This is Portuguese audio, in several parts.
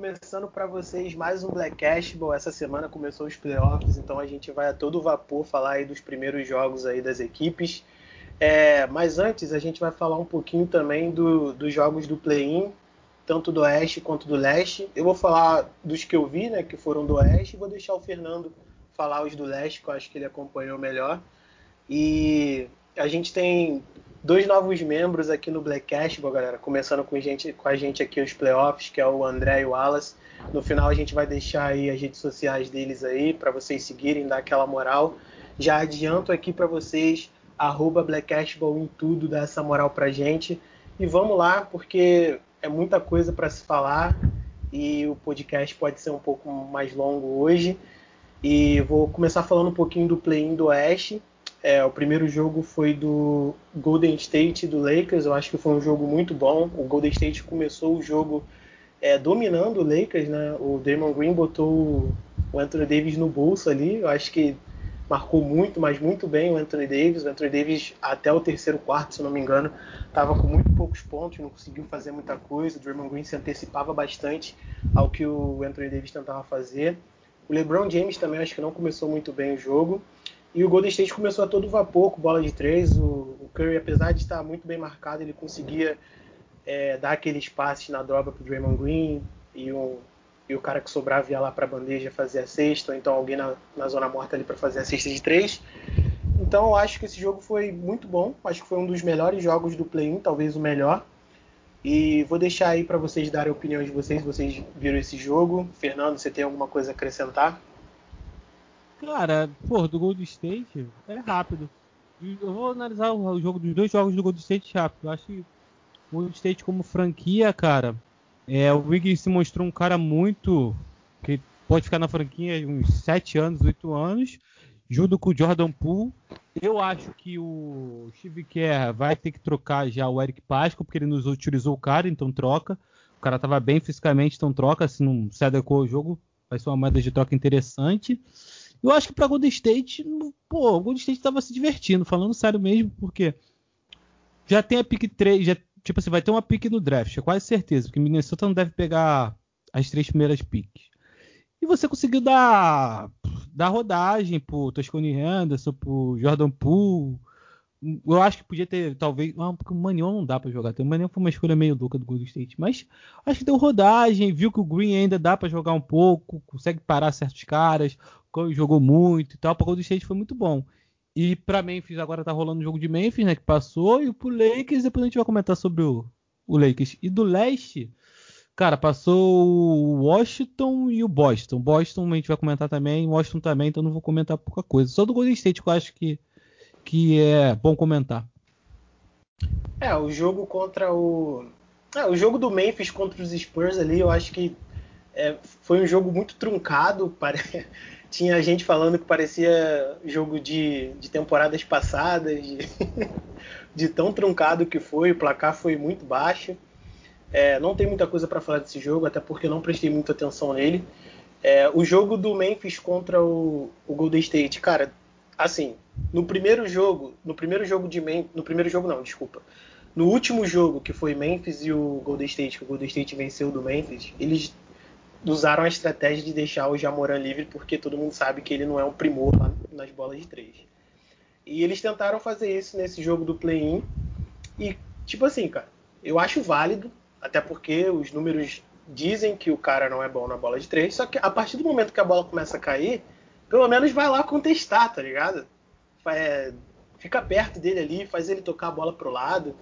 Começando para vocês mais um Black Cashball. Essa semana começou os playoffs, então a gente vai a todo vapor falar aí dos primeiros jogos aí das equipes. É, mas antes a gente vai falar um pouquinho também do, dos jogos do play-in, tanto do Oeste quanto do Leste. Eu vou falar dos que eu vi, né, que foram do Oeste, e vou deixar o Fernando falar os do Leste, que eu acho que ele acompanhou melhor. E a gente tem dois novos membros aqui no Black Cashball, galera. Começando com, gente, com a gente aqui os playoffs, que é o André e o Wallace. No final a gente vai deixar aí as redes sociais deles aí para vocês seguirem, dar aquela moral. Já adianto aqui para vocês, arroba Black em tudo, dar essa moral pra gente. E vamos lá, porque é muita coisa para se falar e o podcast pode ser um pouco mais longo hoje. E vou começar falando um pouquinho do play-in do Oeste. É, o primeiro jogo foi do Golden State do Lakers. Eu acho que foi um jogo muito bom. O Golden State começou o jogo é, dominando o Lakers, né? O Draymond Green botou o Anthony Davis no bolso ali. Eu acho que marcou muito, mas muito bem o Anthony Davis. O Anthony Davis, até o terceiro quarto, se não me engano, estava com muito poucos pontos, não conseguiu fazer muita coisa. O Draymond Green se antecipava bastante ao que o Anthony Davis tentava fazer. O LeBron James também acho que não começou muito bem o jogo. E o Golden State começou a todo vapor com bola de três. O, o Curry, apesar de estar muito bem marcado, ele conseguia é, dar aqueles passes na dobra para o Draymond Green e o, e o cara que sobrava ia lá para a bandeja fazer a sexta, ou então alguém na, na zona morta ali para fazer a cesta de três. Então eu acho que esse jogo foi muito bom. Acho que foi um dos melhores jogos do play-in, talvez o melhor. E vou deixar aí para vocês darem a opinião de vocês, vocês viram esse jogo. Fernando, você tem alguma coisa a acrescentar? Cara, pô, do Golden State é rápido. Eu vou analisar o jogo dos dois jogos do Golden State rápido. Eu acho que o Golden State como franquia, cara, é, o Wiggins se mostrou um cara muito que pode ficar na franquia uns 7 anos, 8 anos, junto com o Jordan Poole. Eu acho que o Steve Kerr vai ter que trocar já o Eric Pasco, porque ele nos utilizou o cara, então troca. O cara tava bem fisicamente, então troca. Se não se adequou ao jogo, vai ser uma moeda de troca interessante. Eu acho que para Golden State, pô, o Golden State estava se divertindo, falando sério mesmo, porque já tem a pick 3, já, tipo assim, vai ter uma pick no draft, é quase certeza, porque Minnesota não deve pegar as três primeiras picks. E você conseguiu dar, dar rodagem pro Toscone Henderson, pro Jordan Poole, eu acho que podia ter, talvez. Não, porque o Manion não dá para jogar. O Manion foi uma escolha meio louca do Golden State. Mas acho que deu rodagem, viu que o Green ainda dá para jogar um pouco, consegue parar certos caras, jogou muito e tal. Para o Golden State foi muito bom. E para Memphis agora tá rolando o jogo de Memphis, né? Que passou. E pro Lakers, depois a gente vai comentar sobre o, o Lakers. E do leste, cara, passou o Washington e o Boston. Boston a gente vai comentar também, Washington também, então não vou comentar pouca coisa. Só do Golden State que eu acho que que é bom comentar? É, o jogo contra o. É, o jogo do Memphis contra os Spurs ali, eu acho que é, foi um jogo muito truncado. Pare... Tinha gente falando que parecia jogo de, de temporadas passadas, de... de tão truncado que foi. O placar foi muito baixo. É, não tem muita coisa para falar desse jogo, até porque eu não prestei muita atenção nele. É, o jogo do Memphis contra o, o Golden State, cara, assim, no primeiro jogo, no primeiro jogo de Memphis, no primeiro jogo não, desculpa. No último jogo que foi Memphis e o Golden State, que o Golden State venceu do Memphis, eles usaram a estratégia de deixar o Jamoran livre porque todo mundo sabe que ele não é um primor lá nas bolas de três. E eles tentaram fazer isso nesse jogo do play-in e tipo assim, cara, eu acho válido, até porque os números dizem que o cara não é bom na bola de três, só que a partir do momento que a bola começa a cair, pelo menos vai lá contestar, tá ligado? É, fica perto dele ali, faz ele tocar a bola pro lado.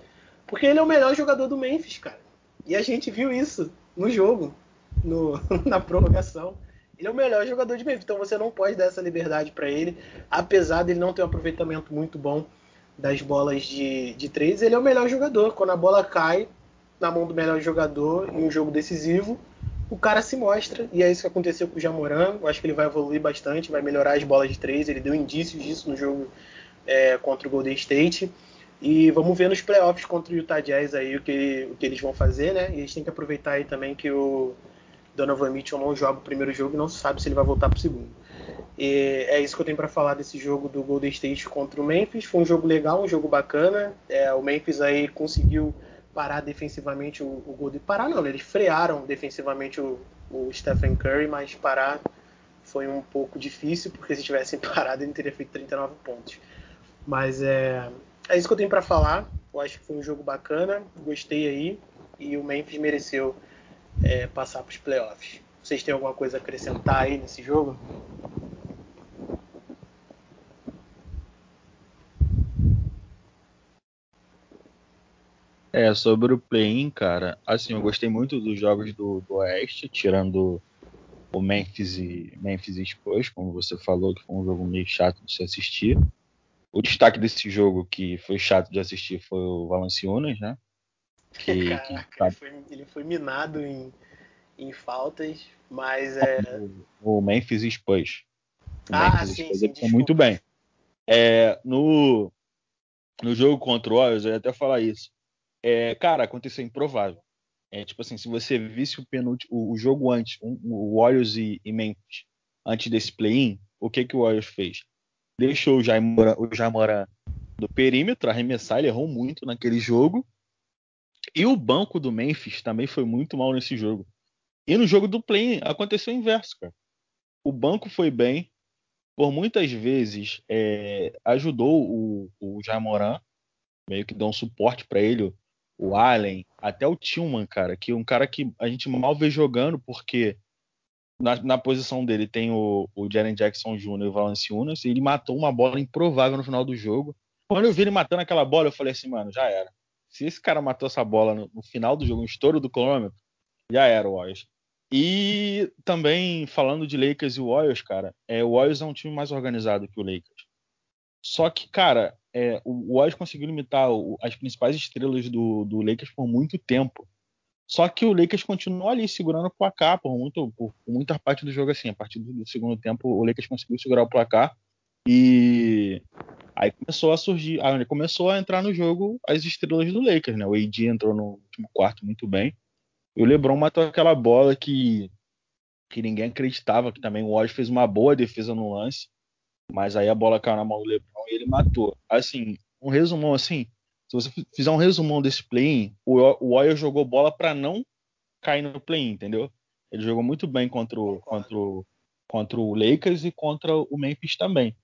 Porque ele é o melhor jogador do Memphis, cara. E a gente viu isso no jogo, no, na prorrogação. Ele é o melhor jogador de Memphis, então você não pode dar essa liberdade para ele, apesar dele não ter um aproveitamento muito bom das bolas de, de três, ele é o melhor jogador. Quando a bola cai na mão do melhor jogador em um jogo decisivo, o cara se mostra, e é isso que aconteceu com o Jamoran. Eu acho que ele vai evoluir bastante, vai melhorar as bolas de três. Ele deu indícios disso no jogo é, contra o Golden State. E vamos ver nos playoffs contra o Utah Jazz aí o que, o que eles vão fazer, né? E gente tem que aproveitar aí também que o Donovan Mitchell não joga o primeiro jogo e não se sabe se ele vai voltar para o segundo. E é isso que eu tenho para falar desse jogo do Golden State contra o Memphis. Foi um jogo legal, um jogo bacana. É, o Memphis aí conseguiu parar defensivamente o, o Golden parar não, né? eles frearam defensivamente o, o Stephen Curry, mas parar foi um pouco difícil porque se tivessem parado ele teria feito 39 pontos. Mas é, é isso que eu tenho para falar. Eu acho que foi um jogo bacana, gostei aí e o Memphis mereceu é, passar para os playoffs. Vocês têm alguma coisa a acrescentar aí nesse jogo? É, sobre o play-in, cara, assim, eu gostei muito dos jogos do, do Oeste, tirando o Memphis e Memphis e Spurs, como você falou, que foi um jogo meio chato de se assistir. O destaque desse jogo que foi chato de assistir foi o Valanciunas, né? Que, Caraca, que... ele, foi, ele, foi, minado em, em faltas, mas é. O, o Memphis e Spurs. O ah, Memphis sim, Spurs, sim, muito bem. É, no, no jogo contra o Warriors, eu ia até falar isso. É, cara, aconteceu improvável. É tipo assim, se você visse o, o, jogo antes, um, o Warriors e, e, Memphis, antes desse play-in, o que que o Warriors fez? Deixou o Jaimoran, o do perímetro arremessar, ele errou muito naquele jogo. E o banco do Memphis também foi muito mal nesse jogo. E no jogo do play aconteceu o inverso, cara. O banco foi bem, por muitas vezes é, ajudou o, o Jamoran, meio que deu um suporte para ele o Allen, até o Tillman, cara, que é um cara que a gente mal vê jogando, porque na, na posição dele tem o, o Jaren Jackson Jr. e o Valanciunas, e ele matou uma bola improvável no final do jogo. Quando eu vi ele matando aquela bola, eu falei assim, mano, já era. Se esse cara matou essa bola no, no final do jogo, no estouro do cronômetro, já era o Warriors. E também falando de Lakers e Warriors, cara, é, o Warriors é um time mais organizado que o Lakers. Só que, cara, é, o Warriors conseguiu limitar o, as principais estrelas do, do Lakers por muito tempo. Só que o Lakers continuou ali segurando o placar por, muito, por, por muita parte do jogo assim. A partir do, do segundo tempo, o Lakers conseguiu segurar o placar e aí começou a surgir, aí começou a entrar no jogo as estrelas do Lakers, né? O AD entrou no último quarto muito bem. E o LeBron matou aquela bola que que ninguém acreditava que também o Warriors fez uma boa defesa no lance. Mas aí a bola caiu na mão do LeBron e ele matou. Assim, um resumão assim, se você fizer um resumão desse play-in, o Warriors jogou bola para não cair no play-in, entendeu? Ele jogou muito bem contra o, contra, o, contra o Lakers e contra o Memphis também.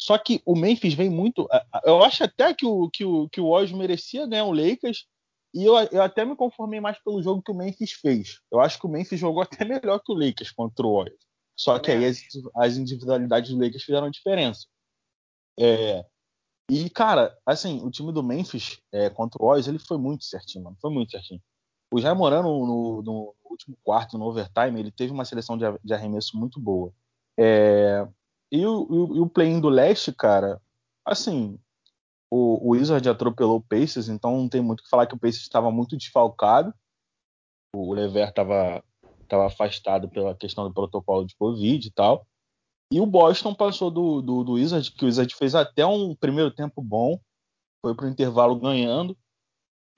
Só que o Memphis vem muito. Eu acho até que o, que o, que o Warriors merecia ganhar o Lakers. E eu, eu até me conformei mais pelo jogo que o Memphis fez. Eu acho que o Memphis jogou até melhor que o Lakers contra o Warriors. Só que aí as, as individualidades do Lakers fizeram diferença. É, e, cara, assim, o time do Memphis é, contra o Warriors, ele foi muito certinho, mano. Foi muito certinho. O Jair Morano, no, no, último quarto, no overtime, ele teve uma seleção de, de arremesso muito boa. É, e o, o, o play-in do leste, cara, assim, o, o Wizard atropelou o Pacers, então não tem muito o que falar que o Pacers estava muito desfalcado. O Lever estava afastado pela questão do protocolo de Covid e tal. E o Boston passou do, do, do Wizard, que o Wizard fez até um primeiro tempo bom, foi para o intervalo ganhando,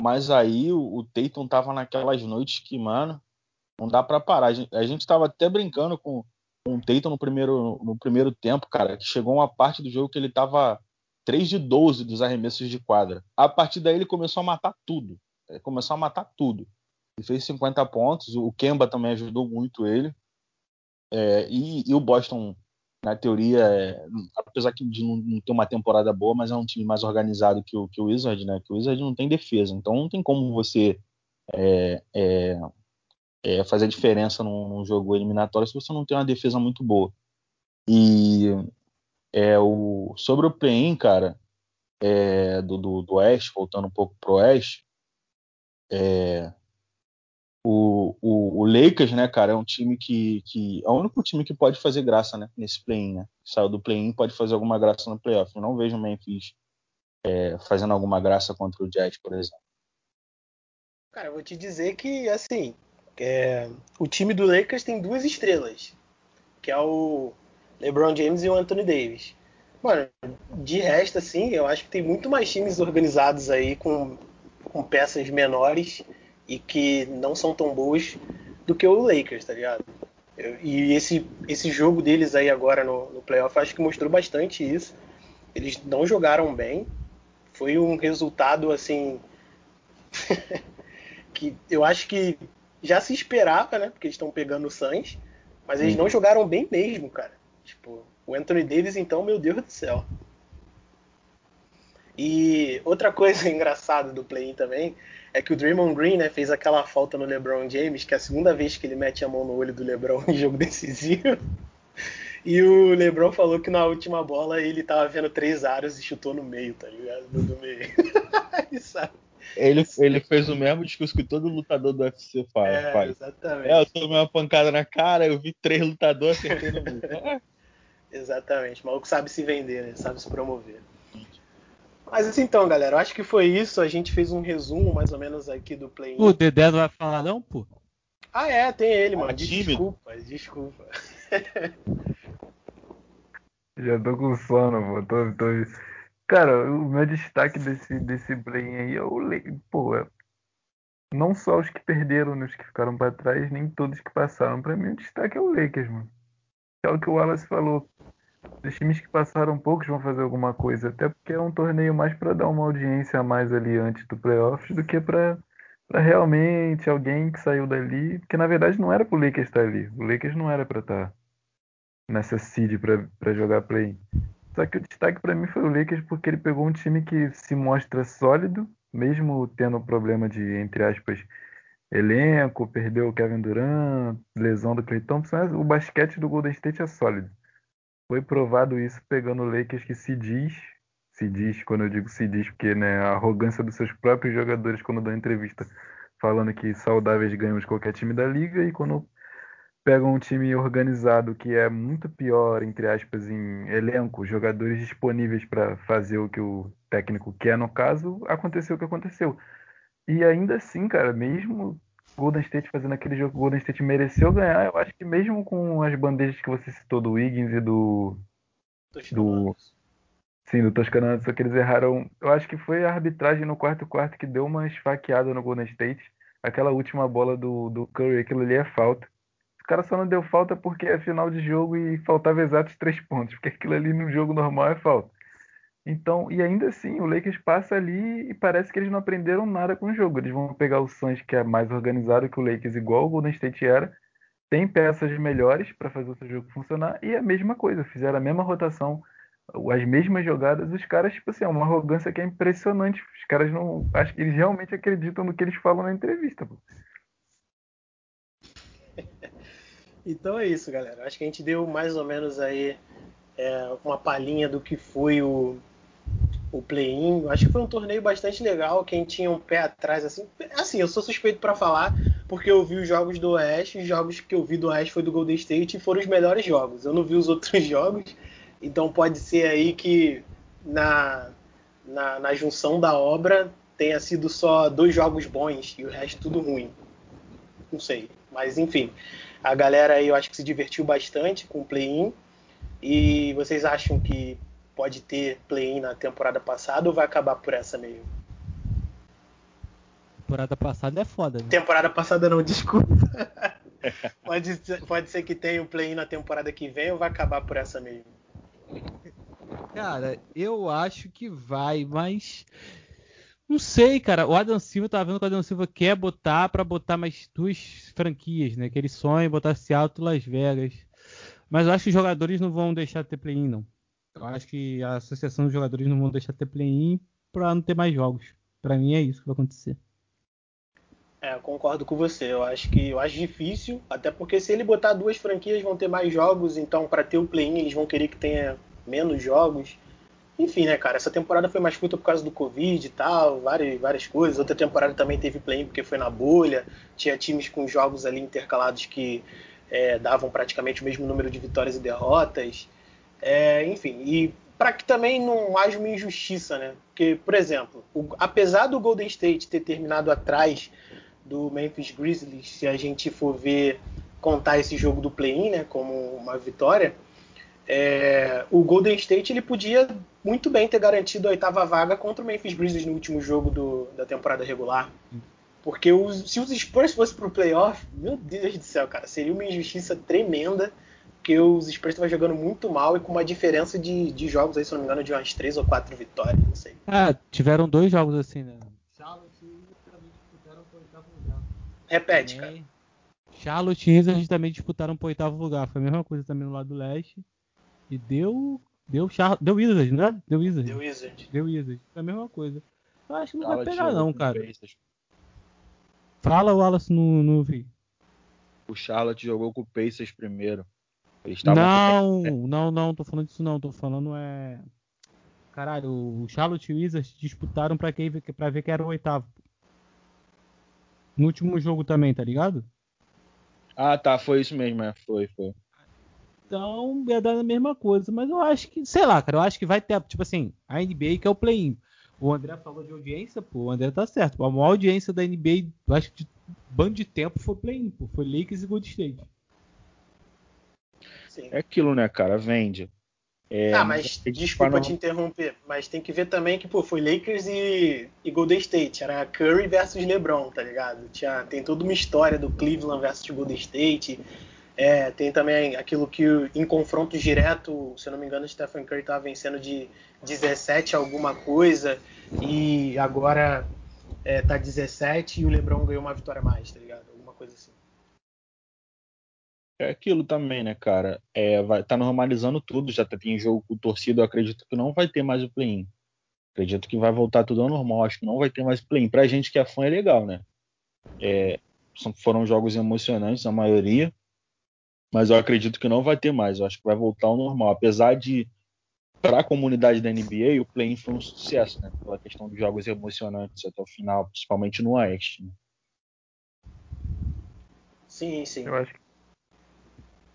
mas aí o, o Tatum tava naquelas noites que, mano, não dá para parar. A gente, a gente tava até brincando com, com o Tatum no primeiro, no primeiro tempo, cara, que chegou uma parte do jogo que ele tava 3 de 12 dos arremessos de quadra. A partir daí ele começou a matar tudo. Ele começou a matar tudo. Ele fez 50 pontos. O Kemba também ajudou muito ele. É, e, e, o Boston, na teoria, é, apesar de não, ter uma temporada boa, mas é um time mais organizado que o, que o Wizard, né? Que o Wizard não tem defesa. Então não tem como você é, é, é fazer diferença num, num, jogo eliminatório se você não tem uma defesa muito boa. E é, o, sobre o play-in, cara, é, do, do, do Oeste, voltando um pouco pro Oeste, é, o, o, o, Lakers, né, cara, é um time que, que. É o único time que pode fazer graça, né? Nesse play-in, né? Saiu do play-in, pode fazer alguma graça no playoff. Eu não vejo o Memphis é, fazendo alguma graça contra o Jazz, por exemplo. Cara, eu vou te dizer que, assim, é, o time do Lakers tem duas estrelas, que é o LeBron James e o Anthony Davis. Mano, de resto, assim, eu acho que tem muito mais times organizados aí com, com peças menores e que não são tão boas do que o Lakers, tá ligado? E esse, esse jogo deles aí agora no, no playoff acho que mostrou bastante isso. Eles não jogaram bem. Foi um resultado assim. que eu acho que já se esperava, né? Porque eles estão pegando o Suns, mas eles não jogaram bem mesmo, cara. Tipo, o Anthony Davis, então, meu Deus do céu. E outra coisa engraçada do play-in também é que o Draymond Green né, fez aquela falta no LeBron James, que é a segunda vez que ele mete a mão no olho do LeBron em jogo decisivo. E o LeBron falou que na última bola ele tava vendo três aros e chutou no meio, tá ligado? Do meio. ele, ele fez o mesmo discurso que todo lutador do UFC faz. É, faz. exatamente. É, eu tomei uma pancada na cara, eu vi três lutadores acertei no meio. exatamente. O maluco sabe se vender, né? Sabe se promover. Mas assim, então, galera, eu acho que foi isso. A gente fez um resumo mais ou menos aqui do play. O Dedé não vai falar, não, pô? Ah, é, tem ele, mano. Ah, desculpa, desculpa. Já tô com sono, pô. Tô, tô... Cara, o meu destaque desse, desse play aí é o. Pô, é... não só os que perderam, né, os que ficaram para trás, nem todos que passaram. Pra mim, o destaque é o Lakers, mano. É o que o Wallace falou. Os times que passaram poucos vão fazer alguma coisa, até porque é um torneio mais para dar uma audiência a mais ali antes do playoffs do que para realmente alguém que saiu dali, porque na verdade não era pro Lakers estar ali. O Lakers não era para estar nessa seed para jogar play. Só que o destaque para mim foi o Lakers porque ele pegou um time que se mostra sólido, mesmo tendo problema de, entre aspas, elenco, perdeu o Kevin Durant, lesão do Clay Thompson, o basquete do Golden State é sólido. Foi provado isso pegando o Lakers que se diz, se diz, quando eu digo se diz, porque né, a arrogância dos seus próprios jogadores quando dão entrevista falando que saudáveis ganham de qualquer time da liga e quando pegam um time organizado que é muito pior, entre aspas, em elenco, jogadores disponíveis para fazer o que o técnico quer, no caso, aconteceu o que aconteceu. E ainda assim, cara, mesmo Golden State fazendo aquele jogo Golden State mereceu ganhar, eu acho que mesmo com as bandejas que você citou do Wiggins e do. do sim, do Toscano, só que eles erraram. Eu acho que foi a arbitragem no quarto quarto que deu uma esfaqueada no Golden State. Aquela última bola do, do Curry, aquilo ali é falta. O cara só não deu falta porque é final de jogo e faltava exatos três pontos, porque aquilo ali no jogo normal é falta. Então, e ainda assim, o Lakers passa ali e parece que eles não aprenderam nada com o jogo. Eles vão pegar o Suns, que é mais organizado que o Lakers, igual o Golden State era, tem peças melhores para fazer o seu jogo funcionar, e a mesma coisa, fizeram a mesma rotação, as mesmas jogadas, os caras, tipo assim, é uma arrogância que é impressionante. Os caras não. Acho que eles realmente acreditam no que eles falam na entrevista. Pô. Então é isso, galera. Acho que a gente deu mais ou menos aí é, uma palhinha do que foi o, o play-in. Acho que foi um torneio bastante legal. Quem tinha um pé atrás, assim. Assim, eu sou suspeito para falar, porque eu vi os jogos do Oeste. Os jogos que eu vi do Oeste foi do Golden State e foram os melhores jogos. Eu não vi os outros jogos. Então pode ser aí que na, na, na junção da obra tenha sido só dois jogos bons e o resto tudo ruim. Não sei. Mas enfim. A galera aí eu acho que se divertiu bastante com o play-in. E vocês acham que pode ter play-in na temporada passada ou vai acabar por essa mesmo? Temporada passada é foda, né? Temporada passada não, desculpa. pode, ser, pode ser que tenha um play-in na temporada que vem ou vai acabar por essa mesmo? Cara, eu acho que vai, mas não sei, cara. O Adam Silva tava vendo que o Adam Silva quer botar para botar mais duas franquias, né? Que ele sonha em botar Seattle e Las Vegas. Mas eu acho que os jogadores não vão deixar de ter play-in, não. Eu acho que a associação dos jogadores não vão deixar de ter play-in para não ter mais jogos. Para mim é isso que vai acontecer. É, eu concordo com você. Eu acho que eu acho difícil, até porque se ele botar duas franquias vão ter mais jogos, então para ter o play-in eles vão querer que tenha menos jogos. Enfim, né, cara, essa temporada foi mais curta por causa do Covid e tal, várias, várias coisas. Outra temporada também teve play-in porque foi na bolha, tinha times com jogos ali intercalados que é, davam praticamente o mesmo número de vitórias e derrotas. É, enfim, e para que também não haja uma injustiça, né? Porque, por exemplo, o, apesar do Golden State ter terminado atrás do Memphis Grizzlies, se a gente for ver contar esse jogo do play-in, né, como uma vitória, é, o Golden State ele podia muito bem ter garantido a oitava vaga contra o Memphis Grizzlies no último jogo do, da temporada regular. Porque os, se os Spurs fossem pro playoff, meu Deus do céu, cara, seria uma injustiça tremenda. Porque os Spurs estavam jogando muito mal e com uma diferença de, de jogos aí, se não me engano, de umas três ou quatro vitórias, não sei. Ah, tiveram dois jogos assim, né? Charlotte e disputaram pro oitavo lugar. Repete, cara. Charlotte e Wizards também disputaram pro oitavo lugar. Foi a mesma coisa também no lado do leste. E deu. Deu, Char... deu Wizards, né? Deu Wizards. Deu Wizards. Deu Wizards. Foi a mesma coisa. Eu acho que não Charlotte vai pegar, não, cara. Fala, Wallace, no, no vi. O Charlotte jogou com o Pacers primeiro. Não, não, não, tô falando disso não. Tô falando é. Caralho, o Charlotte e o Wizards disputaram pra, quem, pra ver quem era o oitavo. No último jogo também, tá ligado? Ah, tá, foi isso mesmo, é. Foi, foi. Então, ia dar a mesma coisa, mas eu acho que, sei lá, cara, eu acho que vai ter, tipo assim, a NBA que é o play-in. O André falou de audiência, pô, o André tá certo. A maior audiência da NBA, eu acho que de bando de tempo foi play-in, pô, foi Lakers e Gold State. Sim. É aquilo, né, cara, vende. É, ah, mas desculpa não... te interromper, mas tem que ver também que pô, foi Lakers e, e Golden State, era Curry versus LeBron, tá ligado? Tinha, tem toda uma história do Cleveland versus Golden State. É, tem também aquilo que em confronto direto, se eu não me engano, o Stephen Curry estava vencendo de 17 alguma coisa e agora é, tá 17 e o LeBron ganhou uma vitória a mais, tá ligado? Alguma coisa assim. É aquilo também, né, cara? É, vai, tá normalizando tudo, já tem jogo com torcida, eu acredito que não vai ter mais o play-in. Acredito que vai voltar tudo ao normal, acho que não vai ter mais play-in. Pra gente que é fã é legal, né? É, são, foram jogos emocionantes, a maioria, mas eu acredito que não vai ter mais, eu acho que vai voltar ao normal. Apesar de, para a comunidade da NBA, o play-in foi um sucesso, né? Pela questão dos jogos emocionantes até o final, principalmente no Oeste. Né? Sim, sim. Eu acho que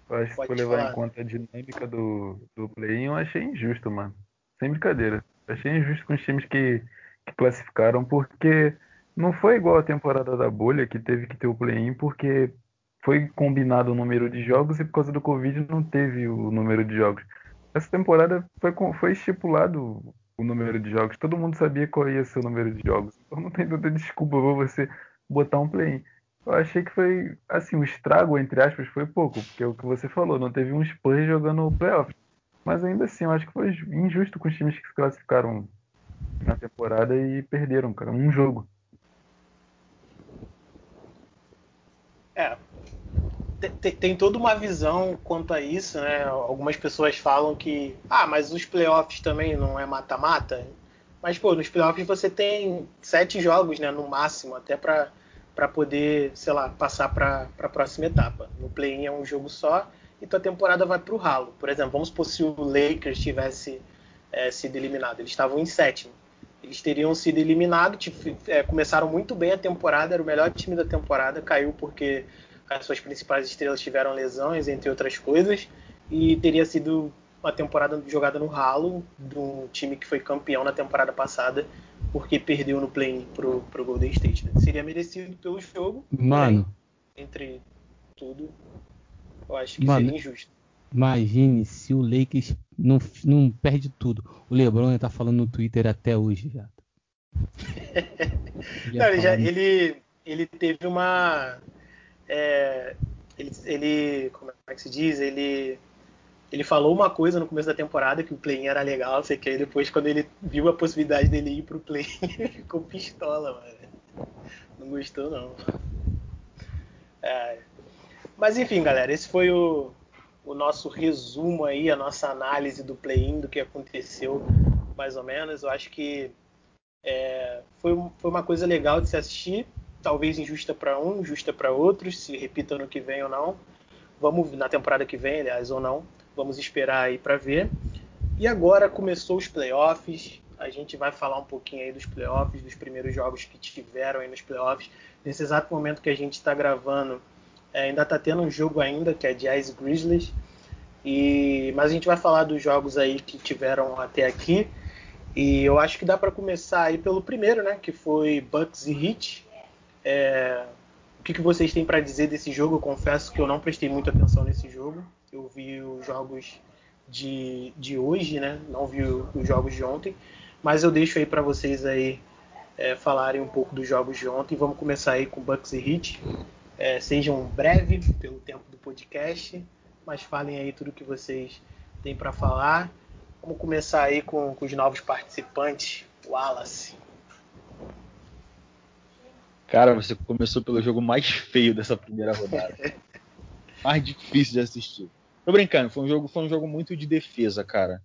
acho que por levar falar. em conta a dinâmica do, do play-in, eu achei injusto, mano. Sem brincadeira. Achei injusto com os times que, que classificaram, porque não foi igual a temporada da bolha, que teve que ter o play-in, porque foi combinado o número de jogos e por causa do Covid não teve o número de jogos. Essa temporada foi, foi estipulado o número de jogos. Todo mundo sabia qual ia ser o número de jogos. Então não tem tanta desculpa pra você botar um play-in. Eu achei que foi, assim, o estrago, entre aspas, foi pouco, porque é o que você falou, não teve um Spurs jogando o playoff. Mas ainda assim, eu acho que foi injusto com os times que se classificaram na temporada e perderam, cara, um jogo. É. Tem, tem toda uma visão quanto a isso, né? Algumas pessoas falam que, ah, mas os playoffs também não é mata-mata. Mas, pô, nos playoffs você tem sete jogos, né, no máximo, até para para poder, sei lá, passar para a próxima etapa. No play-in é um jogo só e tua temporada vai para o ralo. Por exemplo, vamos supor se o Lakers tivesse é, sido eliminado. Eles estavam em sétimo. Eles teriam sido eliminados, é, começaram muito bem a temporada, era o melhor time da temporada, caiu porque as suas principais estrelas tiveram lesões, entre outras coisas, e teria sido uma temporada jogada no ralo de um time que foi campeão na temporada passada porque perdeu no play pro, pro Golden State. Né? Seria merecido pelo jogo. Mano. Entre tudo, eu acho que Mano, seria injusto. Imagine se o Lakers não, não perde tudo. O LeBron tá falando no Twitter até hoje já. não, ele, já, ele, ele teve uma. É, ele, ele, Como é que se diz? Ele ele falou uma coisa no começo da temporada que o play era legal, sei que aí depois quando ele viu a possibilidade dele ir pro play, ele ficou pistola, mano. Não gostou não. É. Mas enfim, galera, esse foi o, o nosso resumo aí, a nossa análise do play-in, do que aconteceu, mais ou menos. Eu acho que é, foi, foi uma coisa legal de se assistir, talvez injusta para um, justa para outros, se repita no que vem ou não. Vamos na temporada que vem, aliás, ou não. Vamos esperar aí para ver. E agora começou os playoffs. A gente vai falar um pouquinho aí dos playoffs, dos primeiros jogos que tiveram aí nos playoffs. Nesse exato momento que a gente está gravando, é, ainda está tendo um jogo ainda, que é Jazz Grizzlies. E, mas a gente vai falar dos jogos aí que tiveram até aqui. E eu acho que dá para começar aí pelo primeiro, né? Que foi Bucks e Heat. É, o que, que vocês têm para dizer desse jogo? Eu confesso que eu não prestei muita atenção nesse jogo. Eu vi os jogos de, de hoje, né? Não vi os jogos de ontem, mas eu deixo aí para vocês aí é, falarem um pouco dos jogos de ontem. Vamos começar aí com Bucks e Heat. É, sejam breve pelo tempo do podcast, mas falem aí tudo que vocês têm para falar. Vamos começar aí com, com os novos participantes. Wallace. Cara, você começou pelo jogo mais feio dessa primeira rodada. mais difícil de assistir. Tô brincando, foi um jogo, foi um jogo muito de defesa, cara.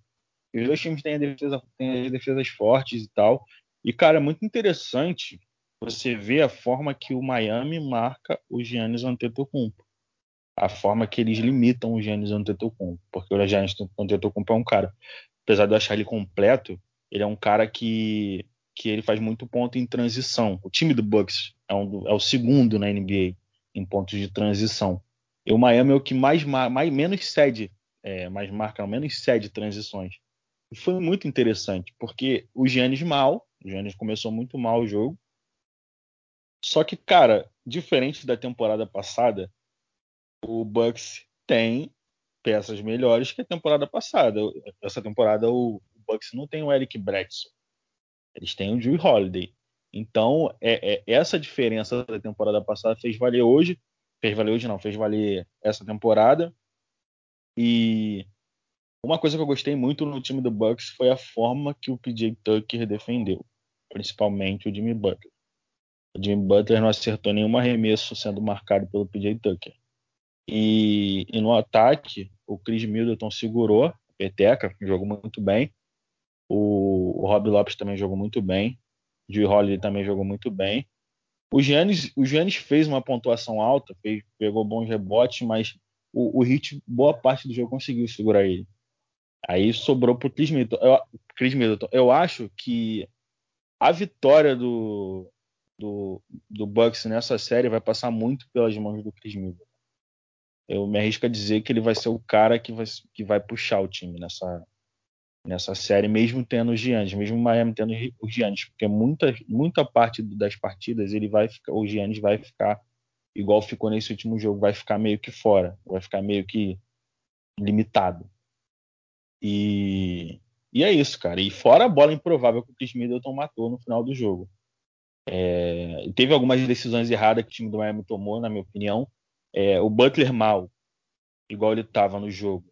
Os dois times têm, defesa, têm as defesas fortes e tal. E, cara, é muito interessante você ver a forma que o Miami marca o Giannis Antetokounmpo. A forma que eles limitam o Giannis Antetokounmpo. Porque o Giannis Antetokounmpo é um cara, apesar de eu achar ele completo, ele é um cara que, que ele faz muito ponto em transição. O time do Bucks é, um, é o segundo na NBA em pontos de transição. E o Miami é o que mais, mais menos cede, é, mais marca, menos cede transições. E foi muito interessante, porque o Giannis mal, o Giannis começou muito mal o jogo. Só que, cara, diferente da temporada passada, o Bucks tem peças melhores que a temporada passada. Essa temporada o Bucks não tem o Eric Bledsoe. Eles têm o Drew Holiday. Então, é, é, essa diferença da temporada passada fez valer hoje fez valer hoje não, fez valer essa temporada. E uma coisa que eu gostei muito no time do Bucks foi a forma que o PJ Tucker defendeu, principalmente o Jimmy Butler. O Jimmy Butler não acertou nenhum arremesso sendo marcado pelo PJ Tucker. E, e no ataque, o Chris Middleton segurou a peteca, jogou muito bem. O, o Rob Lopes também jogou muito bem. Drew Holiday também jogou muito bem. O Giannis, o Giannis fez uma pontuação alta, fez, pegou bons rebotes, mas o, o Hit, boa parte do jogo, conseguiu segurar ele. Aí sobrou pro Chris Middleton. Eu, Chris Middleton. Eu acho que a vitória do, do, do Bucks nessa série vai passar muito pelas mãos do Chris Middleton. Eu me arrisco a dizer que ele vai ser o cara que vai, que vai puxar o time nessa, nessa série, mesmo tendo os Giannis, mesmo o Miami tendo os Giannis, porque muita, muita parte das partidas ele vai ficar, o Giannis vai ficar igual ficou nesse último jogo, vai ficar meio que fora, vai ficar meio que limitado. E, e é isso, cara. E fora a bola improvável que o Chris Middleton matou no final do jogo. É, teve algumas decisões erradas que o time do Miami tomou, na minha opinião. É, o Butler mal, igual ele estava no jogo.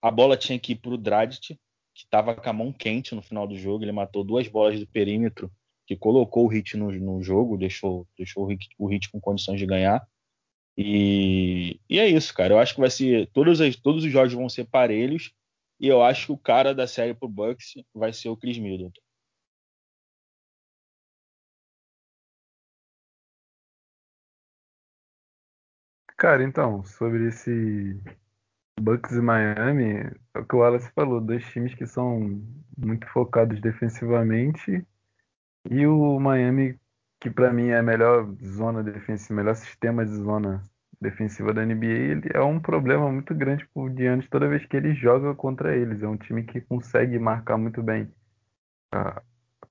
A bola tinha que ir para o Dragic, que estava com a mão quente no final do jogo. Ele matou duas bolas do perímetro, que colocou o Hit no, no jogo, deixou, deixou o, hit, o Hit com condições de ganhar. E, e, é isso, cara. Eu acho que vai ser. Todos, as, todos os jogos vão ser parelhos. E eu acho que o cara da série pro Bucks vai ser o Chris Middleton. Cara, então, sobre esse Bucks e Miami, é o que o Wallace falou, dois times que são muito focados defensivamente e o Miami, que para mim é a melhor zona defensiva, melhor sistema de zona defensiva da NBA, ele é um problema muito grande por diante toda vez que ele joga contra eles. É um time que consegue marcar muito bem a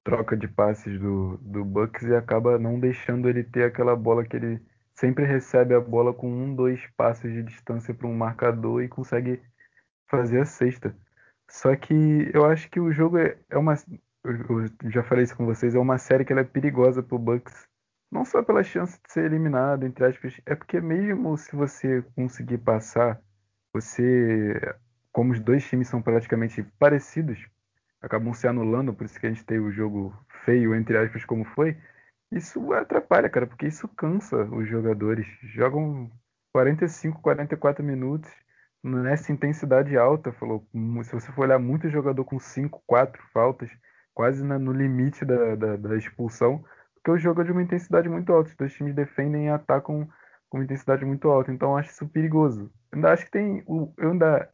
troca de passes do, do Bucks e acaba não deixando ele ter aquela bola que ele sempre recebe a bola com um, dois passos de distância para um marcador e consegue fazer a cesta. Só que eu acho que o jogo é, é uma. Eu já falei isso com vocês, é uma série que é perigosa pro Bucks. Não só pela chance de ser eliminado, entre aspas, é porque mesmo se você conseguir passar, você. Como os dois times são praticamente parecidos, acabam se anulando, por isso que a gente tem o jogo feio, entre aspas, como foi isso atrapalha, cara, porque isso cansa os jogadores. Jogam 45, 44 minutos nessa intensidade alta. Falou, se você for olhar muito jogador com 5, 4 faltas, quase no limite da, da, da, expulsão, porque o jogo é de uma intensidade muito alta. Os dois times defendem e atacam com uma intensidade muito alta. Então acho isso perigoso. Eu ainda acho que tem. Eu ainda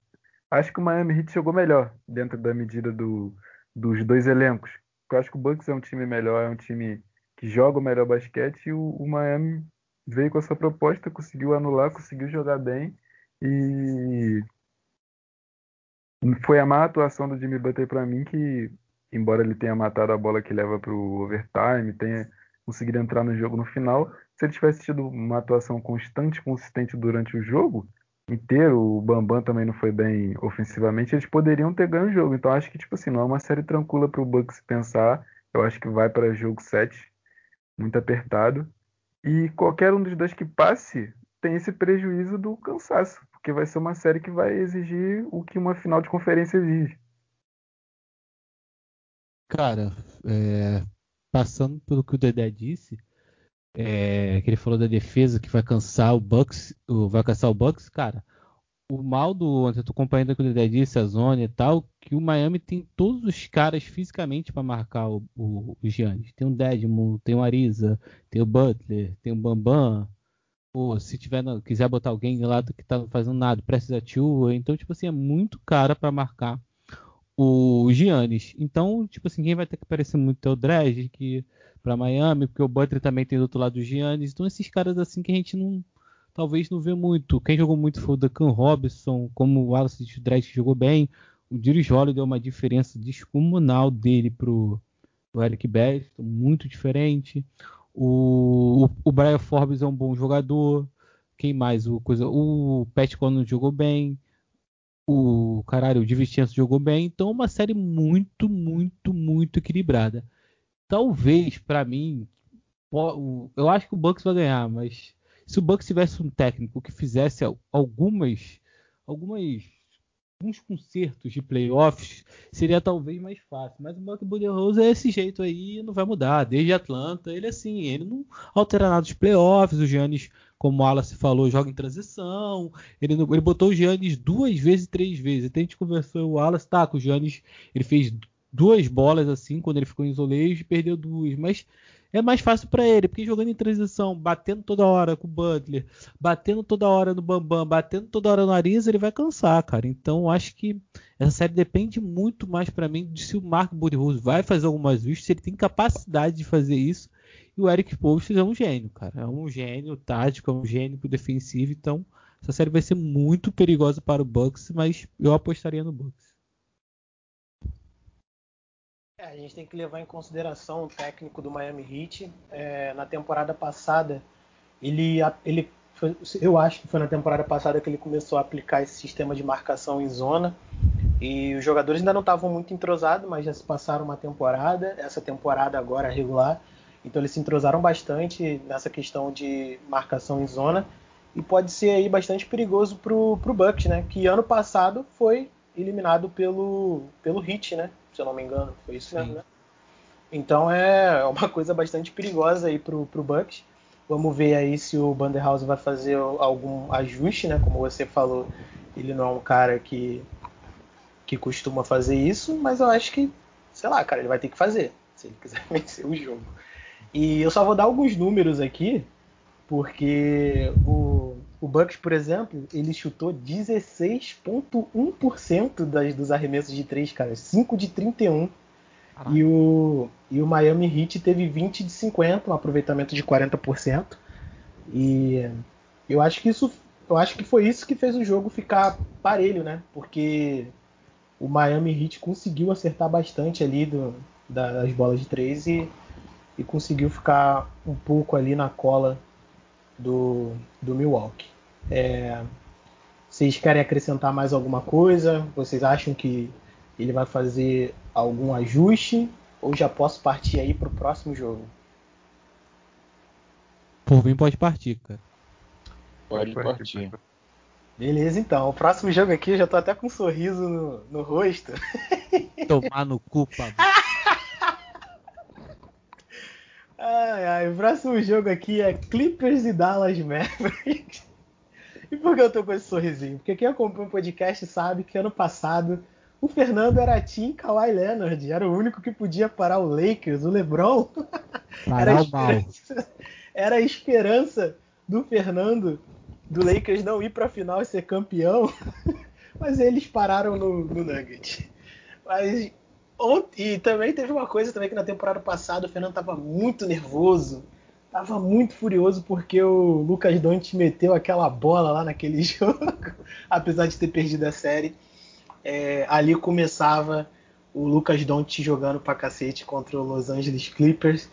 acho que o Miami Heat jogou melhor dentro da medida do, dos dois elencos. Eu acho que o Bucks é um time melhor, é um time que joga o melhor basquete e o, o Miami veio com essa proposta, conseguiu anular, conseguiu jogar bem e foi a má atuação do Jimmy Butler para mim que, embora ele tenha matado a bola que leva para o overtime, tenha conseguido entrar no jogo no final, se ele tivesse tido uma atuação constante, consistente durante o jogo inteiro, o Bambam também não foi bem ofensivamente, eles poderiam ter ganho o jogo. Então acho que tipo assim, não é uma série tranquila para o Bucks pensar. Eu acho que vai para jogo 7 muito apertado. E qualquer um dos dois que passe tem esse prejuízo do cansaço, porque vai ser uma série que vai exigir o que uma final de conferência exige. Cara, é, passando pelo que o Dedé disse, é, que ele falou da defesa que vai cansar o Bucks, vai cansar o Bucks, cara. O mal do eu tô acompanhando com o Dedé disse, a zona e tal, que o Miami tem todos os caras fisicamente para marcar o, o, o Giannis. Tem o Dedmon, tem o Ariza, tem o Butler, tem o Bambam. Pô, se tiver quiser botar alguém lá que tá fazendo nada, precisa Tua, então tipo assim é muito cara para marcar o Giannis. Então, tipo assim, quem vai ter que aparecer muito é o Dredge, que para Miami, porque o Butler também tem do outro lado o Giannis. Então esses caras assim que a gente não talvez não vê muito. Quem jogou muito foi o Duncan Robinson, como o Wallace Dredd jogou bem. O Dirius deu uma diferença descomunal dele pro, pro Eric Best, muito diferente. O, o, o, Brian Forbes é um bom jogador. Quem mais? O, coisa, o Pat Conan jogou bem. O caralho, o Divincenzo jogou bem. Então, uma série muito, muito, muito equilibrada. Talvez, para mim, eu acho que o Bucks vai ganhar, mas se o Bucks tivesse um técnico que fizesse algumas, algumas alguns concertos de playoffs, seria talvez mais fácil. Mas o Buck Budenholzer é esse jeito aí não vai mudar. Desde Atlanta, ele é assim, ele não altera nada dos playoffs. O Giannis, como o Wallace falou, joga em transição. Ele, ele botou o Giannis duas vezes, três vezes. Até a gente conversou, o Wallace, tá, com o Giannis, ele fez duas bolas assim, quando ele ficou em isolejo, e perdeu duas. Mas é mais fácil para ele, porque jogando em transição, batendo toda hora com o Butler, batendo toda hora no Bambam, batendo toda hora no Ariza, ele vai cansar, cara. Então acho que essa série depende muito mais para mim de se o Mark Budenholzer vai fazer algumas vistas, se ele tem capacidade de fazer isso. E o Eric Poulsen é um gênio, cara. É um gênio tático, é um gênio defensivo. Então essa série vai ser muito perigosa para o Bucks, mas eu apostaria no Bucks. É, a gente tem que levar em consideração o técnico do Miami Heat. É, na temporada passada, ele, ele eu acho que foi na temporada passada que ele começou a aplicar esse sistema de marcação em zona. E os jogadores ainda não estavam muito entrosados, mas já se passaram uma temporada, essa temporada agora regular. Então eles se entrosaram bastante nessa questão de marcação em zona. E pode ser aí bastante perigoso pro, pro Bucks, né? Que ano passado foi eliminado pelo, pelo Heat, né? Se eu não me engano. Foi isso mesmo, né? Então é uma coisa bastante perigosa aí pro, pro Bucks. Vamos ver aí se o Banderhouse vai fazer algum ajuste, né? Como você falou, ele não é um cara que, que costuma fazer isso, mas eu acho que, sei lá, cara, ele vai ter que fazer, se ele quiser vencer o jogo. E eu só vou dar alguns números aqui, porque o, o Bucks, por exemplo, ele chutou 16,1% das, dos arremessos de 3, cara. 5 de 31. E o, e o Miami Heat teve 20 de 50, um aproveitamento de 40%. E eu acho que isso. Eu acho que foi isso que fez o jogo ficar parelho, né? Porque o Miami Heat conseguiu acertar bastante ali do, das bolas de 3 e, e conseguiu ficar um pouco ali na cola do, do Milwaukee. É, vocês querem acrescentar mais alguma coisa? Vocês acham que ele vai fazer algum ajuste? Ou já posso partir aí para o próximo jogo? Por mim, pode partir, cara. Pode partir. Beleza, então. O próximo jogo aqui eu já tô até com um sorriso no, no rosto. Tomar no cu, Pablo. Ai, ai, o próximo jogo aqui é Clippers e Dallas Mavericks. E por que eu tô com esse sorrisinho? Porque quem acompanha o podcast sabe que ano passado o Fernando era Team Kawhi Leonard, era o único que podia parar o Lakers, o LeBron. Parar era, a esperança, era a esperança do Fernando do Lakers não ir para a final e ser campeão, mas eles pararam no, no Nugget. Mas e também teve uma coisa também que na temporada passada o Fernando estava muito nervoso, estava muito furioso porque o Lucas Doncic meteu aquela bola lá naquele jogo, apesar de ter perdido a série. É, ali começava o Lucas Doncic jogando pra cacete contra o Los Angeles Clippers.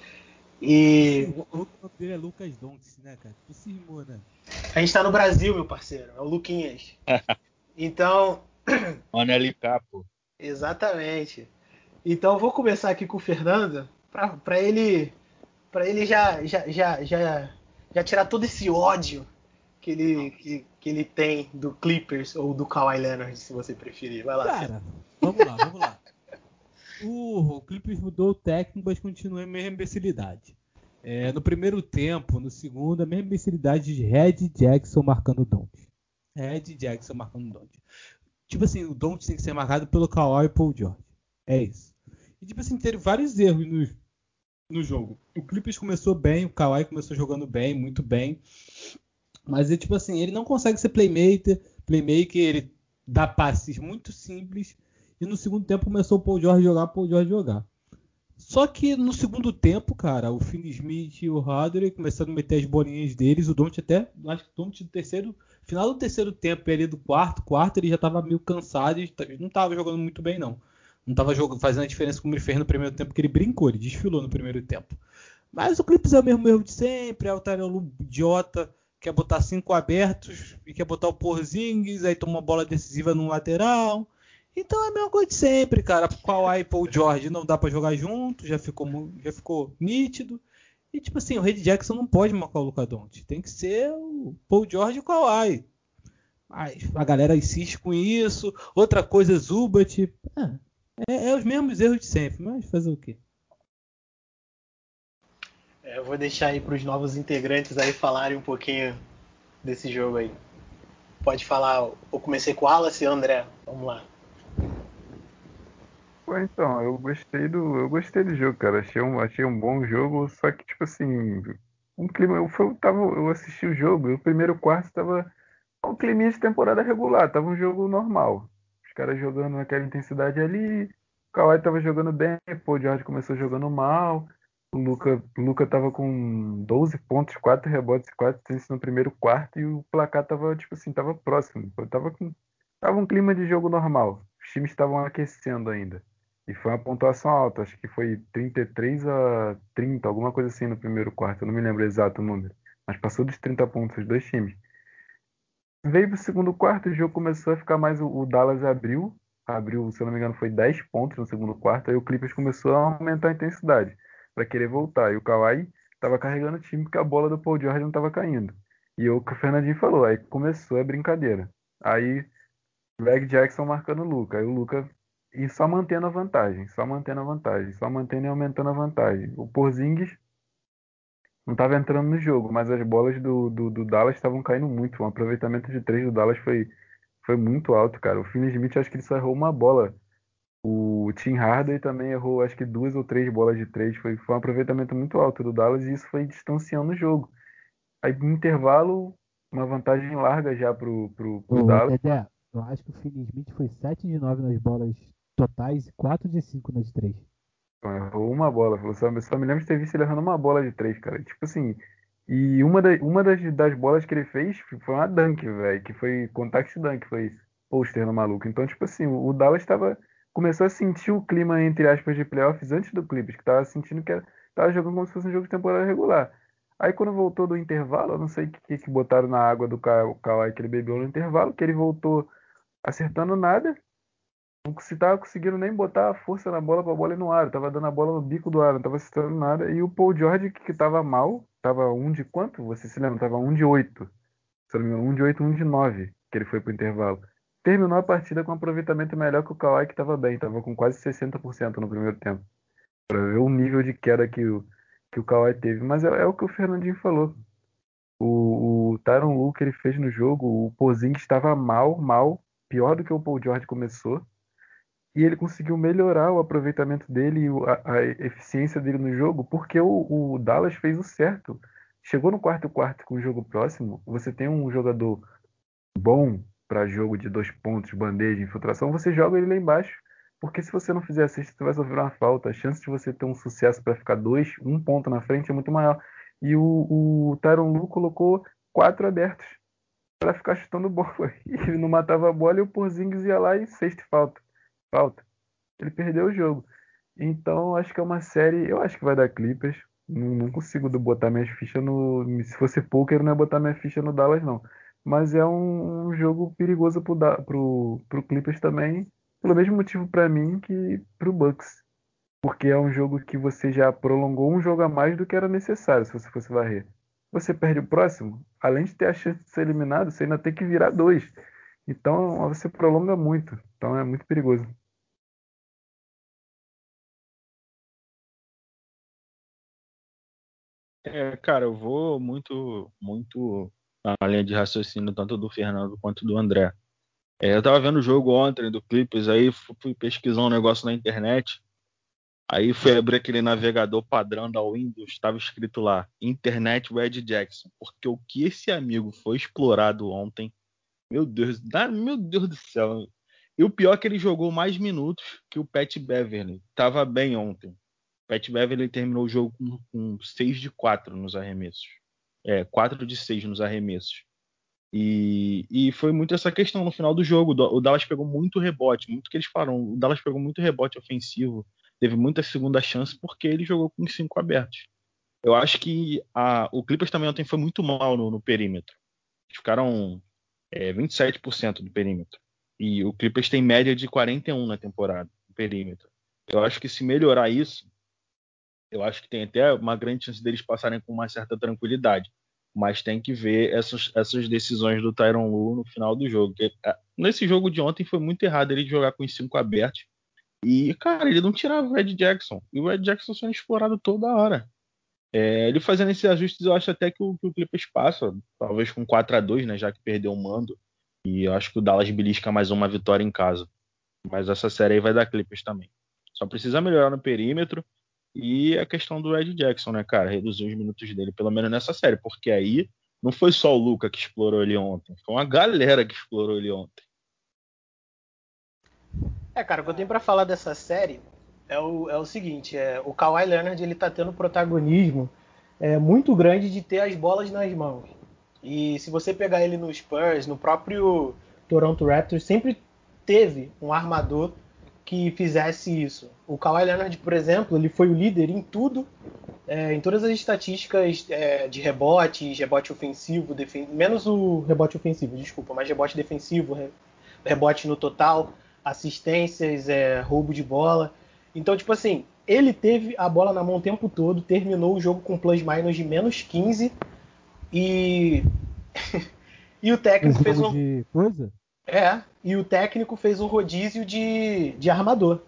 E o nome dele é Lucas Doncic, né, cara? Possível, né? A gente tá no Brasil, meu parceiro, é o Luquinhas. Então, Olha ali, capo. Exatamente. Então vou começar aqui com o Fernando para ele para ele já, já, já, já, já tirar todo esse ódio que ele, que, que ele tem do Clippers ou do Kawhi Leonard, se você preferir. Vai lá. Cara, vamos lá, vamos lá. O, o Clippers mudou o técnico, mas continua a mesma imbecilidade. É, no primeiro tempo, no segundo, a mesma imbecilidade de Red Jackson marcando o Don't. Red Jackson marcando o Don't. Tipo assim, o Don't tem que ser marcado pelo Kawhi e Paul George. É isso. E tipo assim, teve vários erros no, no jogo. O Clippers começou bem, o Kawhi começou jogando bem, muito bem. Mas é tipo assim, ele não consegue ser playmaker, playmaker, ele dá passes muito simples. E no segundo tempo começou o Paul George jogar, Paul George jogar. Só que no segundo tempo, cara, o Finn Smith e o Hardaway começaram a meter as bolinhas deles. O Don't até, acho que o Don't no terceiro, final do terceiro tempo ali do quarto, quarto ele já estava meio cansado e não estava jogando muito bem não. Não estava fazendo a diferença como ele fez no primeiro tempo, que ele brincou, ele desfilou no primeiro tempo. Mas o Clippers é o mesmo erro de sempre, é o Tyrell idiota, quer botar cinco abertos e quer botar o Porzingis, aí toma uma bola decisiva no lateral. Então é a mesma coisa de sempre, cara. Kawhi e Paul George não dá para jogar junto, já ficou, já ficou nítido. E tipo assim, o Red Jackson não pode marcar o Luca tem que ser o Paul George e o Kawhi. Mas a galera insiste com isso. Outra coisa, Zubat. É, é, é os mesmos erros de sempre, mas fazer o quê? É, eu vou deixar aí para os novos integrantes aí falarem um pouquinho desse jogo aí. Pode falar. Eu comecei com o Wallace e André. Vamos lá. Pô, então, eu gostei do, eu gostei do jogo, cara. Achei um, achei um bom jogo, só que, tipo assim, um clima. Eu, eu, tava, eu assisti o jogo e o primeiro quarto tava um clima de temporada regular, tava um jogo normal. Caras jogando naquela intensidade ali, o Kawhi tava jogando bem, pô, o George começou jogando mal. O Luca, o Luca tava com 12 pontos, 4 rebotes e 4 assistências no primeiro quarto e o placar tava, tipo assim, tava próximo. Tava, com, tava um clima de jogo normal. Os times estavam aquecendo ainda. E foi uma pontuação alta, acho que foi 33 a 30, alguma coisa assim no primeiro quarto, eu não me lembro exato o número. Mas passou dos 30 pontos os dois times. Veio pro segundo quarto, o jogo começou a ficar mais. O Dallas abriu, abriu, se eu não me engano, foi 10 pontos no segundo quarto, aí o Clippers começou a aumentar a intensidade para querer voltar. E o Kawhi estava carregando o time porque a bola do Paul George não estava caindo. E o que o Fernandinho falou, aí começou a brincadeira. Aí Greg Jackson marcando o Luca. Aí o Luca e só mantendo a vantagem, só mantendo a vantagem, só mantendo e aumentando a vantagem. O Porzingis não estava entrando no jogo, mas as bolas do, do, do Dallas estavam caindo muito. O aproveitamento de três do Dallas foi, foi muito alto, cara. O Finney Smith acho que ele só errou uma bola. O Tim Hardaway também errou acho que duas ou três bolas de três. Foi, foi um aproveitamento muito alto do Dallas e isso foi distanciando o jogo. Aí no intervalo, uma vantagem larga já pro, pro, pro Dallas. Dedé, eu acho que o Finney Smith foi 7 de 9 nas bolas totais e 4 de 5 nas 3. Errou uma bola. Eu só, só me lembro de ter visto ele errando uma bola de 3, cara. Tipo assim. E uma, da, uma das, das bolas que ele fez foi uma dunk, velho. Que foi contact dunk, foi poster no maluco. Então, tipo assim, o, Dallas estava começou a sentir o clima, entre aspas, de playoffs antes do Clippers, que tava sentindo que era, tava jogando como se fosse um jogo de temporada regular. Aí quando voltou do intervalo, eu não sei o que, que botaram na água do Kawhi que ele bebeu no intervalo, que ele voltou acertando nada, não se tava conseguindo nem botar a força na bola pra bola ir no ar. Tava dando a bola no bico do ar, não tava acertando nada. E o Paul George, que tava mal, tava um de quanto? Você se lembra? Tava um de oito. Se não me engano, um de oito, um de nove, que ele foi pro intervalo. Terminou a partida com um aproveitamento melhor que o Kawhi, que tava bem, tava com quase 60% no primeiro tempo. Pra ver o nível de queda que o, que o Kawhi teve. Mas é, é o que o Fernandinho falou. O, o Tyron Lu que ele fez no jogo, o Pozinho estava mal, mal, pior do que o Paul George começou e ele conseguiu melhorar o aproveitamento dele e a, a eficiência dele no jogo, porque o, o, Dallas fez o certo. Chegou no quarto quarto com o jogo próximo, você tem um jogador bom para jogo de dois pontos, bandeja, infiltração, você joga ele lá embaixo. Porque se você não fizer assim, você vai sofrer uma falta. A chance de você ter um sucesso para ficar dois, um ponto na frente é muito maior. E o, o Tyron Lu colocou quatro abertos para ficar chutando bola. E ele não matava a bola e o Porzingis ia lá e sexta falta falta, ele perdeu o jogo. Então, acho que é uma série. Eu acho que vai dar Clippers. Não, não consigo botar minhas fichas no. Se fosse poker, não ia botar minha ficha no Dallas, não. Mas é um, um jogo perigoso pro, pro, pro Clippers também. Pelo mesmo motivo para mim que pro Bucks. Porque é um jogo que você já prolongou um jogo a mais do que era necessário se você fosse varrer. Você perde o próximo, além de ter a chance de ser eliminado, você ainda tem que virar dois. Então você prolonga muito. Então é muito perigoso. É, cara, eu vou muito, muito na linha de raciocínio tanto do Fernando quanto do André. É, eu tava vendo o jogo ontem do Clippers, aí fui pesquisar um negócio na internet. Aí fui abrir aquele navegador padrão da Windows, estava escrito lá, Internet Red Jackson, porque o que esse amigo foi explorado ontem, meu Deus, meu Deus do céu. E o pior é que ele jogou mais minutos que o Pat Beverly. Tava bem ontem. Pat Beverly terminou o jogo com, com 6 de 4 nos arremessos. É, 4 de 6 nos arremessos. E, e, foi muito essa questão no final do jogo. O Dallas pegou muito rebote, muito que eles falaram. O Dallas pegou muito rebote ofensivo, teve muita segunda chance porque ele jogou com cinco abertos. Eu acho que a, o Clippers também ontem foi muito mal no, no perímetro. Eles ficaram é, 27% do perímetro. E o Clippers tem média de 41 na temporada, no perímetro. Eu acho que se melhorar isso, eu acho que tem até uma grande chance deles passarem com uma certa tranquilidade. Mas tem que ver essas, essas decisões do Tyron Lu no final do jogo. É, nesse jogo de ontem foi muito errado ele jogar com os cinco abertos. E, cara, ele não tirava o Red Jackson. E o Red Jackson sendo explorado toda hora. É, ele fazendo esses ajustes, eu acho até que o, que o Clippers passa, talvez com 4 a 2 né, já que perdeu o mando. E eu acho que o Dallas belisca mais uma vitória em casa. Mas essa série aí vai dar Clippers também. Só precisa melhorar no perímetro e a questão do Red Jackson, né, cara? Reduzir os minutos dele, pelo menos nessa série, porque aí não foi só o Luca que explorou ele ontem, foi uma galera que explorou ele ontem. É, cara, o que eu tenho pra falar dessa série é o, é o seguinte: é, o Kawhi Leonard ele tá tendo protagonismo é, muito grande de ter as bolas nas mãos. E se você pegar ele no Spurs, no próprio Toronto Raptors, sempre teve um armador que fizesse isso. O Kawhi Leonard, por exemplo, ele foi o líder em tudo, é, em todas as estatísticas é, de rebote, rebote ofensivo, menos o rebote ofensivo, desculpa, mas rebote defensivo, re rebote no total, assistências, é, roubo de bola. Então, tipo assim, ele teve a bola na mão o tempo todo, terminou o jogo com plus-minus de menos 15 e. e o técnico fez um. De coisa? É, e o técnico fez um rodízio de, de armador.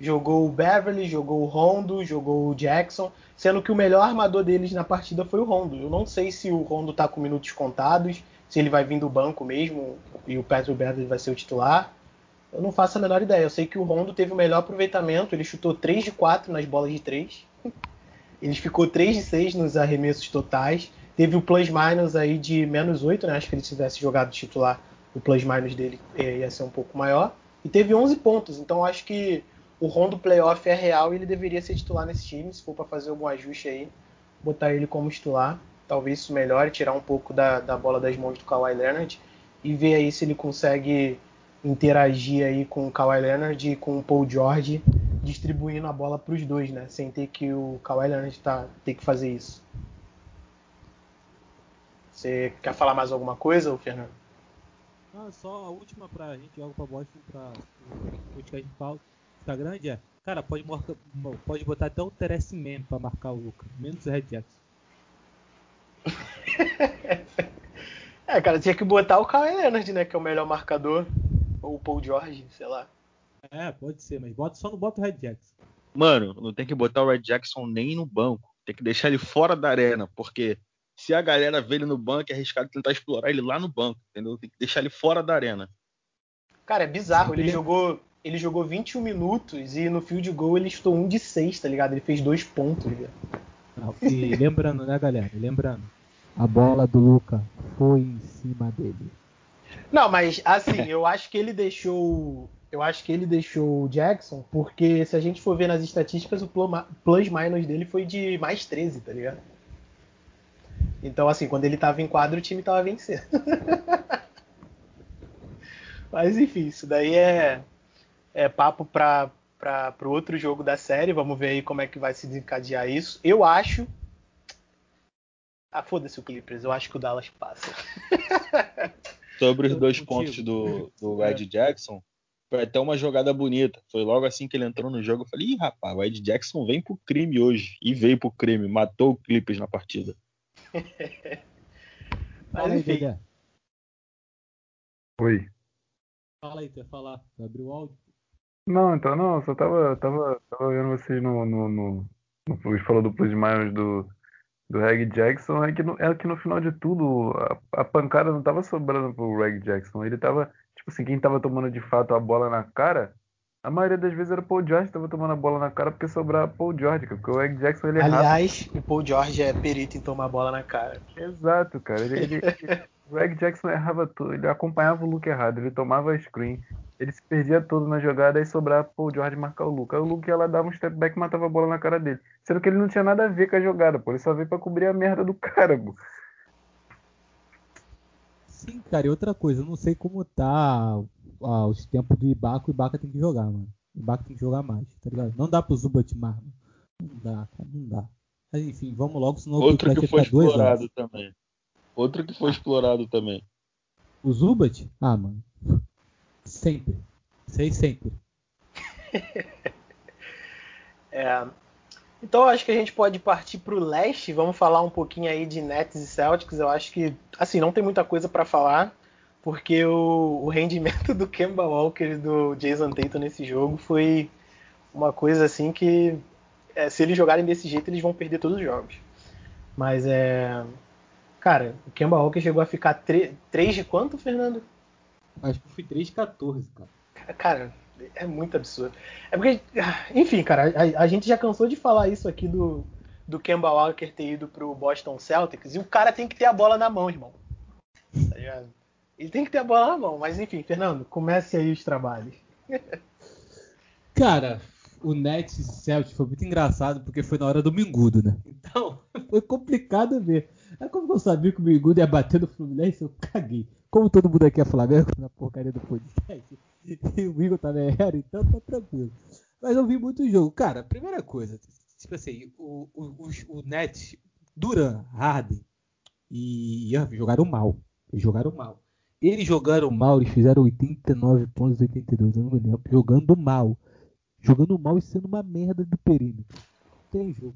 Jogou o Beverly, jogou o Rondo, jogou o Jackson, sendo que o melhor armador deles na partida foi o Rondo. Eu não sei se o Rondo tá com minutos contados, se ele vai vir do banco mesmo e o Patrick Beverly vai ser o titular. Eu não faço a menor ideia. Eu sei que o Rondo teve o melhor aproveitamento, ele chutou 3 de 4 nas bolas de 3. Ele ficou 3 de 6 nos arremessos totais. Teve o plus-minus aí de menos 8, né? Acho que ele tivesse jogado titular o plus-minus dele é, ia ser um pouco maior. E teve 11 pontos, então acho que o Rondo playoff é real e ele deveria ser titular nesse time. Se for para fazer algum ajuste aí, botar ele como titular. Talvez isso melhore, tirar um pouco da, da bola das mãos do Kawhi Leonard e ver aí se ele consegue interagir aí com o Kawhi Leonard e com o Paul George, distribuindo a bola para os dois, né? Sem ter que o Kawhi Leonard tá, ter que fazer isso. Você quer falar mais alguma coisa, Fernando? Ah, só a última pra gente jogar pra Boston pra o que a gente fala. Fica grande é. Cara, pode, marcar, pode botar até o Terence Man pra marcar o Luca. Menos o Red Jackson. é, cara, tinha que botar o Kyle Leonard, né? Que é o melhor marcador. Ou o Paul George, sei lá. É, pode ser, mas bota, só não bota o Red Jackson. Mano, não tem que botar o Red Jackson nem no banco. Tem que deixar ele fora da arena, porque se a galera vê ele no banco, é arriscado tentar explorar ele lá no banco, entendeu? Tem que deixar ele fora da arena. Cara, é bizarro. Ele jogou, ele jogou 21 minutos e no field goal ele estou um de 6, tá ligado? Ele fez dois pontos, ligado? E lembrando, né, galera? Lembrando, a bola do Luca foi em cima dele. Não, mas assim, eu acho que ele deixou. Eu acho que ele deixou o Jackson, porque se a gente for ver nas estatísticas, o plus minus dele foi de mais 13, tá ligado? Então, assim, quando ele tava em quadro, o time tava vencendo. Mas enfim, isso daí é, é papo para o outro jogo da série. Vamos ver aí como é que vai se desencadear isso. Eu acho. Ah, foda-se o Clippers. Eu acho que o Dallas passa. Sobre os dois pontos do, do é. Ed Jackson, foi até uma jogada bonita. Foi logo assim que ele entrou no jogo. Eu falei, ih, rapaz, o Ed Jackson vem pro crime hoje. E veio pro crime, matou o Clippers na partida. Mas enfim. Oi. Fala aí, quer falar? Abriu o áudio? Não, então não, só tava, tava, tava vendo vocês no, no, no, no falou do plus minus do, do Reg Jackson é que, no, é que no final de tudo a, a pancada não tava sobrando pro Reg Jackson. Ele tava, tipo assim, quem tava tomando de fato a bola na cara, a maioria das vezes era o Paul George que tava tomando a bola na cara porque sobrava Paul George, porque o Reg Jackson ele é Aliás, rápido. o Paul George é perito em tomar bola na cara. Exato, cara. Ele, ele, o Reg Jackson errava tudo, ele acompanhava o look errado, ele tomava a screen, ele se perdia todo na jogada e sobrava pro George marcar o Luke. Aí o Luke ia lá, dava um step back e matava a bola na cara dele. Sendo que ele não tinha nada a ver com a jogada, pô. Ele só veio pra cobrir a merda do cara, pô. Sim, cara, e outra coisa, eu não sei como tá ah, os tempos do Ibaka, o Ibaka tem que jogar, mano. O Ibaka tem que jogar mais, tá ligado? Não dá pro Zubat mais, mano. Não dá, cara, não dá. Mas enfim, vamos logo, senão Outro que foi explorado também. Outro que foi explorado também. O Zubat? Ah, mano. Sempre. Sei sempre. é, então acho que a gente pode partir para o leste. Vamos falar um pouquinho aí de Nets e Celtics. Eu acho que assim não tem muita coisa para falar porque o, o, rendimento do Kemba Walker e do Jason Tatum nesse jogo foi uma coisa assim que é, se eles jogarem desse jeito eles vão perder todos os jogos. Mas é, cara, o Kemba Walker chegou a ficar 3 de quanto, Fernando? Acho que foi 3 de 14, cara. Cara, é muito absurdo. É porque, enfim, cara, a, a, gente já cansou de falar isso aqui do, do Kemba Walker ter ido pro Boston Celtics e o cara tem que ter a bola na mão, irmão. Tá ligado? Ele tem que ter a bola na mão, mas enfim, Fernando, comece aí os trabalhos. Cara, o Nets Celtics foi muito engraçado porque foi na hora do Mingudo, né? Então, foi complicado ver. É como eu sabia que o Mingudo ia bater no Fluminense, eu caguei como todo mundo aqui é Flamengo na porcaria do podcast, e o Igor também era, então tá tranquilo. Mas eu vi muito jogo. Cara, primeira coisa, tipo assim, o, o, o Nets, Duran, Harden e Irving jogaram mal. Eles jogaram mal. Eles jogaram mal, eles fizeram 89 pontos 82, eu não me lembro. Jogando mal. Jogando mal e sendo uma merda do perímetro. Não tem jogo.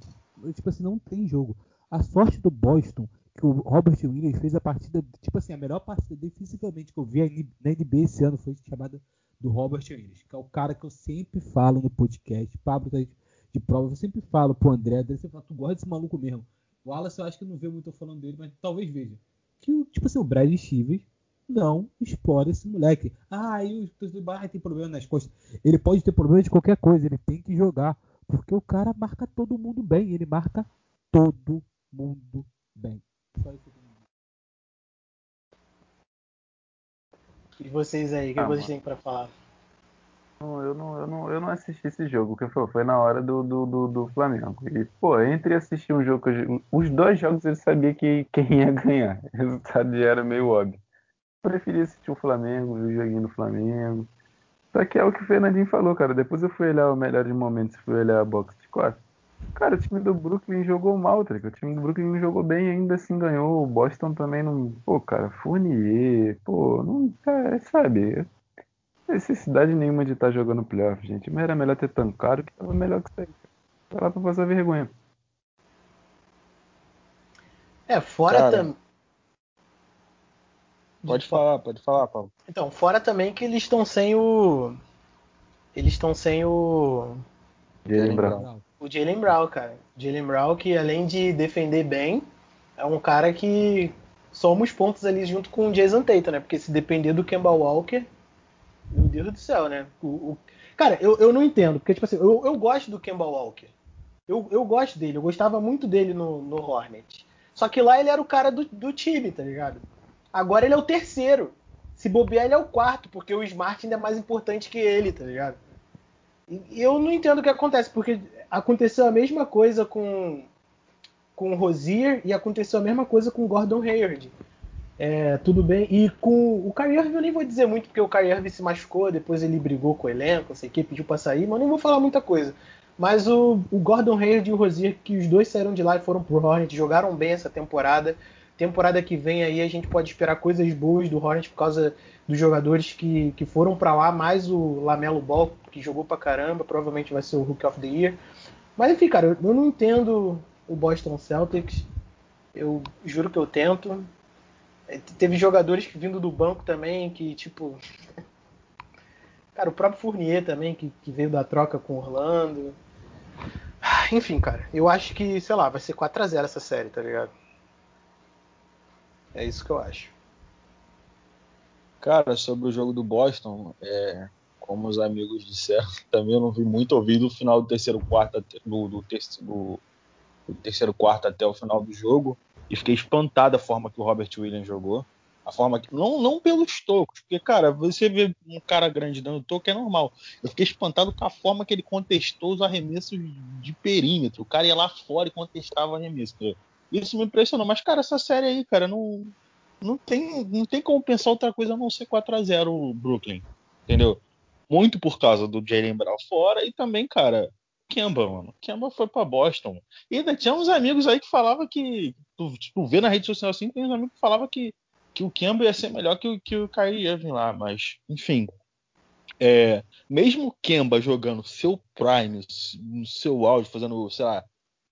Tipo assim, não tem jogo. A sorte do Boston que o Robert Williams fez a partida, tipo assim, a melhor partida defensivamente que eu vi na NBA esse ano foi chamada do Robert Williams, que é o cara que eu sempre falo no podcast, Pablo tá de prova, eu sempre falo pro André, você fala, tu gosta desse maluco mesmo. O Wallace eu acho que não vê muito eu falando dele, mas talvez veja. Que, tipo assim, o Brad Stevens não explora esse moleque. Ah, e o torcedor Barra tem problema nas costas. Ele pode ter problema de qualquer coisa, ele tem que jogar. Porque o cara marca todo mundo bem, ele marca todo mundo bem. E vocês aí, o que ah, vocês têm para falar? Não, eu, não, eu, não, eu não assisti esse jogo, que foi, foi na hora do, do, do, do, Flamengo. E, pô, entre assistir um jogo. Os dois jogos eu sabia que quem ia ganhar. O resultado já era meio óbvio. Eu preferi assistir o Flamengo, o joguinho do Flamengo. Só que é o que o Fernandinho falou, cara. Depois eu fui olhar o melhor de momentos, fui olhar a box de quatro. Cara, o time do Brooklyn jogou mal, tá O time do Brooklyn jogou bem ainda assim ganhou. O Boston também não. Pô, cara, Fournier, pô, não. É, sabe? necessidade nenhuma de estar tá jogando playoff, gente. Mas era melhor ter tancado que tava melhor que isso aí. Tá lá pra passar vergonha. É, fora também. Pode falar, pode falar, Paulo. Então, fora também que eles estão sem o. Eles estão sem o. Jalen Brown. O Jalen Brown, cara. Jalen Brown, que além de defender bem, é um cara que soma os pontos ali junto com o Jason Tatum, né? Porque se depender do Kemba Walker, meu Deus do céu, né? O, o... Cara, eu, eu não entendo, porque, tipo assim, eu, eu gosto do Kemba Walker. Eu, eu gosto dele, eu gostava muito dele no, no Hornet. Só que lá ele era o cara do, do time, tá ligado? Agora ele é o terceiro. Se bobear, ele é o quarto, porque o Smart ainda é mais importante que ele, tá ligado? E eu não entendo o que acontece, porque aconteceu a mesma coisa com com o Rosier e aconteceu a mesma coisa com o Gordon Hayward. É, tudo bem. E com o Kyrie Irving eu nem vou dizer muito, porque o Kyrie Irving se machucou, depois ele brigou com o elenco, não sei o que, pediu pra sair, mas nem vou falar muita coisa. Mas o, o Gordon Hayward e o Rosier, que os dois saíram de lá e foram pro Hornet, jogaram bem essa temporada. Temporada que vem aí a gente pode esperar coisas boas do Hornet por causa dos jogadores que, que foram para lá, mais o Lamelo Ball, que jogou pra caramba, provavelmente vai ser o Rookie of the Year. Mas enfim, cara, eu não entendo o Boston Celtics. Eu juro que eu tento. É, teve jogadores que vindo do banco também, que tipo. Cara, o próprio Fournier também, que, que veio da troca com Orlando. enfim, cara, eu acho que, sei lá, vai ser 4 a 0 essa série, tá ligado? É isso que eu acho. Cara, sobre o jogo do Boston, é, como os amigos disseram, também eu não vi muito ouvido o final do terceiro quarto do, do, do, do terceiro quarto até o final do jogo e fiquei espantado da forma que o Robert Williams jogou. A forma que. Não, não pelos tocos, porque, cara, você vê um cara grande dando toco é normal. Eu fiquei espantado com a forma que ele contestou os arremessos de perímetro. O cara ia lá fora e contestava arremesso. Isso me impressionou. Mas, cara, essa série aí, cara, não, não, tem, não tem como pensar outra coisa a não ser 4x0 o Brooklyn. Entendeu? Muito por causa do Jalen Brown fora e também, cara, Kemba, mano. Kemba foi para Boston. E ainda tinha uns amigos aí que falavam que. Tu, tipo, vê na rede social assim, tem uns amigos que falavam que, que o Kemba ia ser melhor que, o, que o Kyrie Irving lá. Mas, enfim. É, mesmo Kemba jogando seu prime, no seu auge, fazendo, sei lá,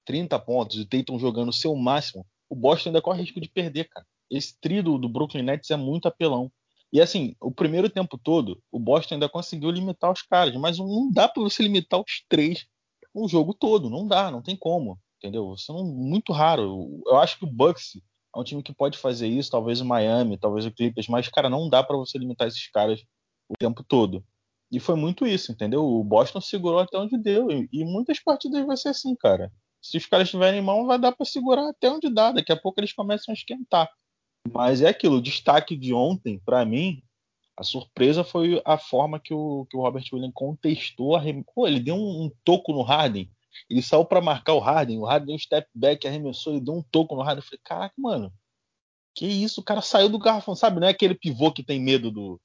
30 pontos, e o Tatum jogando seu máximo, o Boston ainda corre risco de perder, cara. Esse trio do, Brooklyn Nets é muito apelão. E assim, o primeiro tempo todo, o Boston ainda conseguiu limitar os caras, mas não dá para você limitar os três o jogo todo. Não dá, não tem como. Entendeu? Isso é muito raro. Eu acho que o Bucks é um time que pode fazer isso, talvez o Miami, talvez o Clippers, mas, cara, não dá para você limitar esses caras o tempo todo. E foi muito isso, entendeu? O Boston segurou até onde deu. E, muitas partidas vai ser assim, cara. Se os caras estiverem em mão, vai dar para segurar até onde dá. Daqui a pouco eles começam a esquentar. Mas é aquilo, o destaque de ontem, para mim, a surpresa foi a forma que o, que o Robert Williams contestou. Pô, ele deu um, um, toco no Harden. Ele saiu para marcar o Harden. O Harden deu um step back, arremessou e deu um toco no Harden. Eu falei, caraca, mano. Que isso? O cara saiu do garrafão, sabe? Não é aquele pivô que tem medo do,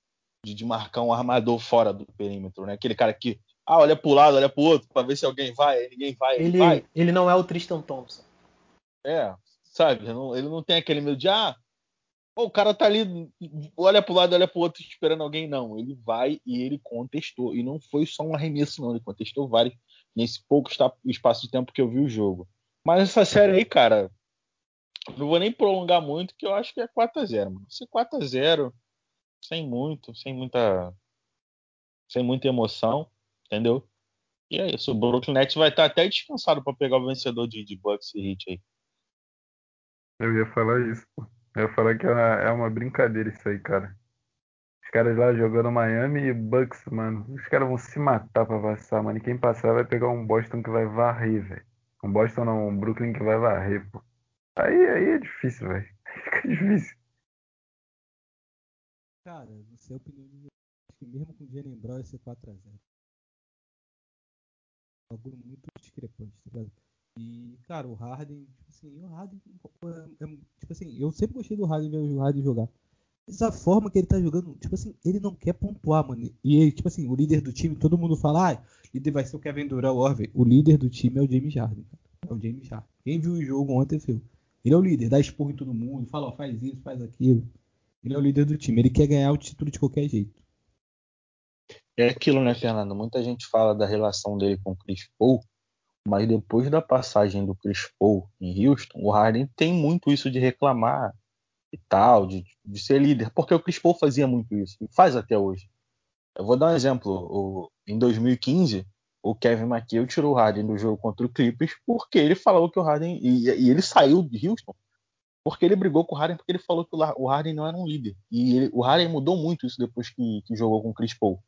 de, de marcar um armador fora do perímetro, né? Aquele cara que, ah, olha pro lado, olha pro outro, pra ver se alguém vai, ninguém vai. Ele, ele, vai. ele não é o Tristan Thompson. É, sabe? Ele não, ele não tem aquele medo de, ah, o cara tá ali, olha pro lado, olha pro outro, esperando alguém. Não, ele vai e ele contestou. E não foi só um arremesso, não. Ele contestou vários nesse pouco espaço de tempo que eu vi o jogo. Mas essa série aí, cara, não vou nem prolongar muito, que eu acho que é 4x0, mano. Se 4x0, sem muito, sem muita. Sem muita emoção, entendeu? E é isso. O Brooklyn Nets vai estar até descansado para pegar o vencedor de, de Bucks e Heat aí. Eu ia falar isso, pô. Eu ia falar que é uma brincadeira isso aí, cara. Os caras lá jogando Miami e Bucks, mano. Os caras vão se matar pra passar, mano. E quem passar vai pegar um Boston que vai varrer, velho. Um Boston não, um Brooklyn que vai varrer, pô. Aí, aí é difícil, velho. Fica difícil. Cara, no seu opinião, acho que mesmo com o Jalen Brown ia ser 4x0. Algo muito discrepante, tá ligado? E, cara, o Harden, tipo assim, o Harden, é, é, tipo assim, eu sempre gostei do Harden ver o Harden jogar. Mas a forma que ele tá jogando, tipo assim, ele não quer pontuar, mano. E ele, tipo assim, o líder do time, todo mundo fala, ah, líder vai ser o Kevin Durant, o O líder do time é o James Harden, cara. É o James Harden. Quem viu o jogo ontem viu. Ele é o líder, dá esporro em todo mundo, fala, ó, faz isso, faz aquilo. Ele é o líder do time, ele quer ganhar o título de qualquer jeito. É aquilo, né, Fernando? Muita gente fala da relação dele com o Chris Paul, mas depois da passagem do Chris Paul em Houston, o Harden tem muito isso de reclamar e tal, de, de ser líder, porque o Chris Paul fazia muito isso, e faz até hoje. Eu vou dar um exemplo. O, em 2015, o Kevin McHale tirou o Harden do jogo contra o Clippers porque ele falou que o Harden. E, e, ele saiu de Houston porque ele brigou com o Harden porque ele falou que o Harden não era um líder. E ele, o Harden mudou muito isso depois que, que jogou com o Chris Paul.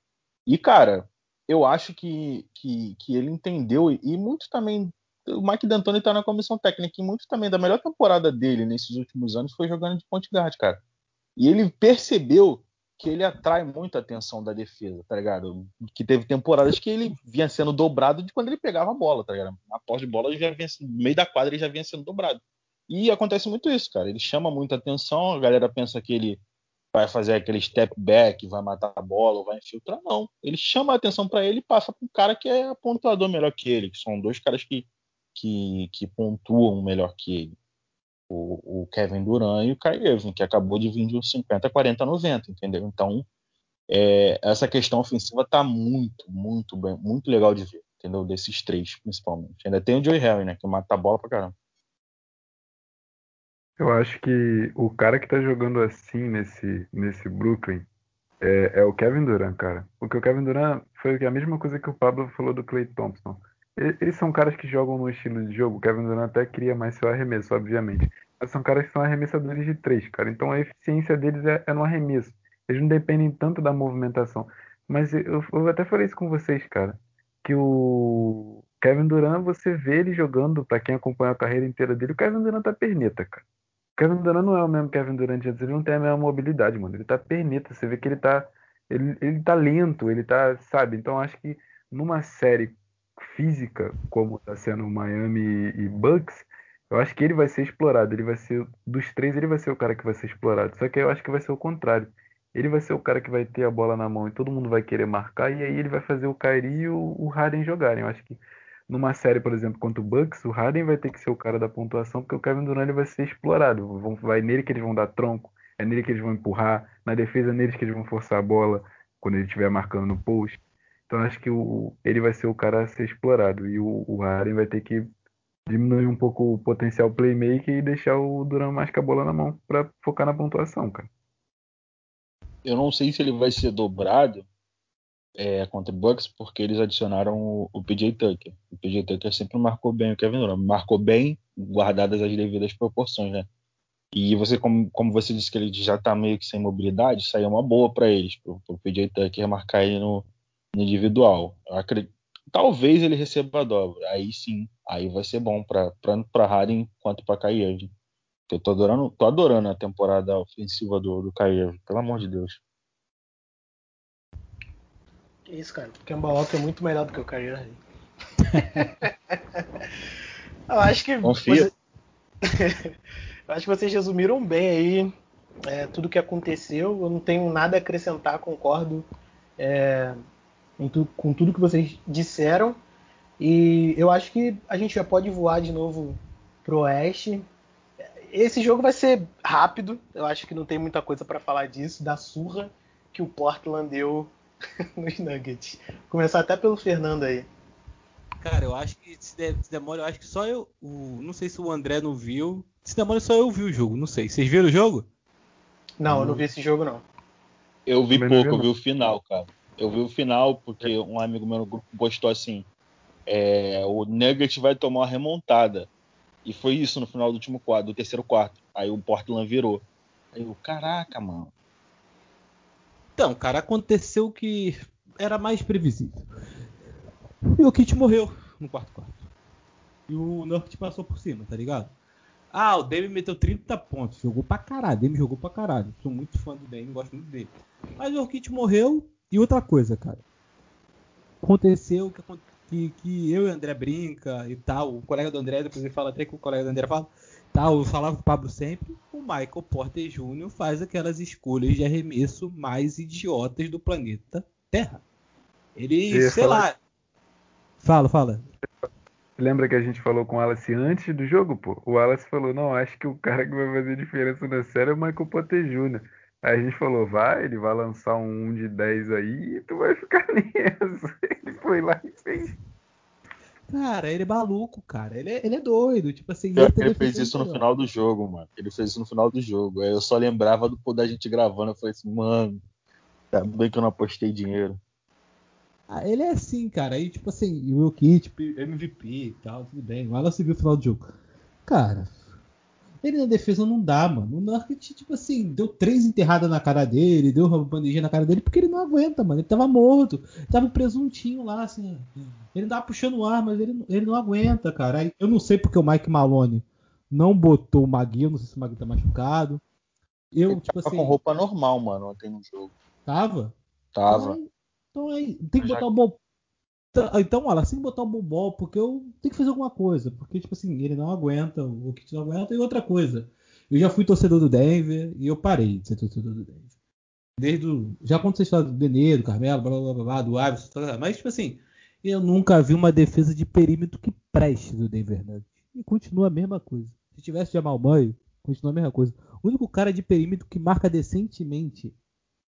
E, cara, eu acho que, que, que ele entendeu, e muito também. O Mike D'Antoni está na comissão técnica, e muito também da melhor temporada dele nesses últimos anos foi jogando de ponte guard, cara. E ele percebeu que ele atrai muito a atenção da defesa, tá ligado? Que teve temporadas que ele vinha sendo dobrado de quando ele pegava a bola, tá ligado? Pós de bola, ele já vinha, no meio da quadra, ele já vinha sendo dobrado. E acontece muito isso, cara. Ele chama muita atenção, a galera pensa que ele vai fazer aquele step back, vai matar a bola, vai infiltrar, não. Ele chama a atenção para ele e passa para um cara que é pontuador melhor que ele, que são dois caras que, que, que pontuam melhor que ele. O, o, Kevin Durant e o Kyrie Irving, que acabou de vir de uns 50, 40, 90, entendeu? Então, é, essa questão ofensiva tá muito, muito bem, muito legal de ver, entendeu? Desses três, principalmente. Ainda tem o Joey Harry, né, que mata a bola pra caramba. Eu acho que o cara que tá jogando assim nesse, nesse Brooklyn é, é o Kevin Durant, cara. Porque o Kevin Durant foi a mesma coisa que o Pablo falou do Clay Thompson. Eles são caras que jogam no estilo de jogo. Kevin Durant até cria mais seu arremesso, obviamente. Mas são caras que são arremessadores de três, cara. Então a eficiência deles é, é no arremesso. Eles não dependem tanto da movimentação. Mas eu, eu até falei isso com vocês, cara. Que o Kevin Durant, você vê ele jogando, para quem acompanha a carreira inteira dele, o Kevin Durant tá perneta, cara. Kevin Durant não é o mesmo Kevin Durant antes, ele não tem a mesma mobilidade, mano. Ele tá perneta, você vê que ele tá. Ele, ele tá lento, ele tá, sabe? Então acho que numa série física, como está sendo Miami e Bucks, eu acho que ele vai ser explorado. Ele vai ser dos três, ele vai ser o cara que vai ser explorado. Só que eu acho que vai ser o contrário. Ele vai ser o cara que vai ter a bola na mão e todo mundo vai querer marcar e aí ele vai fazer o Kyrie e o, o Harden jogarem. Eu acho que numa série, por exemplo, contra o Bucks, o Harden vai ter que ser o cara da pontuação porque o Kevin Durant vai ser explorado. Vão, vai nele que eles vão dar tronco, é nele que eles vão empurrar, na defesa é neles que eles vão forçar a bola quando ele estiver marcando no post. Então acho que o, ele vai ser o cara a ser explorado. E o, o Harden vai ter que diminuir um pouco o potencial playmaker e deixar o Duran mais com a bola na mão para focar na pontuação, cara. Eu não sei se ele vai ser dobrado é, contra o Bucks, porque eles adicionaram o, o, PJ Tucker. O PJ Tucker sempre marcou bem o Kevin Durant. Marcou bem, guardadas as devidas proporções, né? E você, como, como você disse que ele já tá meio que sem mobilidade, saiu uma boa para eles, pro, pro PJ Tucker marcar ele no, individual. Acredito, talvez ele receba a dobra. Aí sim, aí vai ser bom para para Harden quanto para Kyrie. Eu tô adorando, tô adorando a temporada ofensiva do, do Kyrie, pelo amor de Deus. Isso, cara. O Kemba Walker é muito melhor do que o Kyrie Eu acho que Confia. Você... Eu acho que vocês resumiram bem aí é, tudo o que aconteceu. Eu não tenho nada a acrescentar, concordo. É, tu, com tudo que vocês disseram. E eu acho que a gente já pode voar de novo pro Oeste. Esse jogo vai ser rápido, eu acho que não tem muita coisa para falar disso, da surra que o Portland deu nos Nuggets. Começar até pelo Fernando aí. Cara, eu acho que se, de, se demora, eu acho que só eu. O, não sei se o André não viu. Se demora, só eu vi o jogo, não sei. Vocês viram o jogo? Não, eu não vi esse jogo, não. Eu vi pouco, eu vi o final, cara. Eu vi o final porque um amigo meu no grupo postou assim: é, o Nuggets vai tomar uma remontada. E foi isso no final do último quarto, do terceiro quarto. Aí o Portland virou. Aí eu, caraca, mano. Então, cara, aconteceu que era mais previsível. E o Kit morreu no quarto quarto. E o Nurkic passou por cima, tá ligado? Ah, o Dame meteu 30 pontos. Jogou pra caralho. Dame jogou pra caralho. Sou muito fã do Dame, gosto muito dele. Mas o Orkit morreu e outra coisa, cara. Aconteceu que, que, que eu e o André brinca e tal. O colega do André, depois ele fala até que o colega do André fala. Tal, eu falava com o Pablo sempre. O Michael Porter Jr. faz aquelas escolhas de arremesso mais idiotas do planeta Terra. Ele, sei lá. Fala, fala. Lembra que a gente falou com o Wallace antes do jogo, pô? O Wallace falou: não, acho que o cara que vai fazer diferença na série é o Michael Porter Jr. Aí a gente falou, vai, ele vai lançar um 1 de 10 aí e tu vai ficar nessa. Ele foi lá e fez. Cara, ele é maluco, cara. Ele é, ele é doido. Tipo assim, ele, ele fez isso no final do jogo, mano. Ele fez isso no final do jogo. Aí eu só lembrava do poder da gente gravando. Eu falei assim, mano, tá bem que eu não apostei dinheiro. Ah, ele é assim, cara. Aí, tipo assim, o Kit, tipo, MVP e tal, tudo bem. Mas ela se viu o final do jogo. Cara, ele na defesa não dá, mano. O Nurkic, tipo assim, deu três enterradas na cara dele, deu uma bandejinha na cara dele, porque ele não aguenta, mano. Ele tava morto. Tava presuntinho lá, assim. Ele tava puxando o ar, mas ele, ele não aguenta, cara. Aí, eu não sei porque o Mike Malone não botou o Magui, eu não sei se o Magui tá machucado. Eu, ele tipo tava assim, com roupa normal, mano, ontem no jogo. Tava? Tava. Então, aí, tem que botar o então, então, olha, sem botar o bobó, porque eu tenho que fazer alguma coisa. Porque, tipo assim, ele não aguenta, o Kit não aguenta. E outra coisa, eu já fui torcedor do Denver e eu parei de ser torcedor do Denver. Desde o, já aconteceu a história do Denê, do Carmelo, blá, blá, blá, blá do Iverson, mas, tipo assim, eu nunca vi uma defesa de perímetro que preste do Denver. E continua a mesma coisa. Se tivesse Jamal Murray, continua a mesma coisa. O único cara de perímetro que marca decentemente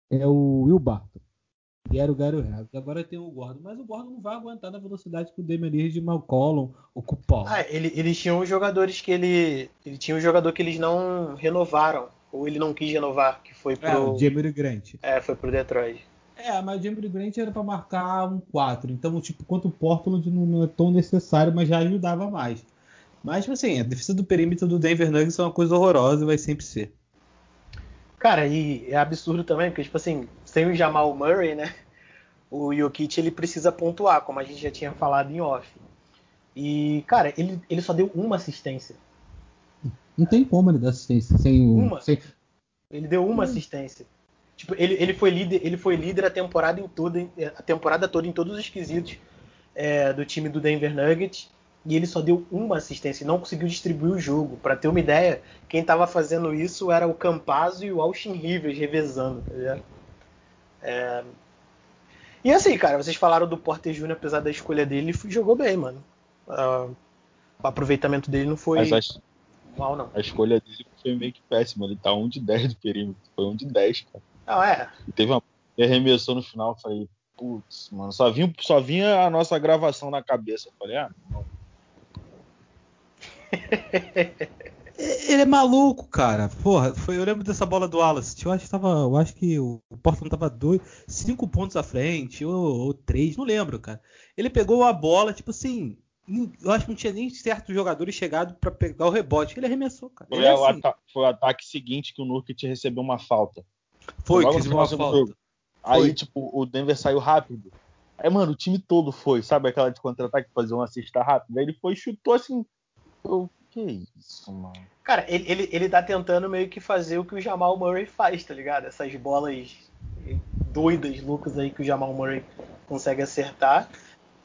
é o Will Barton. E era o Gary Harris. Agora tem o Gordon, mas o Gordon não vai aguentar na velocidade que o Damian Lillard, Malcolm, o Paul. Ah, ele, eles tinham jogadores que ele, ele tinha um jogador que eles não renovaram ou ele não quis renovar, que foi é, pro é, o Jamie Grant. É, foi pro Detroit. É, mas o Jeremy Grant era para marcar um 4. Então, tipo, quanto o Portland não é tão necessário, mas já ajudava mais. Mas, tipo assim, a defesa do perímetro do Denver Nuggets é uma coisa horrorosa e vai sempre ser. Cara, e é absurdo também, porque, tipo assim, sem o Jamal Murray, né? O Jokic ele precisa pontuar, como a gente já tinha falado em off. E, cara, ele, ele só deu uma assistência. Não tem como ele dar assistência sem o. Uma? Sem... Ele deu uma hum. assistência. Tipo, ele, ele, foi líder, ele foi líder a temporada em toda, a temporada toda em todos os quesitos é, do time do Denver Nuggets e ele só deu uma assistência e não conseguiu distribuir o jogo. Para ter uma ideia, quem estava fazendo isso era o Campazzo e o Austin Rivers revezando, tá ligado? É... E assim, cara, vocês falaram do Porter Jr., apesar da escolha dele, ele jogou bem, mano. Uh, o aproveitamento dele não foi a, mal, não. A escolha dele foi meio que péssima. Ele tá 1 de 10 do perímetro. Foi 1 de 10, cara. Não, é. E teve uma. Ele arremessou no final, falei, putz, mano, só vinha, só vinha a nossa gravação na cabeça. Eu falei, ah, não. Ele é maluco, cara. Porra, foi, eu lembro dessa bola do Wallace. Eu acho que, tava, eu acho que o Portland tava dois, cinco pontos à frente, ou, ou, três, não lembro, cara. Ele pegou a bola, tipo assim. Eu acho que não tinha nem certos jogadores chegado para pegar o rebote. Ele arremessou, cara. Foi, é assim. o foi, o ataque seguinte que o Nurkic recebeu uma falta. Foi, que uma falta. Aí, tipo, o Denver saiu rápido. Aí, mano, o time todo foi, sabe aquela de contra-ataque fazer uma cesta rápida? Aí ele foi e chutou assim eu, que isso, mano? Cara, ele, ele, ele tá tentando meio que fazer o que o Jamal Murray faz, tá ligado? Essas bolas doidas, loucas aí que o Jamal Murray consegue acertar.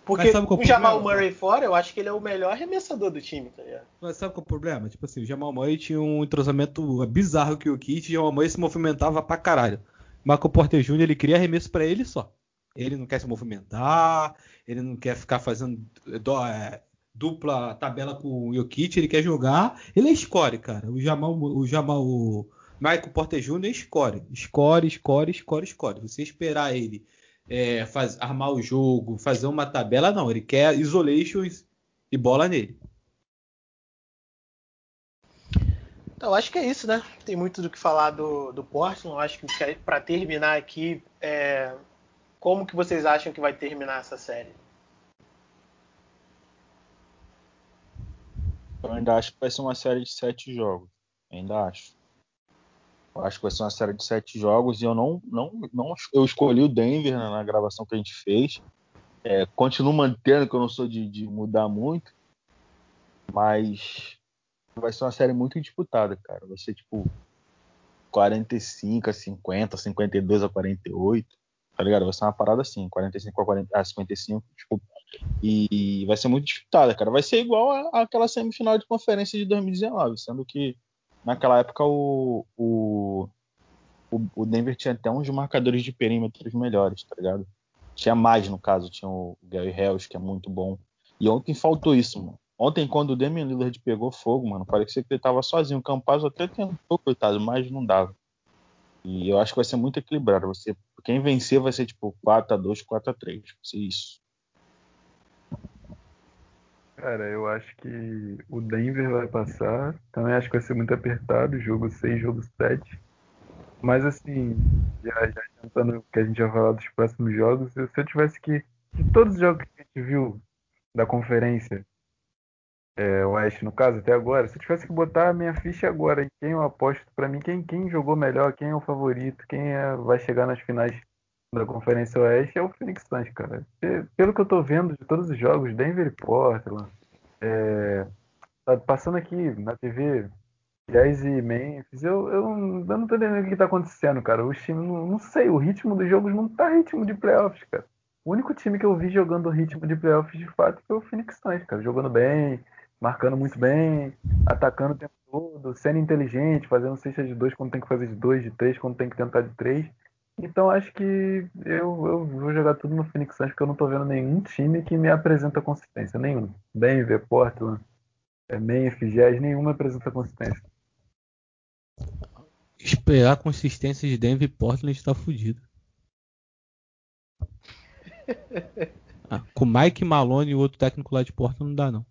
Porque com o, o Jamal Murray fora, eu acho que ele é o melhor arremessador do time, tá ligado? Mas sabe qual é o problema? Tipo assim, o Jamal Murray tinha um entrosamento bizarro que o Kit, o Jamal Murray se movimentava pra caralho. Marco Porter Jr. ele queria arremesso para ele só. Ele não quer se movimentar, ele não quer ficar fazendo é, dupla tabela com o Jokic, ele quer jogar, ele é score, cara. O Jamal, o Jamal, o Michael Porter Jr. é score, score, score, score, score. Você esperar ele é, faz, armar o jogo, fazer uma tabela, não. Ele quer isolations e bola nele. Então, acho que é isso, né? Tem muito do que falar do, do Portland. Acho que para terminar aqui, é, como que vocês acham que vai terminar essa série? Eu ainda acho que vai ser uma série de sete jogos. Ainda acho. Eu acho que vai ser uma série de sete jogos e eu não, não, não eu escolhi o Denver na, na gravação que a gente fez. É, continuo mantendo que eu não sou de, de, mudar muito, mas vai ser uma série muito disputada, cara. Vai ser tipo 45 a 50, 52 a 48, tá ligado? Vai ser uma parada assim, 45 a, 40, a 55, tipo, e vai ser muito disputada, cara. Vai ser igual àquela semifinal de conferência de 2019, sendo que naquela época o, o, o Denver tinha até uns marcadores de perímetros melhores, tá ligado? Tinha mais, no caso, tinha o Gary Hells, que é muito bom. E ontem faltou isso, mano. Ontem, quando o Damian Lillard pegou fogo, mano, parecia que ele tava sozinho. O Campazzo até tentou, coitado, mas não dava. E eu acho que vai ser muito equilibrado. Você, quem vencer vai ser tipo 4x2, 4x3. Vai ser isso. Cara, eu acho que o Denver vai passar. Também acho que vai ser muito apertado, jogo 6, jogo 7. Mas assim, já, já o que a gente vai falar dos próximos jogos, se eu tivesse que. De todos os jogos que a gente viu da conferência, é, Oeste no caso, até agora, se eu tivesse que botar a minha ficha agora em quem eu aposto, para mim, quem, quem jogou melhor, quem é o favorito, quem é, vai chegar nas finais da Conferência Oeste é o Phoenix Suns, cara. Pelo que eu tô vendo de todos os jogos, Denver e Portland, é, tá passando aqui na TV, Jazz e Memphis, eu, eu, eu não tô entendendo o que tá acontecendo, cara. O time, não, não sei, o ritmo dos jogos não tá ritmo de playoffs, cara. O único time que eu vi jogando ritmo de playoffs de fato foi o Phoenix Suns, cara. Jogando bem, marcando muito bem, atacando o tempo todo, sendo inteligente, fazendo cesta de dois quando tem que fazer de dois, de três quando tem que tentar de três. Então acho que eu, eu vou jogar tudo no Phoenix Suns porque eu não tô vendo nenhum time que me apresenta consistência. Nenhum. Denver, Portland, é, Memphis, Jazz, nenhum me apresenta consistência. Esperar a consistência de Denver e Portland está fudido. Ah, com Mike Malone e o outro técnico lá de Portland não dá não.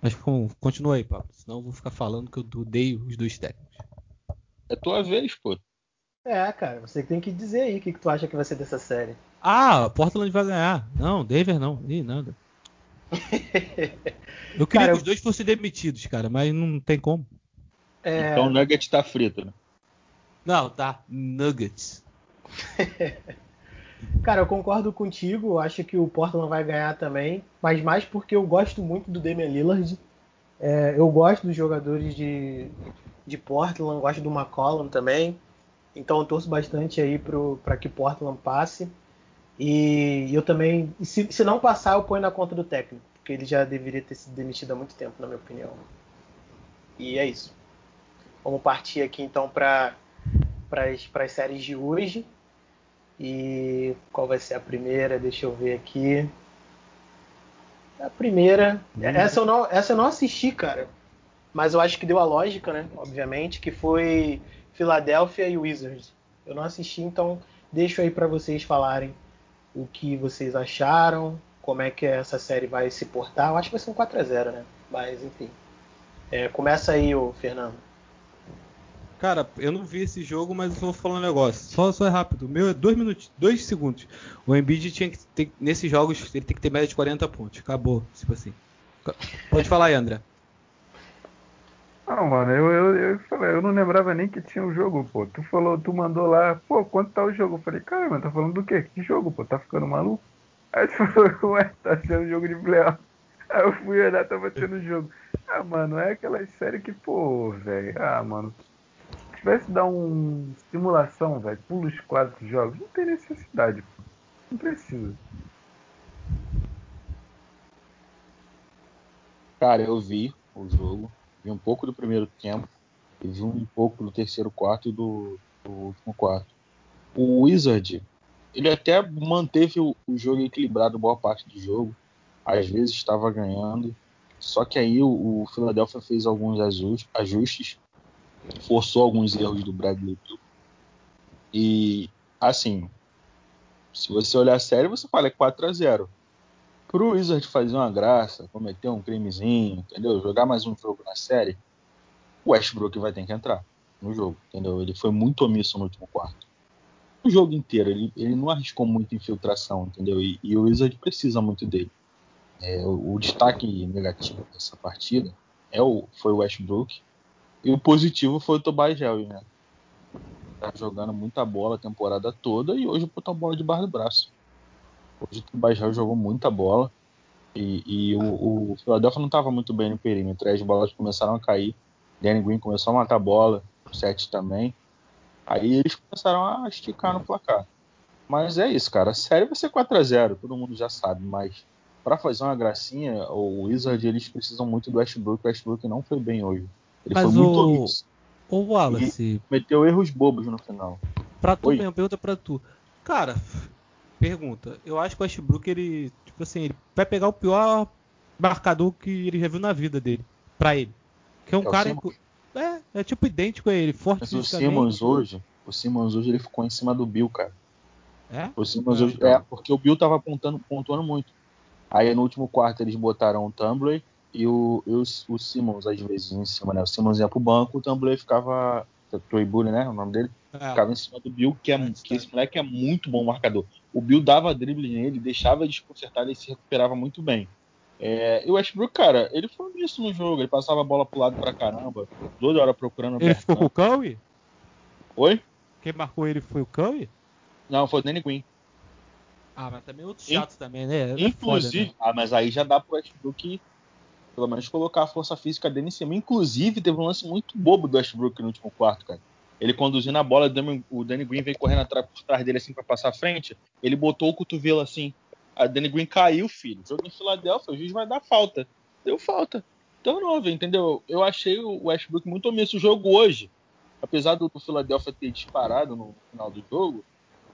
Mas com, continua aí, Pablo. Senão eu vou ficar falando que eu odeio os dois técnicos. É tua vez, pô. É, cara, você tem que dizer aí o que, que tu acha que vai ser dessa série. Ah, Portland vai ganhar. Não, Denver não. Ih, nada. Eu queria cara, que os dois fossem demitidos, cara, mas não tem como. É... Então o Nuggets tá frito, né? Não, tá. Nuggets. cara, eu concordo contigo. Acho que o Portland vai ganhar também. Mas mais porque eu gosto muito do Damian Lillard. É, eu gosto dos jogadores de, de Portland, gosto do McCollum também. Então eu torço bastante aí para que Portland passe. E eu também, se, se, não passar, eu ponho na conta do técnico, porque ele já deveria ter sido demitido há muito tempo, na minha opinião. E é isso. Vamos partir aqui então para as séries de hoje. E qual vai ser a primeira? Deixa eu ver aqui. A primeira. Essa eu não, essa eu não assisti, cara. Mas eu acho que deu a lógica, né? Obviamente, que foi Philadelphia e Wizards. Eu não assisti, então deixo aí para vocês falarem o que vocês acharam, como é que essa série vai se portar. Eu acho que vai ser um 4 a 0 né? Mas enfim. É, começa aí, o Fernando. Cara, eu não vi esse jogo, mas eu vou falar um negócio. Só, só é rápido. Meu é dois minutos, dois segundos. O Embiid tinha que ter, nesses jogos ele tem que ter média de 40 pontos. Acabou, tipo assim. Pode falar aí, André. Mano, eu, eu, eu falei, eu não lembrava nem que tinha o um jogo, pô. Tu falou, tu mandou lá, pô, quanto tá o jogo? Eu falei, cara, mano, tá falando do quê? Que jogo, pô? Tá ficando maluco? Aí tu falou, ué, tá sendo jogo de playoff. Aí eu fui olhar, tava tendo jogo. Ah, mano, é aquela série que, pô, velho. Ah, mano. Se tivesse dar um simulação, velho, pula os quatro jogos, não tem necessidade, pô. Não precisa. Cara, eu vi o jogo vi um pouco do primeiro tempo e vi um pouco do terceiro quarto e do, do último quarto. O Wizard, ele até manteve o, o, jogo equilibrado boa parte do jogo. Às vezes estava ganhando. Só que aí o, o Philadelphia fez alguns ajustes, forçou alguns erros do Bradley E assim, se você olhar sério, você fala é 4 a 0 pro Wizard fazer uma graça, cometer um crimezinho, entendeu? Jogar mais um jogo na série, o Westbrook vai ter que entrar no jogo, entendeu? Ele foi muito omisso no último quarto. O jogo inteiro, ele, ele não arriscou muito infiltração, entendeu? E, e o Wizard precisa muito dele. É, o, o, destaque negativo dessa partida é o, foi o Westbrook e o positivo foi o Tobias Harris, né? Tá jogando muita bola a temporada toda e hoje botou a bola debaixo do braço. Hoje o Bajal jogou muita bola e, e o, o Philadelphia não estava muito bem no perímetro. As bolas começaram a cair. Danny Green começou a matar a bola, o Sete também. Aí eles começaram a esticar no placar. Mas é isso, cara. A série vai ser 4 a 0 todo mundo já sabe. Mas para fazer uma gracinha, o Wizard eles precisam muito do Westbrook. O Westbrook não foi bem hoje. Ele mas foi muito o... O Wallace. E meteu erros bobos no final. Pra tu, mesmo, pergunta pra tu. Cara, Pergunta. Eu acho que o Westbrook, ele, tipo assim, ele vai pegar o pior marcador que ele já viu na vida dele. Pra ele. Que é um é cara. É, é tipo idêntico a ele, forte Mas o Simmons hoje, o Simmons hoje ele ficou em cima do Bill, cara. É? O Simmons é, hoje. É, porque o Bill tava apontando, pontuando muito. Aí no último quarto eles botaram o Tumblr e o, e o, Simmons às vezes em cima, né? O Simmons ia pro banco, o Tumblr ficava. Troy Bully, né? O nome dele. É. Ficava em cima do Bill, que, é, que esse moleque é muito bom marcador. O Bill dava drible nele, deixava desconcertado e se recuperava muito bem. É, e o Westbrook, cara, ele foi isso no jogo. Ele passava a bola pro lado pra caramba, toda hora procurando o Ele ficou com o Curry? Oi? Quem marcou ele foi o Curry? Não, foi o Danny Green. Ah, mas também outro chato In... também, né? É Inclusive, foda, né? ah, mas aí já dá pro Westbrook pelo menos colocar a força física dele em cima. Inclusive, teve um lance muito bobo do Westbrook no último quarto, cara. Ele conduzindo a bola, o Danny Green veio correndo atrás, por trás dele assim para passar à frente. Ele botou o cotovelo assim. A Danny Green caiu, filho. Jogo em Filadélfia, o juiz vai dar falta. Deu falta. Novo, entendeu? Eu achei o Westbrook muito omisso. O jogo hoje, apesar do Philadelphia ter disparado no final do jogo,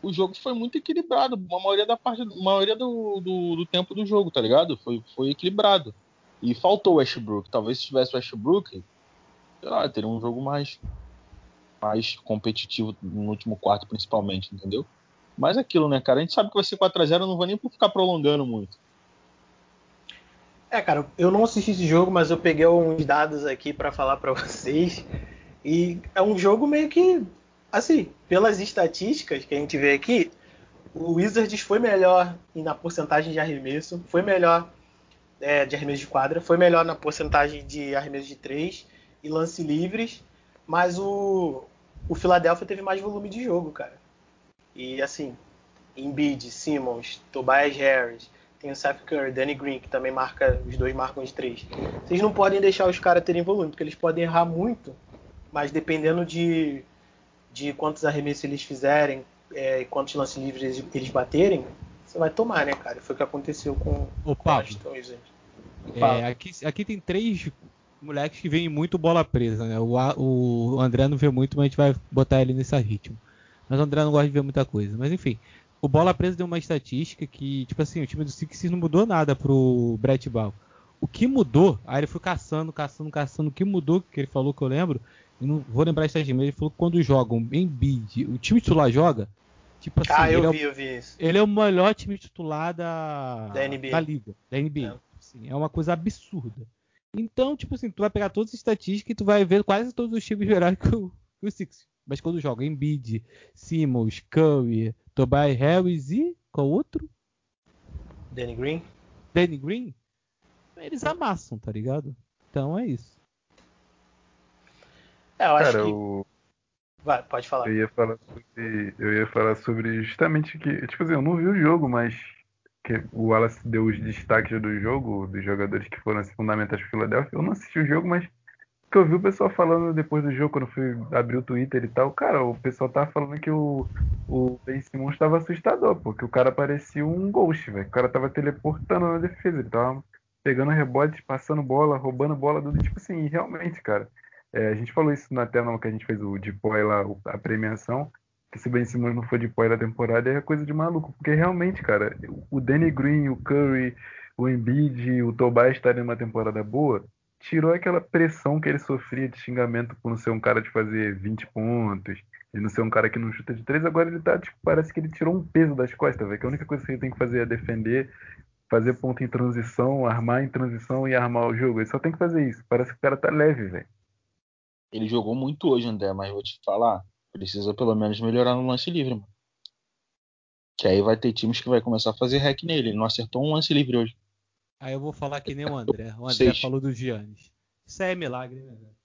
o jogo foi muito equilibrado. A maioria da parte, maioria do, do, do, tempo do jogo, tá ligado? Foi, foi equilibrado. E faltou o Westbrook. Talvez se tivesse o Westbrook, sei lá, teria um jogo mais mais competitivo no último quarto, principalmente, entendeu? Mas é aquilo, né, cara? A gente sabe que vai ser 4x0, eu não vou nem ficar prolongando muito. É, cara, eu não assisti esse jogo, mas eu peguei uns dados aqui para falar para vocês. E é um jogo meio que assim, pelas estatísticas que a gente vê aqui, o Wizards foi melhor na porcentagem de arremesso, foi melhor é, de arremesso de quadra, foi melhor na porcentagem de arremesso de três e lance livres, mas o, o Philadelphia teve mais volume de jogo, cara. E assim, Embiid, Simmons, Tobias Harris, tem o Seth Curry, Danny Green, que também marca, os dois marcam de três. Vocês não podem deixar os caras terem volume, porque eles podem errar muito, mas dependendo de, de quantos arremessos eles fizerem, é, quantos lances livres eles, eles, baterem, você vai tomar, né, cara? Foi o que aconteceu com o Pablo. É, aqui, aqui tem três moleques que vêm muito bola presa, né? O, o André não vê muito, mas a gente vai botar ele nesse ritmo. Mas o André não gosta de ver muita coisa. Mas enfim, o Bola Presa deu uma estatística que, tipo assim, o time do Sixers não mudou nada pro Brett Ball. O que mudou, aí ele foi caçando, caçando, caçando. O que mudou, que ele falou que eu lembro, eu não vou lembrar a estatística, mas ele falou que quando jogam em bid, o time titular joga, tipo assim. Ah, eu é vi, é, eu vi isso. Ele é o melhor time titular da, da, NBA. da liga, da NBA. É. Assim, é uma coisa absurda. Então, tipo assim, tu vai pegar todas as estatísticas e tu vai ver quase todos os times melhores que o, que o Sixers. Mas quando joga em bid, Simmons, Curry, Tobias Harris e qual outro? Danny Green. Danny Green? Eles amassam, tá ligado? Então é isso. É, eu acho Cara, que... o... Vai, pode falar. Eu ia falar sobre. Eu ia falar sobre justamente que. Tipo assim, eu não vi o jogo, mas que o Wallace deu os destaques do jogo, dos jogadores que foram assim, fundamentais para o Philadelphia. Eu não assisti o jogo, mas que eu vi o pessoal falando depois do jogo, quando fui abrir o Twitter e tal, cara, o pessoal tava falando que o, o Ben Simmons tava assustador, porque o cara parecia um ghost, velho. O cara tava teleportando na defesa, ele tava pegando rebote, passando bola, roubando bola, do tipo assim, realmente, cara. É, a gente falou isso na tela que a gente fez o Depoy lá, a premiação, que se Ben Simmons não for Depoy da temporada é coisa de maluco, porque realmente, cara, o Danny Green, o Curry, o Embiid, o Tobias estarem numa temporada boa, tirou aquela pressão que ele sofria de xingamento por não ser um cara de fazer 20 pontos, e não ser um cara que não chuta de três, agora ele tá, tipo, parece que ele tirou um peso das costas, velho. Que a única coisa que ele tem que fazer é defender, fazer ponto em transição, armar em transição e armar o jogo. Ele só tem que fazer isso. Parece que o cara tá leve, velho. Ele jogou muito hoje, André, mas vou te falar, precisa pelo menos melhorar no lance livre, mano. Que aí vai ter times que vai começar a fazer hack nele. Ele não acertou um lance livre hoje. Aí eu vou falar que nem o André. O André Seis. falou do Giannis. Isso é milagre, né, velho?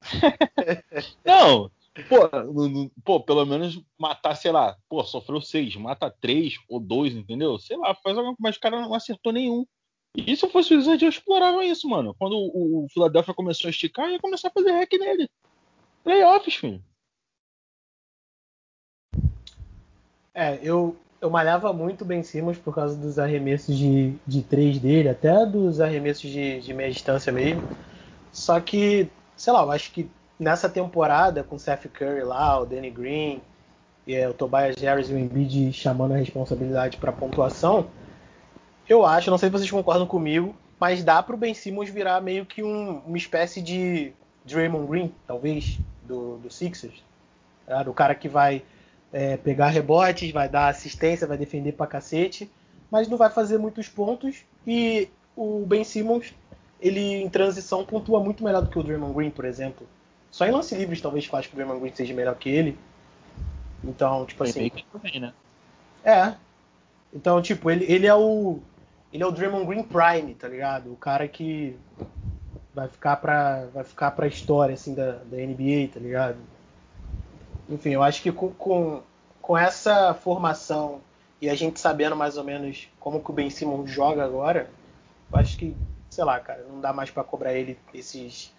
não, pô, pô, pelo menos matar, sei lá, pô, sofreu seis, mata três ou dois, entendeu? Sei lá, faz alguma mas o cara não acertou nenhum. E se fosse o Wizards, eu explorava isso, mano. Quando o, o Philadelphia começou a esticar, ia começar a fazer hack nele. Playoffs, filho. É, eu, eu malhava muito Ben Simmons por causa dos arremessos de, de três dele, até dos arremessos de, de meia distância mesmo. Só que, sei lá, eu acho que nessa temporada, com o Seth Curry lá, o Danny Green, e, é, o Tobias Harris e o Embiid chamando a responsabilidade para pontuação, eu acho, não sei se vocês concordam comigo, mas dá para o Ben Simmons virar meio que um, uma espécie de Draymond Green, talvez, do, do Sixers. Tá? O cara que vai é, pegar rebotes, vai dar assistência, vai defender pra cacete, mas não vai fazer muitos pontos. E o Ben Simmons, ele em transição pontua muito melhor do que o Draymond Green, por exemplo. Só em lance livres talvez acho que o Draymond Green seja melhor que ele. Então, tipo assim. Também, né? É. Então, tipo, ele, ele é o. Ele é o Draymond Green Prime, tá ligado? O cara que vai ficar pra, vai ficar pra história, assim, da, da NBA, tá ligado? Enfim, eu acho que com, com, com, essa formação e a gente sabendo mais ou menos como que o Ben Simmons joga agora, eu acho que, sei lá, cara, não dá mais para cobrar ele esses,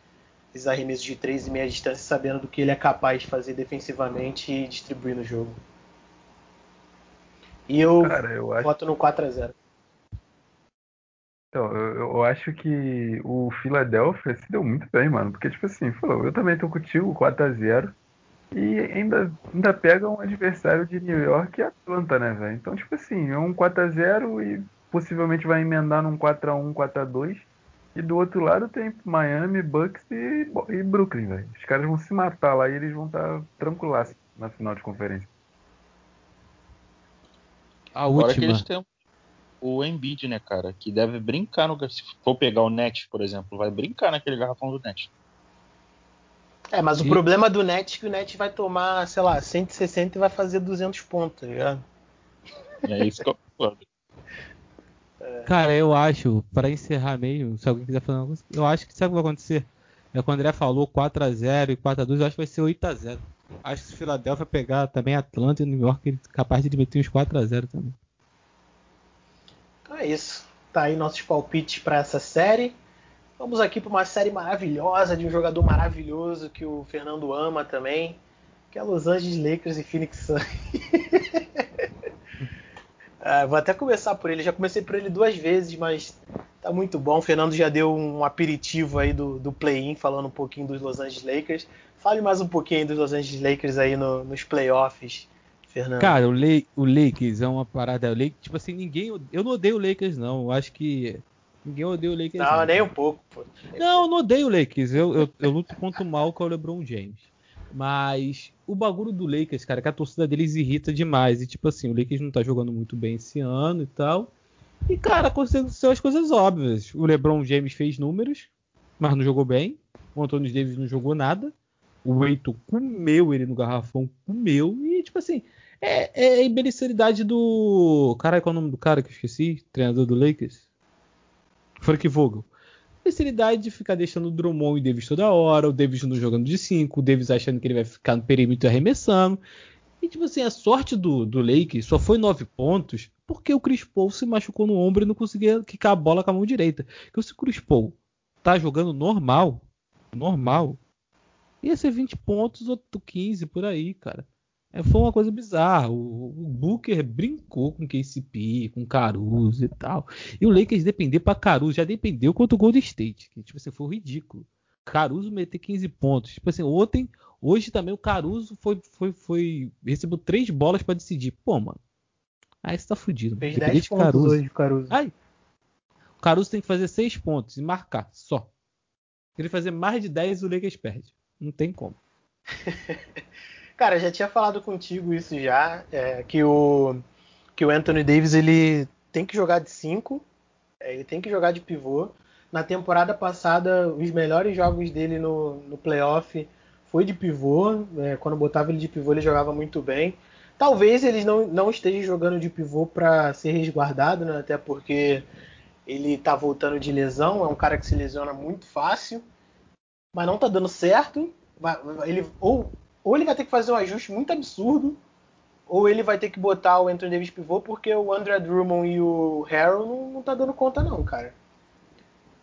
esses arremessos de três e meia distância sabendo do que ele é capaz de fazer defensivamente e distribuir no jogo. E eu, cara, eu acho... no 4 a 0 então, eu, eu, acho que o Philadelphia se deu muito bem, mano. Porque, tipo assim, falou, eu também tô contigo, 4x0. E ainda, ainda pega um adversário de New York e Atlanta, né, velho? Então, tipo assim, é um 4x0 e possivelmente vai emendar num 4x1, 4x2. E do outro lado tem Miami, Bucks e, e Brooklyn, velho. Os caras vão se matar lá e eles vão estar tá tranquilaços na final de conferência. A última. que eles têm o Embiid, né, cara? Que deve brincar no. Se for pegar o Net, por exemplo, vai brincar naquele garrafão do Net. É, mas e... o problema do Net é que o Net vai tomar, sei lá, 160 e vai fazer 200 pontos, tá ligado? É isso que eu falo. É. Cara, eu acho, para encerrar meio, se alguém quiser falar uma coisa, eu acho que sabe o que vai acontecer? É quando o André falou 4x0 e 4x2, eu acho que vai ser 8x0. Acho que se o Philadelphia pegar também Atlanta e New York, ele é capaz de meter uns 4x0 também. Então é isso. Tá aí nossos palpites para essa série. Vamos aqui para uma série maravilhosa de um jogador maravilhoso que o Fernando ama também, que é Los Angeles Lakers e Phoenix Suns. ah, vou até começar por ele. Já comecei por ele duas vezes, mas tá muito bom. O Fernando já deu um aperitivo aí do, do play-in, falando um pouquinho dos Los Angeles Lakers. Fale mais um pouquinho dos Los Angeles Lakers aí no, nos playoffs, Fernando. Cara, o, Le o Lakers é uma parada. O Lakers, tipo assim, ninguém. Eu não odeio o Lakers, não. Eu acho que. Ninguém odeia o Lakers. Não, não. nem um pouco, pô. Não, eu não odeio o Lakers. Eu, eu, eu luto contra o mal com o LeBron James. Mas o bagulho do Lakers, cara, é que a torcida deles irrita demais. E tipo assim, o Lakers não tá jogando muito bem esse ano e tal. E, cara, aconteceu as coisas óbvias. O LeBron James fez números, mas não jogou bem. O Anthony Davis não jogou nada. O Eiton comeu ele no garrafão, comeu. E, tipo assim, é, é a imbecilidade do. Caralho, qual é o nome do cara que eu esqueci? Treinador do Lakers? Frank Vogel. Imbecilidade de ficar deixando o Drummond e o Davis toda hora, o Davis não jogando de 5, o Davis achando que ele vai ficar no perímetro arremessando. E, tipo assim, a sorte do, do só foi 9 pontos porque o Chris Paul se machucou no ombro e não conseguia quicar a bola com a mão direita. Porque se o Chris Paul tá jogando normal, normal, ia ser 20 pontos ou 15 por aí, cara. É, foi uma coisa bizarra. O, o Booker brincou com KCP, com Caruso e tal. E o Lakers depender para Caruso já dependeu contra o Golden State, que tipo assim, foi ridículo. Caruso meter 15 pontos. Tipo assim, ontem, hoje também o Caruso foi, foi, foi recebeu três bolas para decidir. Pô, mano. Aí você tá fudido. Fez 10 de pontos Caruso. hoje, Caruso. Aí, o Caruso tem que fazer 6 pontos e marcar, só. Se ele fazer mais de 10, o Lakers perde. Não tem como. Cara, já tinha falado contigo isso já, é, que, o, que o Anthony Davis ele tem que jogar de 5, é, ele tem que jogar de pivô. Na temporada passada, os melhores jogos dele no, no playoff foi de pivô. É, quando botava ele de pivô, ele jogava muito bem. Talvez ele não, não esteja jogando de pivô para ser resguardado, né? até porque ele está voltando de lesão. É um cara que se lesiona muito fácil, mas não está dando certo. Ele, ou ou ele vai ter que fazer um ajuste muito absurdo, ou ele vai ter que botar o Anthony Davis pivô, porque o André Drummond e o Harrell não, não tá dando conta não, cara.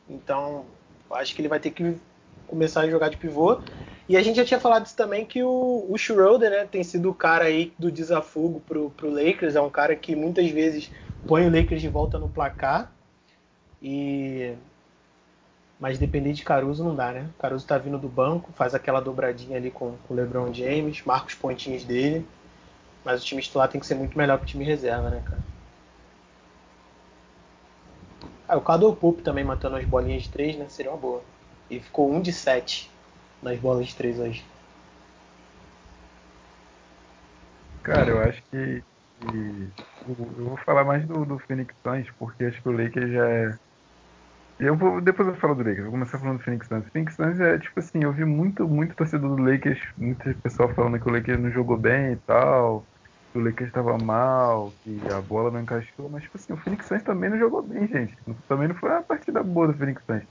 Então, acho que ele vai ter que começar a jogar de pivô. E a gente já tinha falado isso também que o, o Schroeder, né, tem sido o cara aí do desafogo pro, pro Lakers, é um cara que muitas vezes põe o Lakers de volta no placar. E mas depender de Caruso não dá, né? Caruso tá vindo do banco, faz aquela dobradinha ali com, o LeBron James, marca os pontinhos dele. Mas o time titular tem que ser muito melhor que o time reserva, né, cara? Ah, o Caldwell Pope também matando as bolinhas de 3, né? Seria uma boa. E ficou 1 de 7 nas bolas de 3 hoje. Cara, eu acho que, que eu vou falar mais do, do Phoenix Suns, porque acho que o Lakers já é eu vou, depois eu falo do Lakers, vou começar falando do Phoenix Suns. Phoenix Suns é tipo assim, eu vi muito, muito torcedor do Lakers, muito pessoal falando que o Lakers não jogou bem e tal, que o Lakers estava mal, que a bola não encaixou, mas tipo assim, o Phoenix Suns também não jogou bem, gente. Também não foi uma partida boa do Phoenix Suns.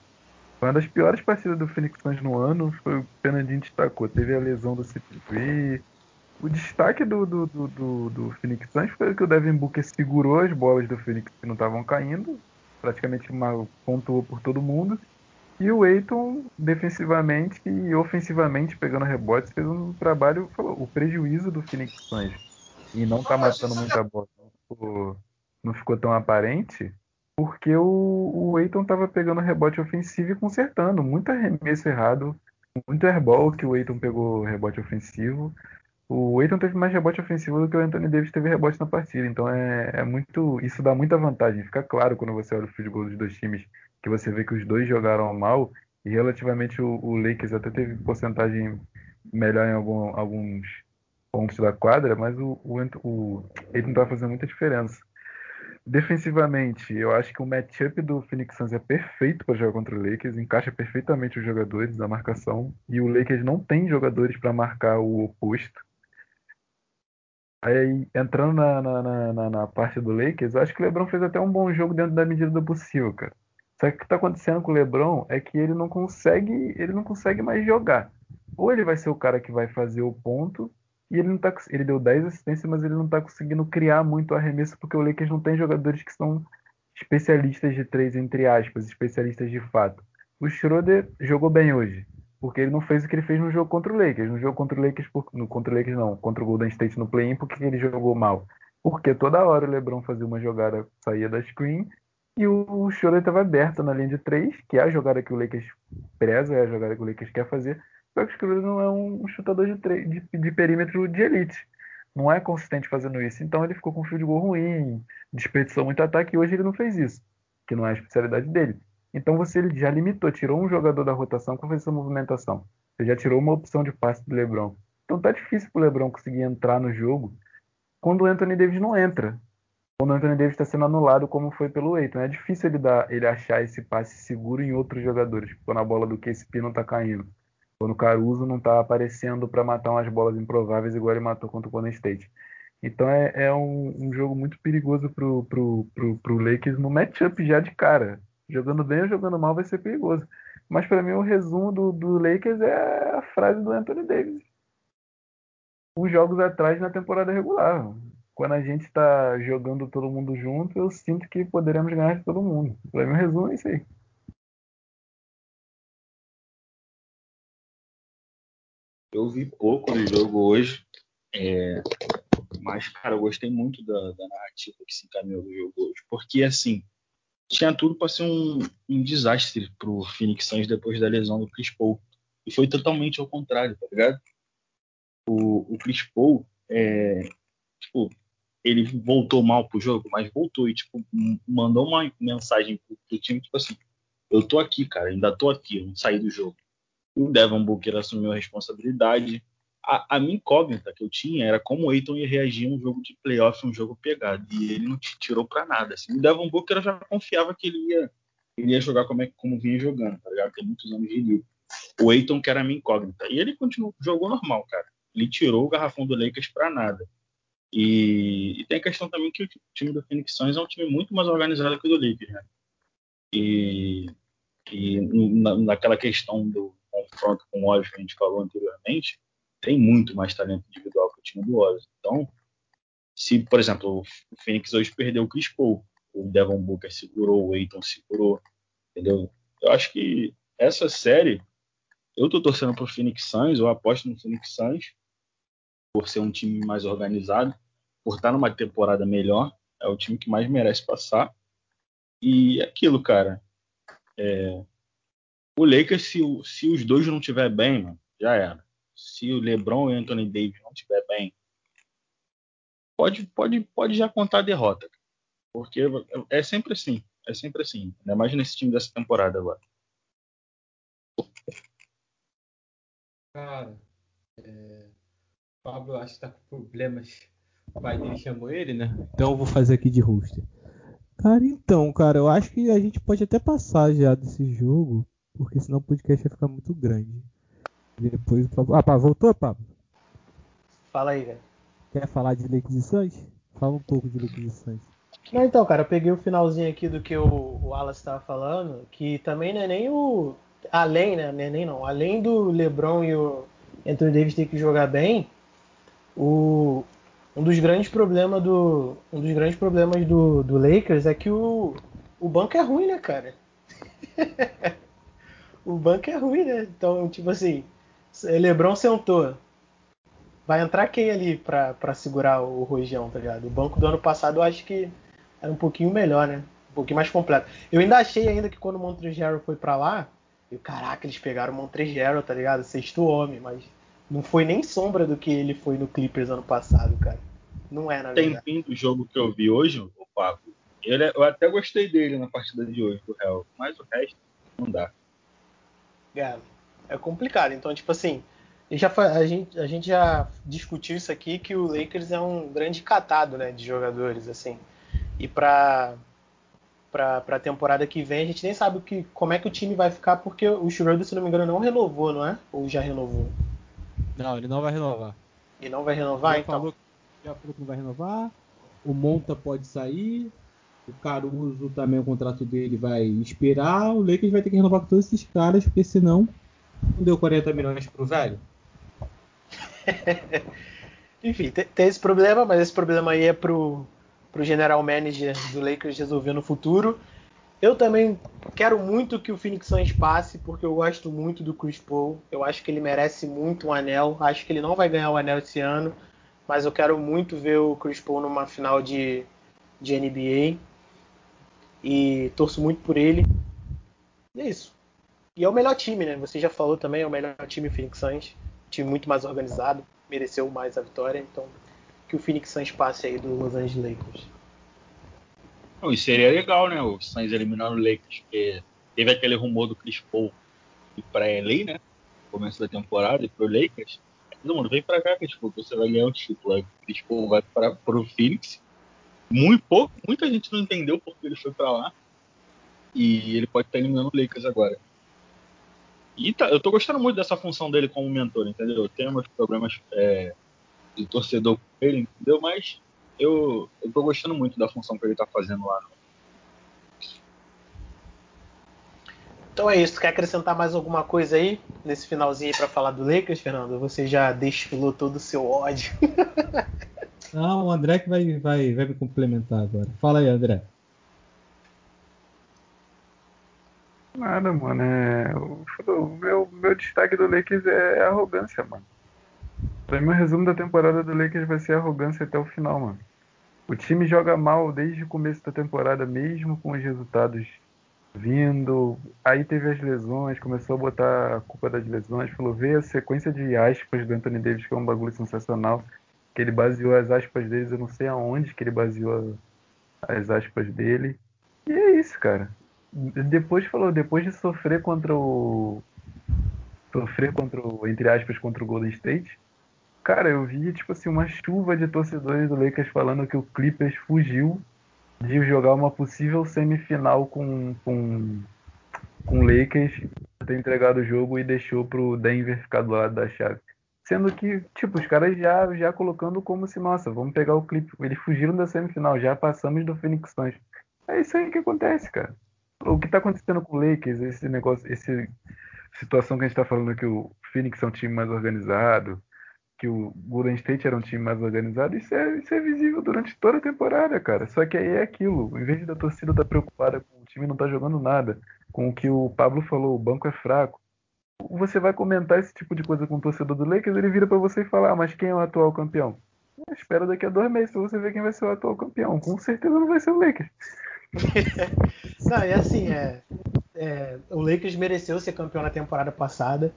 Foi uma das piores partidas do Phoenix Suns no ano, foi o Fernandinho destacou. Teve a lesão do CP3. O destaque do, do, do, do Phoenix Suns foi que o Devin Booker segurou as bolas do Phoenix que não estavam caindo, praticamente uma, pontuou por todo mundo. E o Eiton, defensivamente e ofensivamente, pegando rebotes, fez um trabalho. O prejuízo do Phoenix Suns e não tá matando muita bola não ficou, não ficou tão aparente, porque o, o Eiton tava pegando rebote ofensivo e consertando. Muito arremesso errado, muito airball que o Eiton pegou rebote ofensivo. O Aiton teve mais rebote ofensivo do que o Anthony Davis teve rebote na partida. Então é, é, muito. Isso dá muita vantagem. Fica claro quando você olha o goal dos dois times que você vê que os dois jogaram mal. E relativamente o, o Lakers até teve porcentagem melhor em algum, alguns pontos da quadra, mas o, o, o Aiton estava fazendo muita diferença. Defensivamente, eu acho que o matchup do Phoenix Suns é perfeito para jogar contra o Lakers, encaixa perfeitamente os jogadores da marcação, e o Lakers não tem jogadores para marcar o oposto. Aí, entrando na, na, na, na, parte do Lakers, eu acho que o LeBron fez até um bom jogo dentro da medida do possível, cara. Só que o que está acontecendo com o LeBron é que ele não consegue, ele não consegue mais jogar. Ou ele vai ser o cara que vai fazer o ponto, e ele não tá, ele deu 10 assistências, mas ele não está conseguindo criar muito arremesso porque o Lakers não tem jogadores que são especialistas de três entre aspas, especialistas de fato. O Schroeder jogou bem hoje, porque ele não fez o que ele fez no jogo contra o Lakers. No jogo contra o Lakers, por, no, contra o Lakers não, contra o Golden State no play-in, porque ele jogou mal? Porque toda hora o LeBron fazia uma jogada, saía da screen, e o, Schroeder estava aberto na linha de três, que é a jogada que o Lakers preza, é a jogada que o Lakers quer fazer, só que o Schröder não é um chutador de, de, de, perímetro de elite. Não é consistente fazendo isso. Então ele ficou com um field goal ruim, desperdiçou muito ataque e hoje ele não fez isso, que não é a especialidade dele. Então você já limitou, tirou um jogador da rotação fazer essa movimentação. Você já tirou uma opção de passe do LeBron. Então tá difícil pro LeBron conseguir entrar no jogo quando o Anthony Davis não entra. Quando o Anthony Davis está sendo anulado, como foi pelo Eiton. É difícil ele, dar, ele achar esse passe seguro em outros jogadores, quando a bola do KCP não tá caindo. Quando o Caruso não tá aparecendo para matar umas bolas improváveis igual ele matou contra o Golden State. Então é, é um, um, jogo muito perigoso pro, pro, pro, pro Lakers no matchup já de cara. Jogando bem ou jogando mal vai ser perigoso. Mas para mim o resumo do, do Lakers é a frase do Anthony Davis. Os jogos atrás na temporada regular. Quando a gente está jogando todo mundo junto, eu sinto que poderemos ganhar de todo mundo. Para mim o resumo é isso aí. Eu vi pouco do jogo hoje, é, mas, cara, eu gostei muito da, da, narrativa que se encaminhou do jogo hoje, porque, assim, tinha tudo para ser um, um desastre pro Phoenix Suns depois da lesão do Chris Paul. E foi totalmente ao contrário, tá ligado? O, o Chris Paul, é, tipo, ele voltou mal pro jogo, mas voltou e, tipo, mandou uma mensagem pro, pro time, tipo assim, eu tô aqui, cara, ainda tô aqui, não saí do jogo o Devon Booker assumiu a responsabilidade. A, a minha incógnita que eu tinha era como o Aiton ia reagir a um jogo de playoff, um jogo pegado. E ele não te tirou para nada. Assim. O Devon Booker eu já confiava que ele ia, ele ia jogar como, é, como vinha jogando, tá ligado? Tem muitos anos de livro. O Aiton que era a minha incógnita. E ele continuou, jogou normal, cara. Ele tirou o garrafão do Lakers para nada. E, e, tem a questão também que o time do Phoenix Suns é um time muito mais organizado que o do Lakers, né? E, e na, naquela questão do, confronto com o Oz que a gente falou anteriormente, tem muito mais talento individual que o time do Oz. Então, se, por exemplo, o Phoenix hoje perdeu o Chris Paul, o Devon Booker segurou, o Aiton segurou, entendeu? Eu acho que essa série, eu tô torcendo pro Phoenix Suns, eu aposto no Phoenix Suns, por ser um time mais organizado, por estar numa temporada melhor, é o time que mais merece passar. E aquilo, cara. É, o Lakers, se, se os dois não tiver bem, mano, já era. Se o LeBron e o Anthony Davis não tiver bem, pode, pode, pode já contar a derrota. Porque é sempre assim. É sempre assim. Ainda mais nesse time dessa temporada agora. Cara, é... o Pablo acho que tá com problemas. O pai dele chamou ele, né? Então eu vou fazer aqui de roster. Cara, então, cara, eu acho que a gente pode até passar já desse jogo porque senão o podcast ia ficar muito grande. Depois o Pablo. Ah, Pablo, voltou, Pablo? Fala aí, velho. Quer falar de Lakers Fala um pouco de Lakers Não, então, cara, eu peguei o finalzinho aqui do que o, o Wallace estava falando, que também não é nem o. Além, né? Não é nem não. Além do LeBron e o Anthony Davis ter que jogar bem, o, um dos grandes problemas do. Um dos grandes problemas do, do Lakers é que o, o banco é ruim, né, cara? o banco é ruim, né? Então, tipo assim, Lebron sentou. Vai entrar quem ali pra, pra segurar o Rojão, tá ligado? O banco do ano passado eu acho que era um pouquinho melhor, né? Um pouquinho mais completo. Eu ainda achei ainda que quando o Montrezl foi para lá, eu, caraca, eles pegaram o Montrezl, tá ligado? Sexto homem, mas não foi nem sombra do que ele foi no Clippers ano passado, cara. Não é, na verdade. Tem do jogo que eu vi hoje, o Paco. Ele, eu até gostei dele na partida de hoje, do Real, mas o resto não dá. É, é complicado. Então, tipo assim, já, a, gente, a gente já discutiu isso aqui que o Lakers é um grande catado né, de jogadores, assim. E para para a temporada que vem, a gente nem sabe o que, como é que o time vai ficar, porque o Schroeder, se não me engano, não renovou, não é? Ou já renovou? Não, ele não vai renovar. E não vai renovar, já então? Falou, já falou que não vai renovar. O Monta pode sair. O Caruso também, o contrato dele vai expirar. O Lakers vai ter que renovar com todos esses caras, porque senão não deu 40 milhões pro velho. Enfim, tem, tem, esse problema, mas esse problema aí é pro, pro general manager do Lakers resolver no futuro. Eu também quero muito que o Phoenix Suns passe, porque eu gosto muito do Chris Paul. Eu acho que ele merece muito um anel. Acho que ele não vai ganhar o anel esse ano, mas eu quero muito ver o Chris Paul numa final de, de NBA. E torço muito por ele. E é isso. E é o melhor time, né? Você já falou também, é o melhor time Phoenix Suns. Time muito mais organizado, mereceu mais a vitória. Então, que o Phoenix Suns passe aí do Los Angeles Lakers. Não, e seria legal, né? O Suns eliminando o Lakers, porque teve aquele rumor do Chris Paul pra LA, né? Começo da temporada, e pro Lakers. Todo mundo vem pra cá, Chris Paul, você vai ganhar o título. Aí o Chris Paul vai para pro Phoenix. Muito pouco, muita gente não entendeu porque ele foi pra lá. E ele pode estar eliminando o Lakers agora. E tá, eu tô gostando muito dessa função dele como mentor, entendeu? Eu tenho meus problemas é, de torcedor com ele, entendeu? Mas eu, eu tô gostando muito da função que ele tá fazendo lá. Então é isso. Quer acrescentar mais alguma coisa aí nesse finalzinho para falar do Lakers, Fernando? Você já desfilou todo o seu ódio. Não, o André que vai, vai, vai me complementar agora. Fala aí, André. Nada, mano. É... O meu, meu destaque do Lakers é arrogância, mano. Pra mim, o resumo da temporada do Lakers vai ser arrogância até o final, mano. O time joga mal desde o começo da temporada, mesmo com os resultados vindo. Aí teve as lesões, começou a botar a culpa das lesões, falou, veio a sequência de aspas do Anthony Davis, que é um bagulho sensacional. Que ele baseou as aspas deles, eu não sei aonde que ele baseou as aspas dele. E é isso, cara. Depois falou, depois de sofrer contra o. Sofrer contra o, entre aspas, contra o Golden State. Cara, eu vi, tipo assim, uma chuva de torcedores do Lakers falando que o Clippers fugiu de jogar uma possível semifinal com, com, com o Lakers, ter entregado o jogo e deixou pro Denver ficar do lado da chave. Sendo que, tipo, os caras já, já colocando como se, nossa, vamos pegar o clipe. Eles fugiram da semifinal, já passamos do Phoenix Suns. É isso aí que acontece, cara o que está acontecendo com o Lakers, esse negócio, essa situação que a gente está falando que o Phoenix é um time mais organizado, que o Golden State era um time mais organizado, isso é, isso é visível durante toda a temporada, cara. Só que aí é aquilo, em vez da torcida estar tá preocupada com o time não tá jogando nada, com o que o Pablo falou, o banco é fraco. Você vai comentar esse tipo de coisa com o torcedor do Lakers, ele vira para você e fala, ah, mas quem é o atual campeão? Espera daqui a dois meses você ver quem vai ser o atual campeão. Com certeza não vai ser o Lakers. Não, e assim, é, é, o Lakers mereceu ser campeão na temporada passada,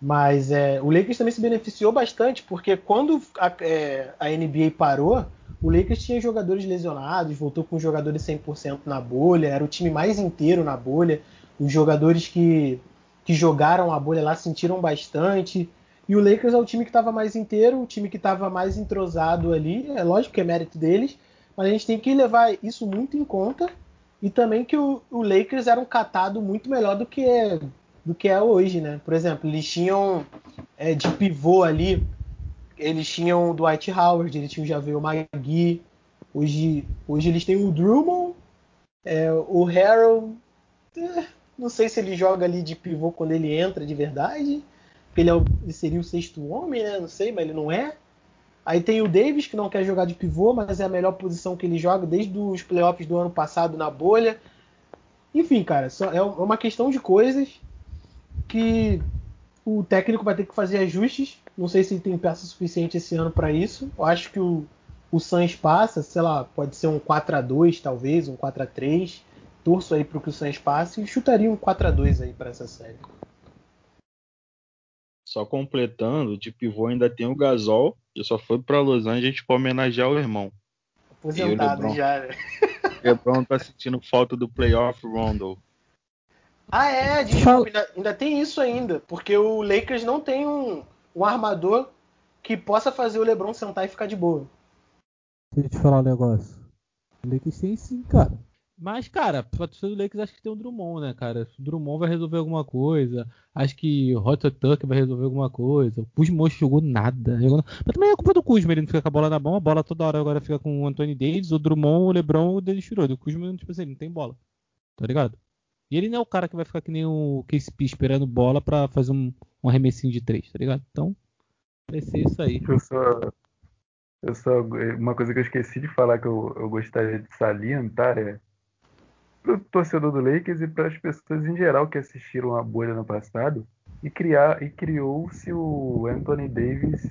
mas é, o Lakers também se beneficiou bastante, porque quando a, é, a, NBA parou, o Lakers tinha jogadores lesionados, voltou com jogadores 100% na bolha, era o time mais inteiro na bolha, os jogadores que, que jogaram a bolha lá sentiram bastante. E o Lakers é o time que estava mais inteiro, o time que estava mais entrosado ali. É lógico que é mérito deles, mas a gente tem que levar isso muito em conta e também que o, o Lakers era um catado muito melhor do que é, do que é hoje, né? Por exemplo, eles tinham é, de pivô ali, eles tinham o Dwight Howard, eles tinham já o Magui. Hoje, hoje eles têm o Drummond, é, o Harold. É, não sei se ele joga ali de pivô quando ele entra de verdade. Ele, é o, ele seria o sexto homem, né? Não sei, mas ele não é. Aí tem o Davis, que não quer jogar de pivô, mas é a melhor posição que ele joga desde os playoffs do ano passado na bolha. Enfim, cara, é uma questão de coisas que o técnico vai ter que fazer ajustes. Não sei se tem peça suficiente esse ano para isso. Eu acho que o, o Suns passa, sei lá, pode ser um 4 a 2 talvez, um 4 a 3 Torço aí para que o Suns passe e chutaria um 4 a 2 aí para essa série. Só completando, de pivô ainda tem o Gasol, que só foi para Los Angeles para homenagear o irmão. Aposentado o já. Né? O LeBron tá sentindo falta do playoff Rondo. Ah, é, desculpa, ainda, ainda, tem isso ainda, porque o Lakers não tem um, um armador que possa fazer o LeBron sentar e ficar de boa. Deixa eu te falar um negócio. O Lakers tem sim, cara. Mas, cara, pra torcida do Lakers acho que tem o Drummond, né, cara? O Drummond vai resolver alguma coisa. Acho que o Hot Tucker vai resolver alguma coisa. O Kuzma jogou nada. Jogou... Mas também é culpa do Kuzma, ele não fica com a bola na mão. A bola toda hora agora fica com o Anthony Davis, o Drummond, o LeBron, o Dennis Schroeder. O Kuzma, tipo assim, não tem bola. Tá ligado? E ele não é o cara que vai ficar que nem o KCP esperando bola pra fazer um, um arremessinho de três, tá ligado? Então, vai ser isso aí. Eu só, eu só, uma coisa que eu esqueci de falar que eu, eu gostaria de salientar é para o torcedor do Lakers e para as pessoas em geral que assistiram a bolha no passado e criar e criou-se o Anthony Davis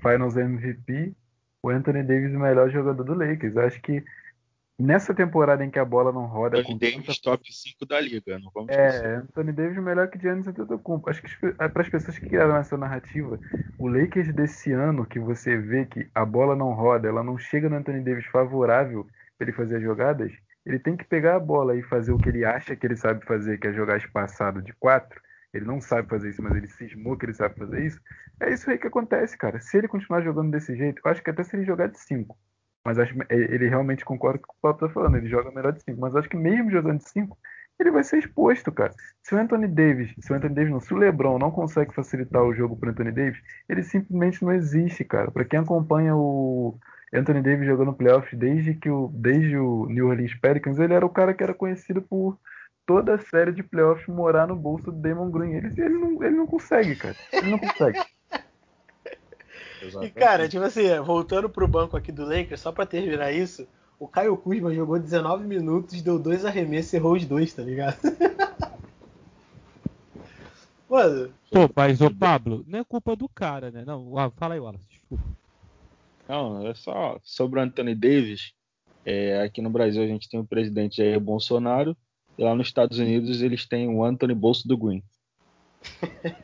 Finals MVP, o Anthony Davis o melhor jogador do Lakers. Acho que nessa temporada em que a bola não roda Anthony Davis tanta... top 5 da liga, não vamos É, esquecer. Anthony Davis melhor que Giannis Antetokounmpo. Acho que para as pessoas que criaram essa narrativa, o Lakers desse ano que você vê que a bola não roda, ela não chega no Anthony Davis favorável para ele fazer as jogadas, ele tem que pegar a bola e fazer o que ele acha que ele sabe fazer, que é jogar espaçado de quatro. Ele não sabe fazer isso, mas ele cismou que ele sabe fazer isso. É isso aí que acontece, cara. Se ele continuar jogando desse jeito, eu acho que até se ele jogar de cinco. Mas acho, ele realmente concorda com o que o Paulo tá falando. Ele joga melhor de cinco. Mas acho que mesmo jogando de cinco, ele vai ser exposto, cara. Se o Anthony Davis, se o Anthony Davis não, se o LeBron não consegue facilitar o jogo para Anthony Davis, ele simplesmente não existe, cara. Para quem acompanha o Anthony Davis jogou no playoff desde que o desde o New Orleans Pelicans, ele era o cara que era conhecido por toda a série de playoffs morar no bolso do Damon Green. Ele, ele, não, ele não consegue, cara. Ele não consegue. e cara, tipo assim, voltando pro banco aqui do Lakers, só para terminar isso, o Caio Kuzma jogou 19 minutos, deu dois arremessos e errou os dois, tá ligado? Mano. Pô, mas ô Pablo, não é culpa do cara, né? Não, fala aí, Wallace, desculpa. Não, é só sobre o Anthony Davis. É, aqui no Brasil a gente tem o presidente Jair Bolsonaro e lá nos Estados Unidos eles têm o Anthony Bolso do Green.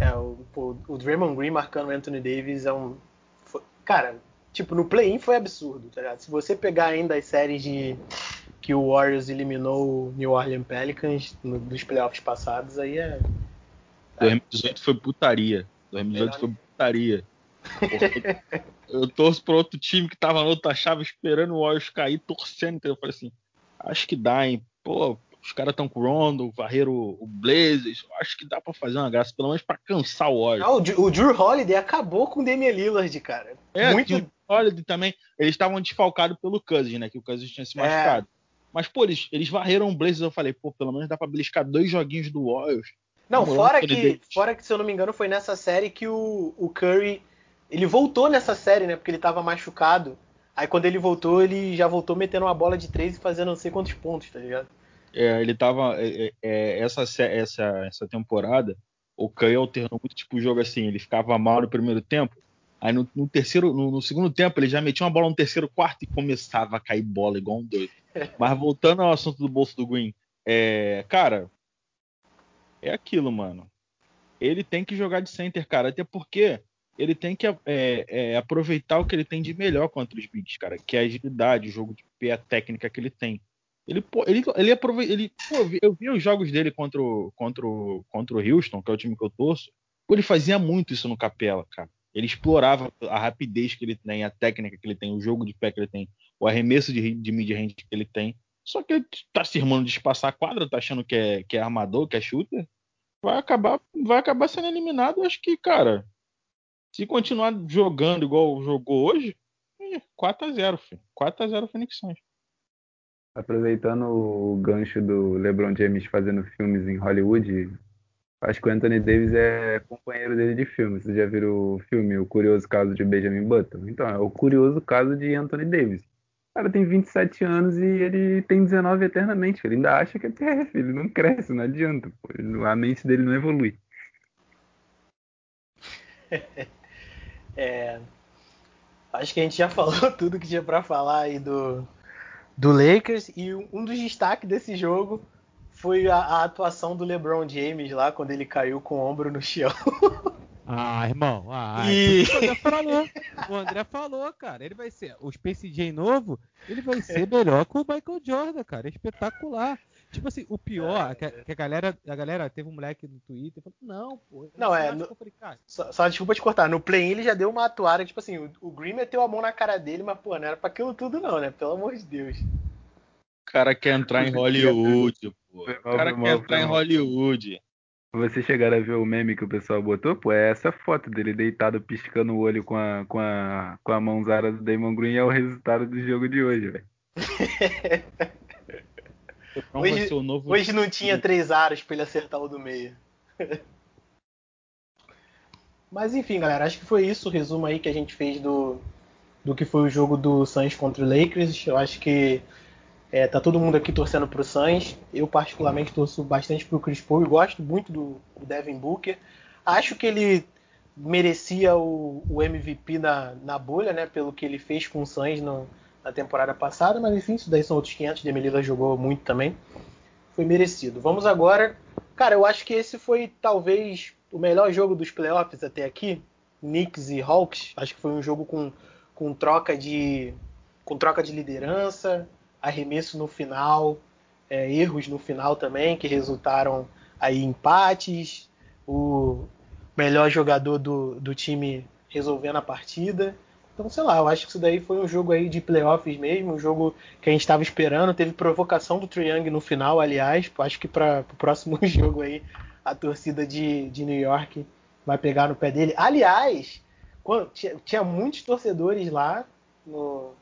é, o, o, o Draymond Green marcando o Anthony Davis é um. Foi, cara, tipo, no play-in foi absurdo, tá ligado? Se você pegar ainda as séries de que o Warriors eliminou o New Orleans Pelicans no, dos playoffs passados, aí é. 2018 foi putaria. 2018 foi putaria eu torço para outro time que tava na outra chave esperando o Warriors cair, torcendo. Então eu falei assim: acho que dá, hein? Pô, os caras estão com o Rondo, varreram o Blazers. Acho que dá para fazer uma graça, pelo menos para cansar o Warriors. Ah, o, o Drew Holiday acabou com o Damian Lillard, cara. É, Muito... o Drew Holiday também. Eles estavam desfalcados pelo Cousins, né? Que o Cousins tinha se é. machucado. É. Mas, pô, eles, eles varreram o Blazers. Eu falei, pô, pelo menos dá pra beliscar dois joguinhos do Warriors. Não, fora que, fora que, se eu não me engano, foi nessa série que o, o Curry ele voltou nessa série, né? Porque ele tava machucado. Aí quando ele voltou, ele já voltou metendo uma bola de três e fazendo não sei quantos pontos, tá ligado? É, ele tava. É, é, é essa, essa, essa temporada, o Caio alternou muito tipo o jogo assim. Ele ficava mal no primeiro tempo. Aí no, no terceiro, no, no, segundo tempo, ele já metia uma bola no terceiro quarto e começava a cair bola igual um doido. Mas voltando ao assunto do bolso do Green, é, cara, é aquilo, mano. Ele tem que jogar de center, cara. Até porque ele tem que é, é, aproveitar o que ele tem de melhor contra os bigs, cara, que é a agilidade, o jogo de pé, a técnica que ele tem. Ele, ele, ele aproveita. Ele, pô, eu vi os jogos dele contra o, contra, o, contra o Houston, que é o time que eu torço. Pô, ele fazia muito isso no Capela, cara. Ele explorava a rapidez que ele tem, a técnica que ele tem, o jogo de pé que ele tem, o arremesso de, de mid-range que ele tem. Só que ele tá se irmando de espaçar a quadra, tá achando que é, que é armador, que é shooter. Vai acabar, vai acabar sendo eliminado. Acho que, cara, se continuar jogando igual jogou hoje, 4x0, filho. 4x0 Phoenix Suns. Aproveitando o gancho do LeBron James fazendo filmes em Hollywood, acho que o Anthony Davis é companheiro dele de filme. Vocês já viram o filme O Curioso Caso de Benjamin Button? Então, é o curioso caso de Anthony Davis. O cara tem 27 anos e ele tem 19 eternamente. Ele ainda acha que é PF, ele não cresce, não adianta. Pô. A mente dele não evolui. É, acho que a gente já falou tudo que tinha para falar aí do, do Lakers e um dos destaques desse jogo foi a, a, atuação do LeBron James lá quando ele caiu com o ombro no chão. Ah, irmão, ah, e... o André falou. O André falou, cara. Ele vai ser o Space Jam novo, ele vai ser melhor que o Michael Jordan, cara. É espetacular. Tipo assim, o pior é, que, a, que, a, galera, a galera teve um moleque no Twitter falou, não, pô. Não, é. No, só, só, desculpa te cortar. No play ele já deu uma atuada, tipo assim, o, o Green meteu a mão na cara dele, mas, pô, não era pra aquilo tudo, não, né? Pelo amor de Deus. O cara quer entrar em Hollywood, pô. O cara quer entrar em Hollywood. Vocês chegaram a ver o meme que o pessoal botou? Pô, é essa foto dele deitado piscando o olho com a, com a, com a mãozara do Damon Green é o resultado do jogo de hoje, velho. hoje, hoje não tinha três aros pra ele acertar o do meio. Mas enfim, galera, acho que foi isso o resumo aí que a gente fez do, do que foi o jogo do Suns contra o Lakers. Eu acho que é, tá todo mundo aqui torcendo pro Suns. Eu particularmente torço bastante pro Chris Paul e gosto muito do, do Devin Booker. Acho que ele merecia o, o, MVP na, na bolha, né? Pelo que ele fez com o Suns no, na temporada passada, mas enfim, isso daí são outros 500. Demelila jogou muito também. Foi merecido. Vamos agora. Cara, eu acho que esse foi talvez o melhor jogo dos playoffs até aqui. Knicks e Hawks. Acho que foi um jogo com, com troca de com troca de liderança, arremesso no final, é, erros no final também, que resultaram aí empates, o melhor jogador do, do time resolvendo a partida. Então, sei lá, eu acho que isso daí foi um jogo aí de playoffs mesmo, um jogo que a gente estava esperando. Teve provocação do Triang no final, aliás. Acho que para o próximo jogo aí a torcida de, de New York vai pegar no pé dele. Aliás, quando, tinha, tinha muitos torcedores lá no,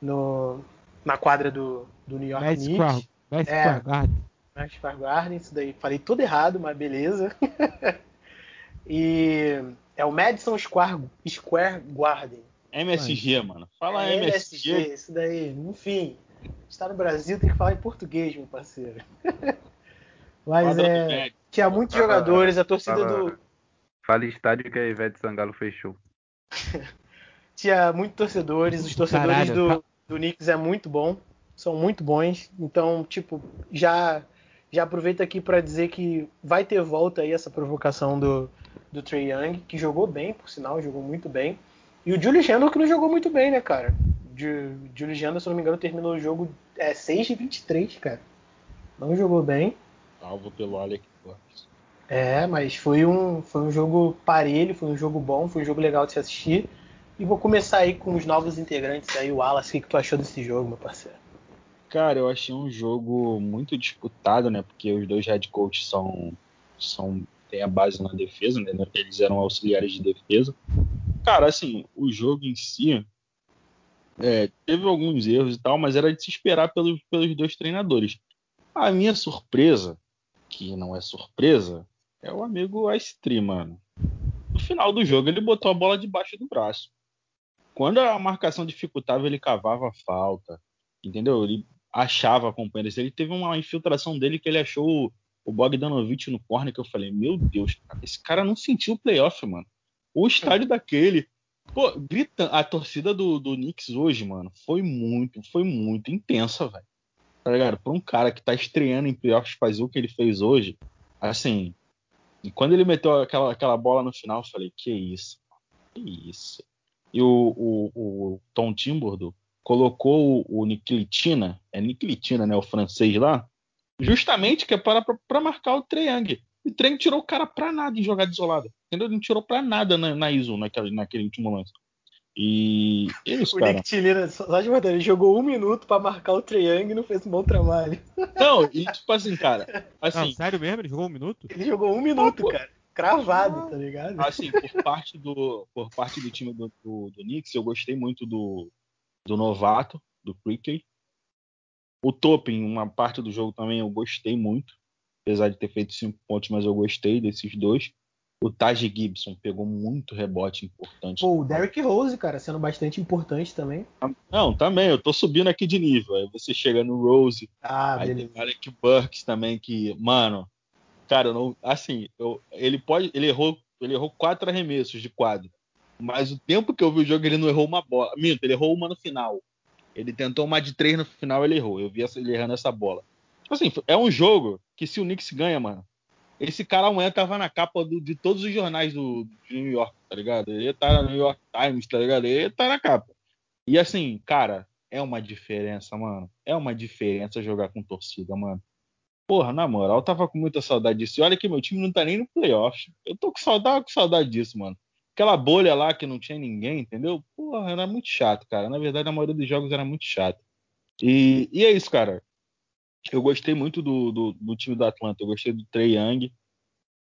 no, na quadra do, do New York Knicks. Madison é, Square Garden. Square Garden, isso daí. Falei tudo errado, mas beleza. e é o Madison Square, Square Garden. MSG, mano. Fala é, MSG. MSG. Isso daí, enfim. Está no Brasil, tem que falar em português, meu parceiro. Mas é, tinha muitos jogadores, a torcida fala, do. Fala estádio que a Ivete Sangalo fechou. tinha muitos torcedores, os torcedores Caralho, do, do Knicks é muito bom, são muito bons. Então, tipo, já já aproveito aqui para dizer que vai ter volta aí essa provocação do, do Trey Young, que jogou bem, por sinal, jogou muito bem. E o Julius Randle que não jogou muito bem, né, cara? O Julius Randle, se não me engano, terminou o jogo é, 6 de 23, cara. Não jogou bem. Salvo pelo Alec Burks. É, mas foi um, foi um jogo parelho, foi um jogo bom, foi um jogo legal de se assistir. E vou começar aí com os novos integrantes aí, o Wallace. O que, tu achou desse jogo, meu parceiro? Cara, eu achei um jogo muito disputado, né? Porque os dois head coaches são, são têm a base na defesa, né? Eles eram auxiliares de defesa. Cara, assim, o jogo em si é, teve alguns erros e tal, mas era de se esperar pelos, pelos dois treinadores. A minha surpresa, que não é surpresa, é o amigo Ice Tree, mano. No final do jogo, ele botou a bola debaixo do braço. Quando a marcação dificultava, ele cavava a falta, entendeu? Ele achava companheiros. Ele teve uma infiltração dele que ele achou o Bogdanovich no corner que eu falei, meu Deus, cara, esse cara não sentiu o playoff, mano. O estádio daquele. Pô, grita, a torcida do, do Knicks hoje, mano, foi muito, foi muito intensa, velho. Tá ligado? Pra um cara que tá estreando em playoffs fazer o que ele fez hoje, assim. E quando ele meteu aquela, aquela bola no final, eu falei, que isso? Que isso? e o, o, o Tom Timbordo colocou o, o é Niklitina, né, o francês lá, justamente que é para, para marcar o Triang. O Triang tirou o cara pra nada em jogada isolada. Entendeu? Ele não tirou pra nada na, na ISO naquele, naquele último lance. E é isso, o cara. Nick Tilina, só de verdade, ele jogou um minuto para marcar o Triang e não fez um bom trabalho. Não, e tipo assim, cara. Assim, não, sério mesmo? Ele jogou um minuto? Ele jogou um minuto, cara cravado, tá ligado? Assim, por parte do, por parte do time do, do, do Knicks, eu gostei muito do, do novato, do Quickly. O Topping, uma parte do jogo também eu gostei muito. Apesar de ter feito cinco pontos, mas eu gostei desses dois. O Taj Gibson pegou muito rebote importante. Pô, o Derrick Rose, cara, sendo bastante importante também. Não, também, eu tô subindo aqui de nível. Aí você chega no Rose. Ah, aí beleza. Tem o Alec Burks também, que, mano, Cara, não, assim, eu, ele pode, ele errou, ele errou quatro arremessos de quadro, mas o tempo que eu vi o jogo ele não errou uma bola. Minto, ele errou uma no final. Ele tentou uma de três no final, ele errou. Eu vi ele errando essa bola. Tipo assim, é um jogo que se o Knicks ganha, mano, esse cara amanhã tava na capa do, de todos os jornais do, de New York, tá ligado? Ele tá no New York Times, tá ligado? Ele tá na capa. E assim, cara, é uma diferença, mano. É uma diferença jogar com torcida, mano. Porra, na moral, eu tava com muita saudade disso. E olha que meu time não tá nem no playoff. Eu tô com saudade, com saudade disso, mano. Aquela bolha lá que não tinha ninguém, entendeu? Porra, era muito chato, cara. Na verdade, a maioria dos jogos era muito chato. E, e é isso, cara. Eu gostei muito do, do, do time do Atlanta. Eu gostei do Trey Young.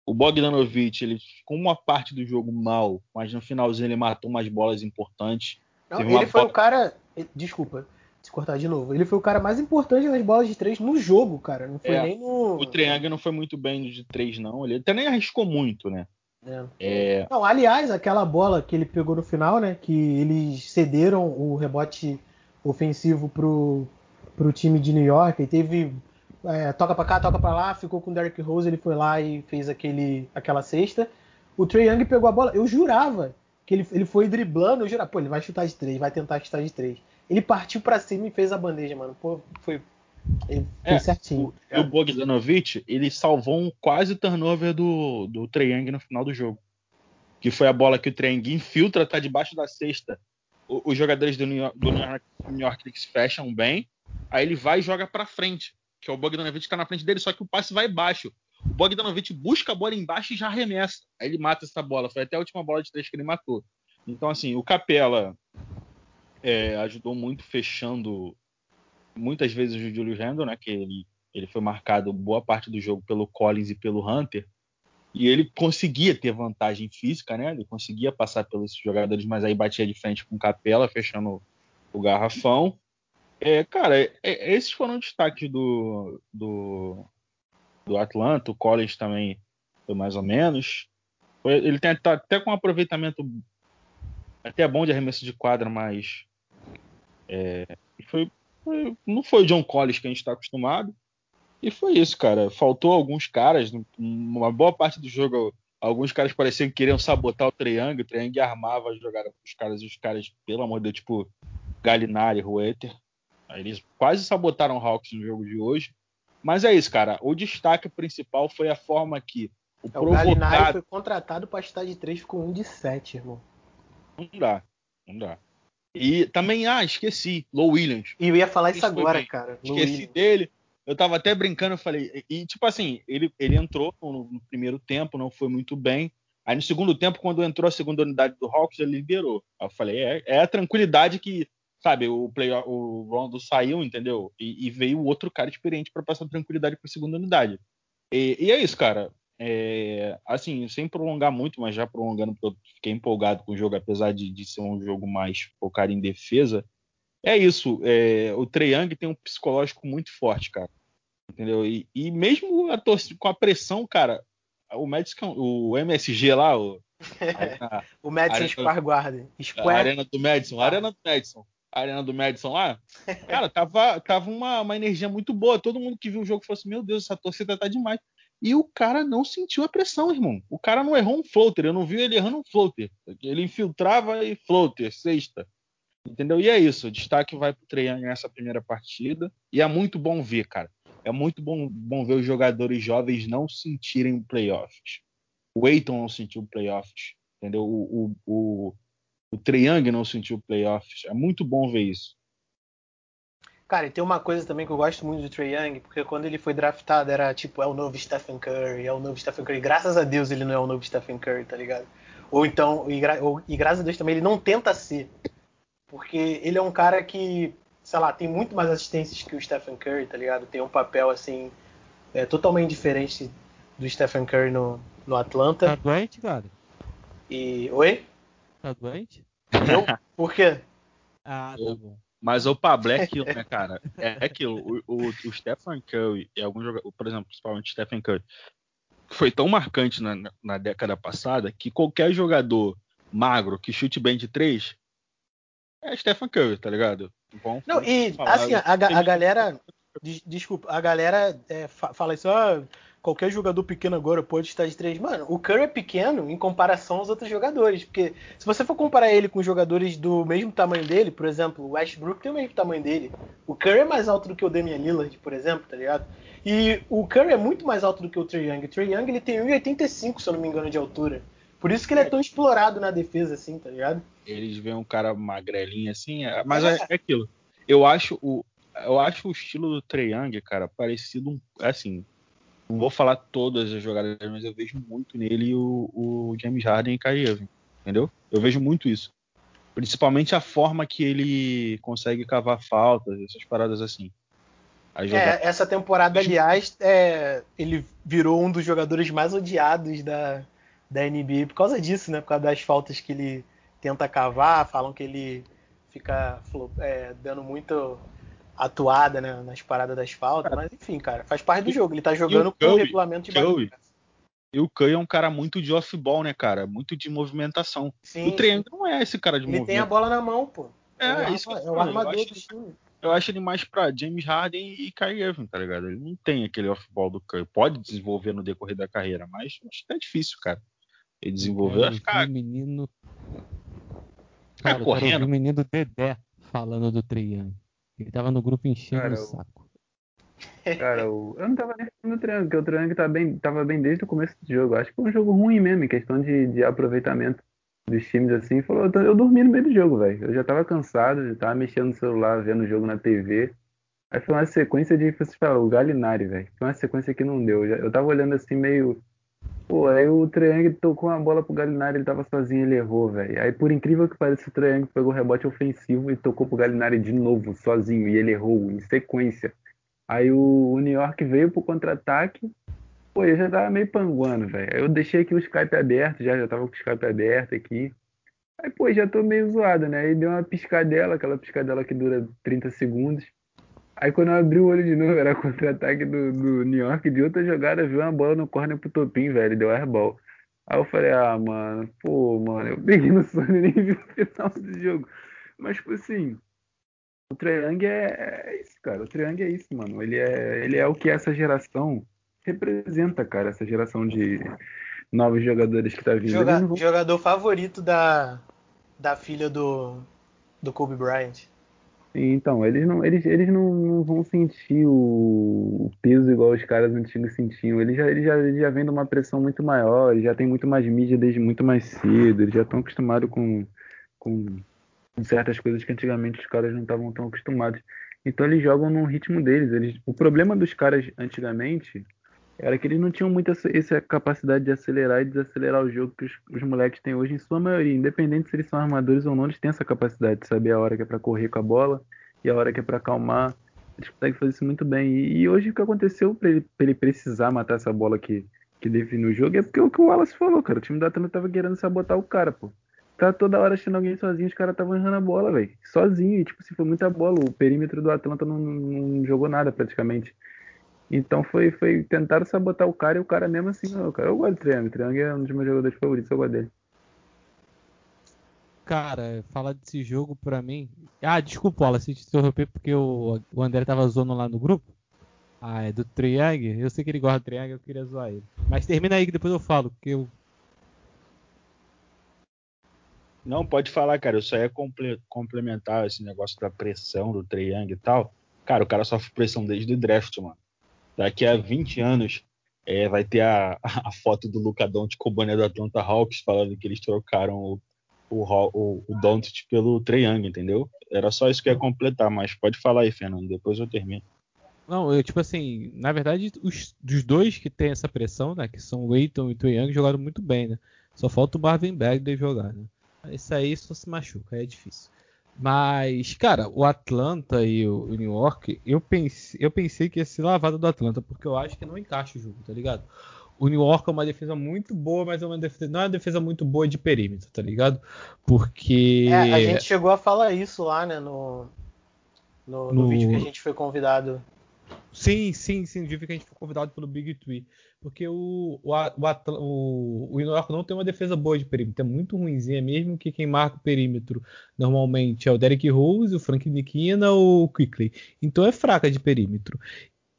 O Bogdanovich, ele ficou uma parte do jogo mal, mas no finalzinho ele matou umas bolas importantes. Não, ele foi bola... o cara. Desculpa, se cortar de novo. Ele foi o cara mais importante nas bolas de três no jogo, cara. Não foi é, nem no. O Triangle não foi muito bem de três, não. Ele até nem arriscou muito, né? É. é. Não, aliás, aquela bola que ele pegou no final, né? Que eles cederam o rebote ofensivo pro, pro time de New York e teve é, toca para cá, toca para lá, ficou com o Derrick Rose, ele foi lá e fez aquele, aquela cesta. O Trey Young pegou a bola, eu jurava que ele, ele foi driblando, eu jurava, pô, ele vai chutar de três, vai tentar chutar de três. Ele partiu para cima e fez a bandeja, mano. Pô, foi, ele é, certinho. O, o Bogdanovic, ele salvou um quase turnover do, do Trey Young no final do jogo. Que foi a bola que o Trey Young infiltra, tá debaixo da cesta. O, os jogadores do New York, do New York, New York Knicks fecham bem, aí ele vai e joga para frente que é o Bogdanovich que está na frente dele, só que o passe vai baixo. O Bogdanovich busca a bola embaixo e já arremessa. Aí ele mata essa bola. Foi até a última bola de três que ele matou. Então, assim, o Capela é, ajudou muito fechando muitas vezes o Julius Randle, né? Que ele, ele foi marcado boa parte do jogo pelo Collins e pelo Hunter. E ele conseguia ter vantagem física, né? Ele conseguia passar pelos jogadores, mas aí batia de frente com Capela, fechando o garrafão. É, cara, é, é, esses foram destaques do, do, do Atlanta. O Collins também foi mais ou menos. Foi, ele tem tá até com um aproveitamento até bom de arremesso de quadra, mas é, foi, não foi o John Collins que a gente está acostumado. E foi isso, cara. Faltou alguns caras, uma boa parte do jogo, alguns caras pareciam que queriam sabotar o Triângulo, o Triângulo armava a jogada os caras, e os caras, pelo amor de Deus, tipo Galinari, Rueter. Eles quase sabotaram o Hawks no jogo de hoje. Mas é isso, cara. O destaque principal foi a forma que o, é, provocado... o Galinari foi contratado para estar de 3 com 1 de 7, irmão. Não dá, não dá. E também, ah, esqueci, Low Williams. E eu ia falar isso, isso agora, cara. Esqueci dele. Eu tava até brincando, eu falei. E, tipo assim, ele, ele entrou no, no, primeiro tempo, não foi muito bem. Aí no segundo tempo, quando entrou a segunda unidade do Hawks, ele liberou. Aí eu falei, é, é a tranquilidade que sabe, o, play, o Rondo saiu, entendeu? E, e veio outro cara experiente para passar tranquilidade para a segunda unidade. E, e, é isso, cara. É, assim, sem prolongar muito, mas já prolongando, porque eu fiquei empolgado com o jogo, apesar de, de ser um jogo mais focado em defesa. É isso. É, o Treyang tem um psicológico muito forte, cara. Entendeu? E, e mesmo a torcida, com a pressão, cara, o Madison, o MSG lá, o, a, o Madison Square Garden. A arena do Madison, a arena do Madison arena do Madison lá, cara, tava, tava uma, uma energia muito boa. Todo mundo que viu o jogo falou assim: Meu Deus, essa torcida tá demais. E o cara não sentiu a pressão, irmão. O cara não errou um floater. Eu não vi ele errando um floater. Ele infiltrava e floater, sexta. Entendeu? E é isso. O destaque vai pro Treyang nessa primeira partida. E é muito bom ver, cara. É muito bom, bom ver os jogadores jovens não sentirem playoffs. O Eiton não sentiu playoffs. Entendeu? O, o, o, o Triang não sentiu playoffs. É muito bom ver isso. Cara, e tem uma coisa também que eu gosto muito do Trey Young, porque quando ele foi draftado era tipo, é o novo Stephen Curry, é o novo Stephen Curry. Graças a Deus ele não é o novo Stephen Curry, tá ligado? Ou então, e, ou, e graças a Deus também ele não tenta ser. Porque ele é um cara que, sei lá, tem muito mais assistências que o Stephen Curry, tá ligado? Tem um papel assim, é, totalmente diferente do Stephen Curry no, no Atlanta. Tá doente, cara? E. Oi? Tá doente? Eu? Por quê? Ah, tá bom. Mas o Pablo é aquilo, né, cara? É, é aquilo. O, o, o Stephen Curry e alguns jogadores, por exemplo, principalmente Stephen Curry, foi tão marcante na, na década passada que qualquer jogador magro que chute bem de três é Stephen Curry, tá ligado? Bom, Não, e assim, a, a galera. Desculpa, a galera é, fala isso, ah, qualquer jogador pequeno agora pode estar de três. Mano, o Curry é pequeno em comparação aos outros jogadores. Porque se você for comparar ele com jogadores do mesmo tamanho dele, por exemplo, o Westbrook tem o mesmo tamanho dele. O Curry é mais alto do que o Damian Lillard, por exemplo, tá ligado? E o Curry é muito mais alto do que o Trey Young. O Trey Young ele tem 1,85, se eu não me engano, de altura. Por isso que ele é tão explorado na defesa, assim, tá ligado? Eles veem um cara magrelinho assim, é, mas é, é aquilo. eu acho o, eu acho o estilo do Trae Young, cara, parecido, assim, não vou falar todas as jogadas, mas eu vejo muito nele o, o James Harden e Kyrie Irving, entendeu? Eu vejo muito isso. Principalmente a forma que ele consegue cavar faltas, essas paradas assim. É, essa temporada, aliás, é, ele virou um dos jogadores mais odiados da, da NBA por causa disso, né? Por causa das faltas que ele tenta cavar, falam que ele fica é, dando muito atuada né, nas paradas das faltas, mas enfim, cara, faz parte do jogo. Ele tá jogando com o regulamento de Curry, E o Curry é um cara muito de off-ball, né, cara? Muito de movimentação. Sim, o Triângulo não é esse cara de ele movimento. Ele tem a bola na mão, pô. É, é, isso é o armador do time. Eu acho ele mais pra James Harden e Kyrie Irving, tá ligado? Ele não tem aquele off-ball do Curry. Pode desenvolver no decorrer da carreira, mas acho que é difícil, cara. Ele desenvolveu. É, cara, menino. Cara, correndo. o menino Dedé falando do Triângulo. Ele tava no grupo enchendo cara, o saco. Cara, o... eu não tava nem no Triângulo, porque o Triângulo tava bem, tava bem desde o começo do jogo. Acho que foi um jogo ruim mesmo, em questão de, de aproveitamento dos times assim. Falou, eu dormi no meio do jogo, velho. Eu já tava cansado, já tava mexendo no celular, vendo o jogo na TV. Aí foi uma sequência de, vocês falam, o Galinari, velho. Foi uma sequência que não deu. Eu tava olhando assim meio Pô, aí o Triângulo tocou uma bola pro Galinari, ele tava sozinho, ele errou, velho. Aí por incrível que pareça, o Triângulo pegou o rebote ofensivo e tocou pro Galinari de novo, sozinho, e ele errou em sequência. Aí o, o New York veio pro contra-ataque, pô, eu já tava meio panguando, velho. Eu deixei aqui o Skype aberto, já, já tava com o Skype aberto aqui. Aí, pô, já tô meio zoado, né? Aí deu uma piscadela, aquela piscadela que dura 30 segundos. Aí quando eu abri o olho de novo, era contra-ataque do, do New York de outra jogada, viu uma bola no corner pro Topim, velho, deu airball. Aí eu falei, ah, mano, pô, mano, eu peguei no sono e nem vi o final do jogo. Mas, tipo assim, o Triang é, é isso, cara. O Triang é isso, mano. Ele é, ele é o que essa geração representa, cara. Essa geração de novos jogadores que tá vindo. Joga, vão... Jogador favorito da, da filha do, do Kobe Bryant. Então, eles não, eles, eles não, não vão sentir o peso igual os caras antigos sentiam. Eles já, eles já, eles já vêm de uma pressão muito maior, eles já têm muito mais mídia desde muito mais cedo, eles já estão acostumados com, com certas coisas que antigamente os caras não estavam tão acostumados. Então eles jogam no ritmo deles. Eles, o problema dos caras antigamente era que eles não tinham muita essa capacidade de acelerar e desacelerar o jogo que os, os, moleques têm hoje, em sua maioria. Independente se eles são armadores ou não, eles têm essa capacidade de saber a hora que é para correr com a bola e a hora que é para acalmar. Eles conseguem fazer isso muito bem. E, e hoje o que aconteceu para ele, ele, precisar matar essa bola que, que define o jogo é porque o que o Wallace falou, cara. O time da Atlanta tava querendo sabotar o cara, pô. Tá toda hora achando alguém sozinho, os caras estavam errando a bola, velho. Sozinho, e tipo, se foi muita bola. O perímetro do Atlanta não, não jogou nada praticamente. Então foi, foi tentar sabotar o cara e o cara mesmo assim, não, cara. Eu gosto do Triang, o Triang é um dos meus jogadores favoritos, eu gosto dele. Cara, falar desse jogo pra mim. Ah, desculpa, Wallace, te interromper porque o, o André tava zoando lá no grupo. Ah, é do Triang? Eu sei que ele gosta do Triang, eu queria zoar ele. Mas termina aí que depois eu falo, porque eu. Não, pode falar, cara. Eu só ia complementar esse negócio da pressão do Triang e tal. Cara, o cara sofre pressão desde o draft, mano. Daqui a 20 anos é, vai ter a, a foto do Luca Doncic com o boné do Atlanta Hawks falando que eles trocaram o, o, o, o pelo Trae Young, entendeu? Era só isso que ia completar, mas pode falar aí, Fernando, depois eu termino. Não, eu, tipo assim, na verdade, os dos dois que tem essa pressão, né, que são o Aiton e o Young, jogaram muito bem, né? Só falta o Marvin Bagley jogar, né? Isso aí só se machuca, aí é difícil. Mas, cara, o Atlanta e o New York, eu pensei, eu pensei que ia ser lavada do Atlanta, porque eu acho que não encaixa o jogo, tá ligado? O New York é uma defesa muito boa, mas é uma defesa, não é uma defesa muito boa de perímetro, tá ligado? Porque. É, a gente chegou a falar isso lá, né, no, no, no, no... vídeo que a gente foi convidado Sim, sim, sim. No dia que a gente foi convidado pelo Big Tree. Porque o, o, o, o New York não tem uma defesa boa de perímetro. É muito ruimzinha mesmo que quem marca o perímetro normalmente é o Derek Rose, o Frank Nikina ou o Quickly. Então é fraca de perímetro.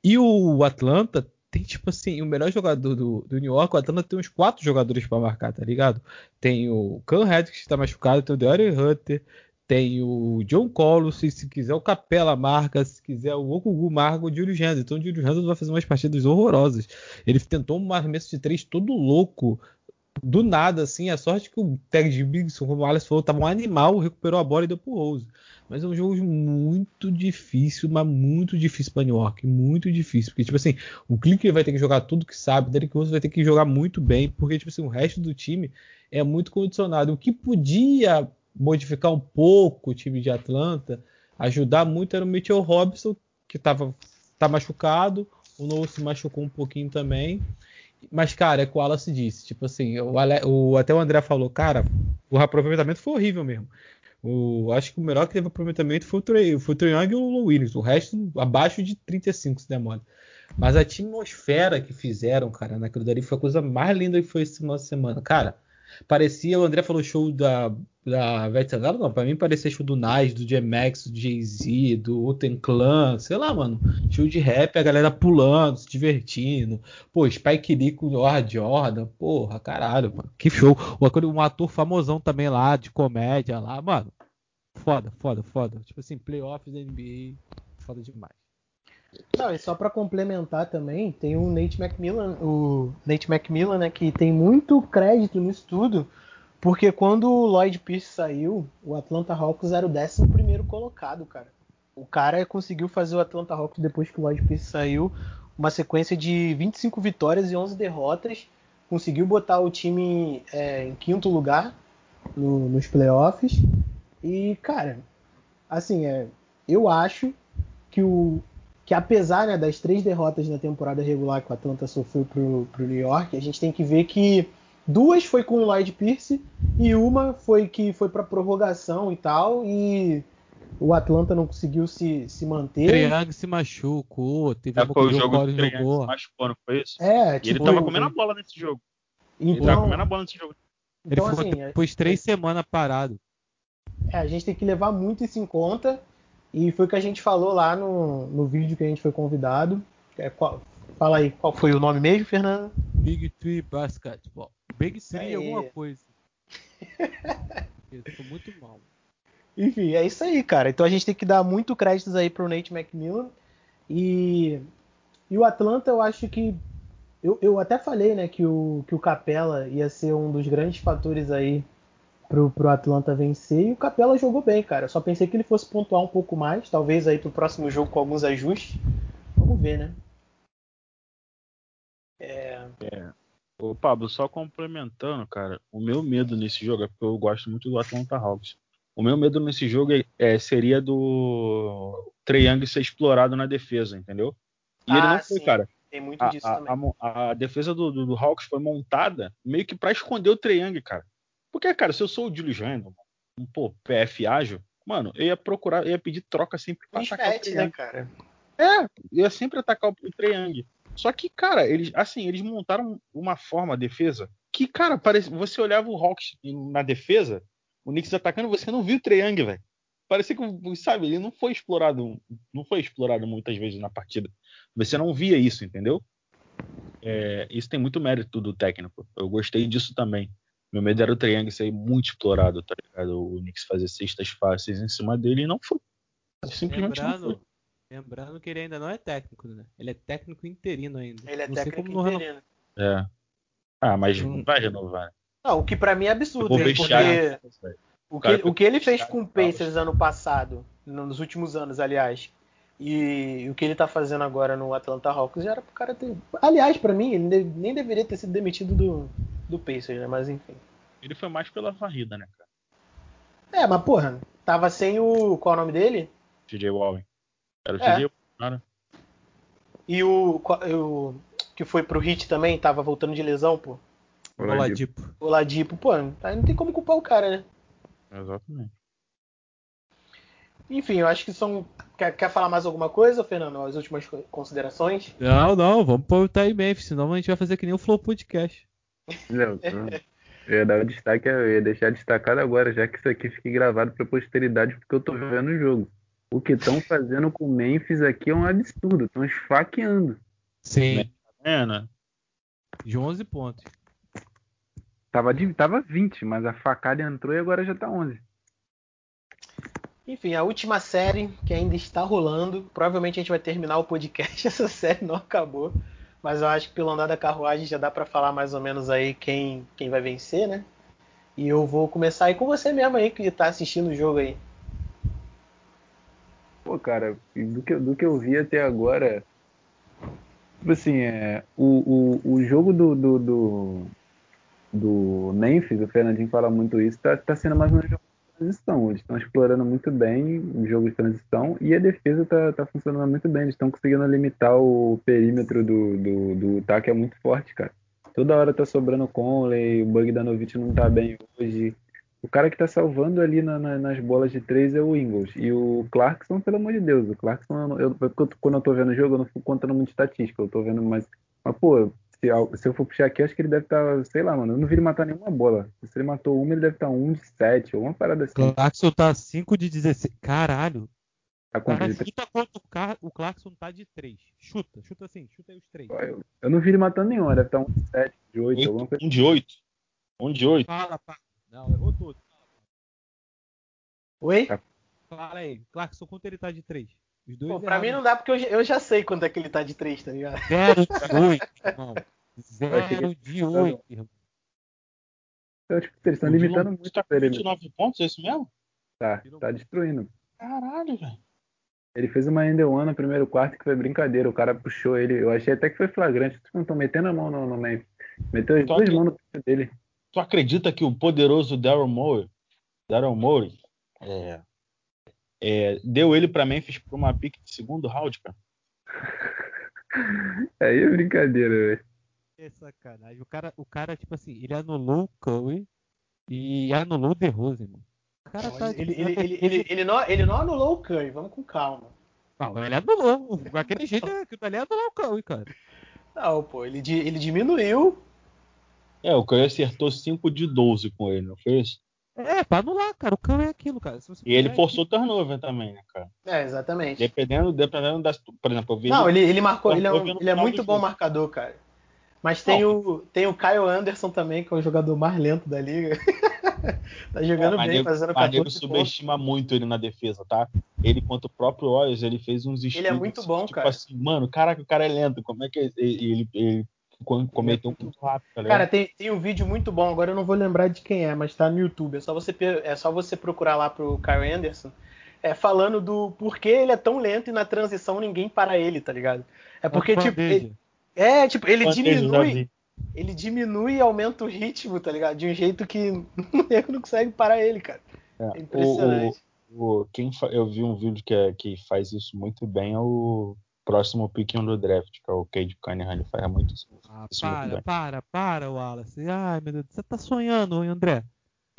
E o Atlanta tem, tipo assim, o melhor jogador do, do New York, o Atlanta tem uns quatro jogadores para marcar, tá ligado? Tem o Cam Reddick que está machucado, tem o Deore Hunter, tem o John Colo, se, se quiser o Capela marca, se quiser o Okugu marca, o Júlio Henderson. Então o Júlio Henderson vai fazer umas partidas horrorosas. Ele tentou um arremesso de três todo louco do nada, assim, a sorte que o Tag Bigson, como o Alex falou, tava um animal, recuperou a bola e deu pro Rose. Mas é um jogo muito difícil, mas muito difícil para New York. Muito difícil. Porque, tipo assim, o Clicker vai ter que jogar tudo que sabe, o Derek Rose vai ter que jogar muito bem, porque, tipo assim, o resto do time é muito condicionado. O que podia modificar um pouco o time de Atlanta, ajudar muito era o Mitchell Robinson, que tava, tá machucado, o Noah se machucou um pouquinho também. Mas, cara, é o que o Wallace disse. Tipo assim, o, o, até o André falou, cara, o aproveitamento foi horrível mesmo. O, acho que o melhor que teve aproveitamento foi o Trey, foi o Trey Young e o Williams. O resto, abaixo de 35, se demora. Mas a atmosfera que fizeram, cara, naquilo dali foi a coisa mais linda que foi esse nossa semana. Cara, parecia, o André falou show da, da Vete Sangalo, não, pra mim parecia show do Nas, do J-Max, do Jay-Z, do Uten Clan, sei lá, mano. Show de rap, a galera pulando, se divertindo. Pô, Spike Lee com o Jordan, porra, caralho, mano. Que show. Um ator famosão também lá, de comédia lá, mano. Foda, foda, foda. Tipo assim, playoffs da NBA, foda demais. Não, e só para complementar também, tem o Nate McMillan, o Nate McMillan, né, que tem muito crédito nisso tudo, porque quando o Lloyd Pierce saiu, o Atlanta Hawks era o 11 primeiro colocado, cara. O cara conseguiu fazer o Atlanta Hawks depois que o Lloyd Pierce saiu, uma sequência de 25 vitórias e 11 derrotas, conseguiu botar o time é, em quinto lugar no, nos playoffs. E, cara, assim, é, eu acho que o, que apesar né, das três derrotas na temporada regular que o Atlanta sofreu pro, pro New York, a gente tem que ver que duas foi com o Lloyd Pierce e uma foi que foi para prorrogação e tal e o Atlanta não conseguiu se, se manter. Triang se machucou, teve é, foi o jogo que o jogou. se machucou, não foi isso? É, tipo, e ele tava comendo a bola nesse jogo. Então, ele tava comendo a bola nesse jogo. Então, ele ficou assim, depois é, três é, semanas parado. É, a gente tem que levar muito isso em conta e foi o que a gente falou lá no, no vídeo que a gente foi convidado. É, qual, fala aí, qual foi o nome mesmo, Fernando? Big Tree Basketball. Big Three alguma coisa. Eu tô muito mal. Enfim, é isso aí, cara. Então a gente tem que dar muito créditos aí pro Nate McMillan. E, e o Atlanta, eu acho que. Eu, eu até falei, né, que o, que o Capela ia ser um dos grandes fatores aí pro, pro Atlanta vencer e o Capela jogou bem, cara. Eu só pensei que ele fosse pontuar um pouco mais, talvez aí pro próximo jogo com alguns ajustes. Vamos ver, né? É. é. Ô, Pablo, só complementando, cara, o meu medo nesse jogo é porque eu gosto muito do Atlanta Hawks. O meu medo nesse jogo é, é seria do Trae Young ser explorado na defesa, entendeu? E ah, ele não foi, cara. Tem muito disso a, também. A, a, defesa do, do, do, Hawks foi montada meio que para esconder o Trae Young, cara. Porque, cara, se eu sou o Julius Randle, um pô, PF ágil, mano, eu ia procurar, eu ia pedir troca sempre pra atacar o né, cara? É, eu ia sempre atacar o Triang. Só que, cara, eles, assim, eles montaram uma forma a defesa que, cara, parece, você olhava o Hawks na defesa, o Knicks atacando, você não viu o Triang, velho. Parecia que, sabe, ele não foi explorado, não foi explorado muitas vezes na partida. Você não via isso, entendeu? É, isso tem muito mérito do técnico. Eu gostei disso também. Meu medo era o Triang ser muito explorado, tá ligado? O Knicks fazer cestas fáceis em cima dele e não foi. Simplesmente lembrando, não foi. Lembrando que ele ainda não é técnico, né? Ele é técnico interino ainda. Ele é não técnico interino. É. Ah, mas não vai renovar. Não, o que para mim é absurdo, né? porque o que, o que ele fez com o Pacers ano passado, nos últimos anos, aliás, e o que ele tá fazendo agora no Atlanta Hawks já era pro cara ter. Aliás, para mim, ele nem deveria ter sido demitido do, do Pacers, né? Mas enfim. Ele foi mais pela varrida, né, cara? É, mas porra, tava sem o. Qual é o nome dele? TJ Wallen. Era o é. TJ cara. E o, o. Que foi pro Hit também, tava voltando de lesão, pô. Oladipo. Oladipo, pô, aí não tem como culpar o cara, né? Exatamente. Enfim, eu acho que são. Quer, quer falar mais alguma coisa, Fernando? As últimas considerações? Não, não, vamos pôr o time Memphis, senão a gente vai fazer que nem o Flow Podcast. Não, eu ia dar o destaque, eu ia deixar destacado agora, já que isso aqui fique gravado para posteridade, porque eu tô vendo o jogo. O que estão fazendo com o Memphis aqui é um absurdo, estão esfaqueando. Sim. É, né? De 11 pontos. Tava, de, tava 20, mas a facada entrou e agora já tá 11. Enfim, a última série que ainda está rolando. Provavelmente a gente vai terminar o podcast. Essa série não acabou. Mas eu acho que pelo andar da carruagem já dá para falar mais ou menos aí quem, quem vai vencer, né? E eu vou começar aí com você mesmo aí, que tá assistindo o jogo aí. Pô, cara, do que, do que eu vi até agora, tipo assim, é, o, o, o jogo do, do, do, do Memphis, o Fernandinho fala muito isso, tá, tá sendo mais jogo de transição. Eles estão explorando muito bem o jogo de transição e a defesa tá, tá funcionando muito bem. Eles estão conseguindo limitar o perímetro do, do, do ataque, é muito forte, cara. Toda hora tá sobrando Conley, o Bogdanovich não tá bem hoje. O cara que tá salvando ali na, na, nas bolas de três é o Ingles. E o Clarkson, pelo amor de Deus, o Clarkson, eu, eu, quando eu tô vendo o jogo, eu não fico contando muito estatística, eu tô vendo mais. Mas, pô, se, se eu for puxar aqui, acho que ele deve estar, tá, sei lá, mano, eu não vi ele matar nenhuma bola. Se ele matou uma, ele deve estar tá 1 de 7, ou uma parada assim. Clarkson tá 5 de 16. Caralho! Tá Cara, chuta quanto o Clarkson tá de 3. Chuta, chuta assim, chuta aí os 3. Eu, eu não vi ele matando nenhuma, deve estar tá 1 de 7, de 8, 8 alguma coisa. 1 de 8. 1 de 8. Fala, pá. Não, errou tudo. Oi? Fala aí, Clarkson, quanto ele tá de 3? Os dois Pô, pra mim não dá porque eu, eu já sei quanto é que ele tá de 3, tá ligado? 0 de 8, irmão. 0 de 8, irmão. Então, tipo, eles estão limitando muito tá com 29 pontos, é isso mesmo? Tá, tá destruindo. Caralho, velho. Ele fez uma end one no primeiro quarto que foi brincadeira. O cara puxou ele. Eu achei até que foi flagrante. Não estão metendo a mão no, no meio. Meteu as duas mãos no peito dele. Tu acredita que o poderoso Daryl Morey, Daryl Morey é, é, deu ele pra Memphis por uma pique de segundo round, cara? Aí é brincadeira, velho. É sacanagem. O cara, o cara, tipo assim, ele anulou o Curry e anulou o DeRozan, mano. O cara tá, ele, ele, ele, ele, ele, não, ele não anulou o Curry, vamos com calma. Não, ele anulou. Daquele jeito que o Dali anulou o Curry, cara. Não, pô, ele, ele diminuiu. É, o Curry acertou 5 de 12 com ele, não foi isso? É, pra anular, cara. O cão é aquilo, cara. e ele forçou o turnover também, né, cara? É, exatamente. Dependendo, dependendo das. Por exemplo, eu vi. Não, ele, ele marcou. Ele é, um, ele é muito bom jogo. marcador, cara. Mas tem o, tem o Kyle Anderson também, que é o jogador mais lento da liga. tá jogando é, bem, fazendo 14 Mas ele subestima muito ele na defesa, tá? Ele contra o próprio Olhos, ele fez uns Ele é muito bom, tipo cara. assim, mano, caraca, o cara é lento. Como é que ele, ele, ele cometeu muito rápido, tá Cara, tem, tem um vídeo muito bom, agora eu não vou lembrar de quem é, mas tá no YouTube. É só você, é só você procurar lá pro Kyle Anderson. É, falando do porquê ele é tão lento e na transição ninguém para ele, tá ligado? É porque, tipo. Ele, é, tipo, ele diminui. Ele diminui e aumenta o ritmo, tá ligado? De um jeito que ele não consegue parar ele, cara. É, é impressionante. O, o, quem eu vi um vídeo que, é, que faz isso muito bem é o próximo pick do draft, que é o Cade Cunningham, ele faz muito isso. Ah, para, para, para, Wallace. Ai, meu Deus, você tá sonhando, hein, André?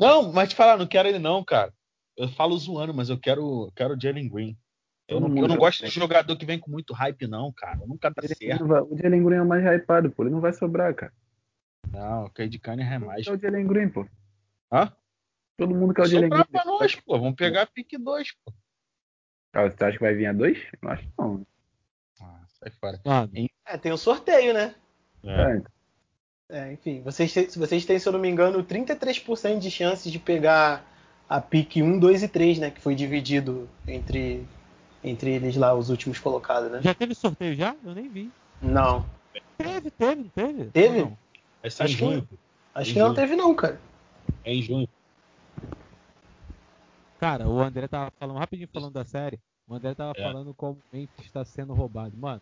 Não, mas te falar, não quero ele não, cara. Eu falo zoando, mas eu quero, quero o Jalen Green. Eu não, eu não gosto de jogador que vem com muito hype, não, cara. Nunca tá certo. Vai, o Jalen Green é o mais hypado, pô. Ele não vai sobrar, cara. Não, o Cade Cunningham é mais. É o Jalen Green, pô. Hã? Todo mundo quer o Jalen Green. pra nós, pô. Vamos pegar a pick 2, pô. Ah, você acha que vai vir a 2? Não acho não. Sai fora. Ah, é, tem um sorteio, né? É. é enfim, vocês, vocês têm, se eu não me engano, 33% de chances de pegar a pick 1, 2 e 3, né? Que foi dividido entre, entre eles lá, os últimos colocados, né? Já teve sorteio já? Eu nem vi. Não. Teve, teve, teve? Teve? Não. É acho em junho. Que, acho em que junho. não teve não, cara. É em junho. Cara, o André tava falando rapidinho falando da série. O André tava é. falando como o Memphis está sendo roubado. Mano,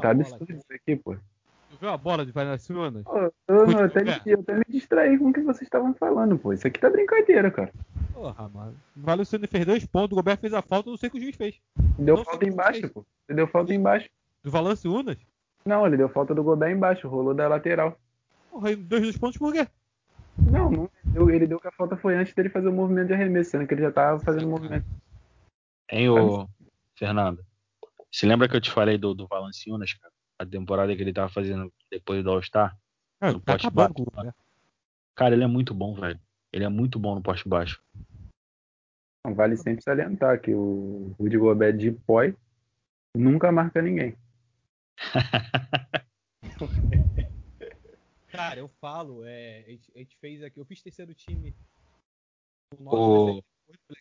tá absurdo isso aqui, pô. Tu viu a bola de Valanciunas? Eu, eu, eu, até me, eu até me distraí com o que vocês estavam falando, pô. Isso aqui tá brincadeira, cara. Porra, mano. O Valanciunas fez dois pontos, o Gobert fez a falta, não sei o que o juiz fez. Deu não falta embaixo, pô. Ele deu falta embaixo. Do Valanciunas? Não, ele deu falta do Gobert embaixo, rolou da lateral. Porra, dois dos pontos por quê? Não, não ele deu que a falta foi antes dele fazer o movimento de arremesso, sendo que ele já tava fazendo o movimento. Hein, ô, Fernando? Se lembra que eu te falei do, do Valanciunas, cara? A temporada que ele tava fazendo depois do All-Star? É, no tá poste baixo. Né? Cara, ele é muito bom, velho. Ele é muito bom no poste baixo. Vale sempre salientar que o Rudy Gobert de poi nunca marca ninguém. Cara, eu falo, é, a, gente, a, gente, fez aqui, eu fiz terceiro time o nosso o...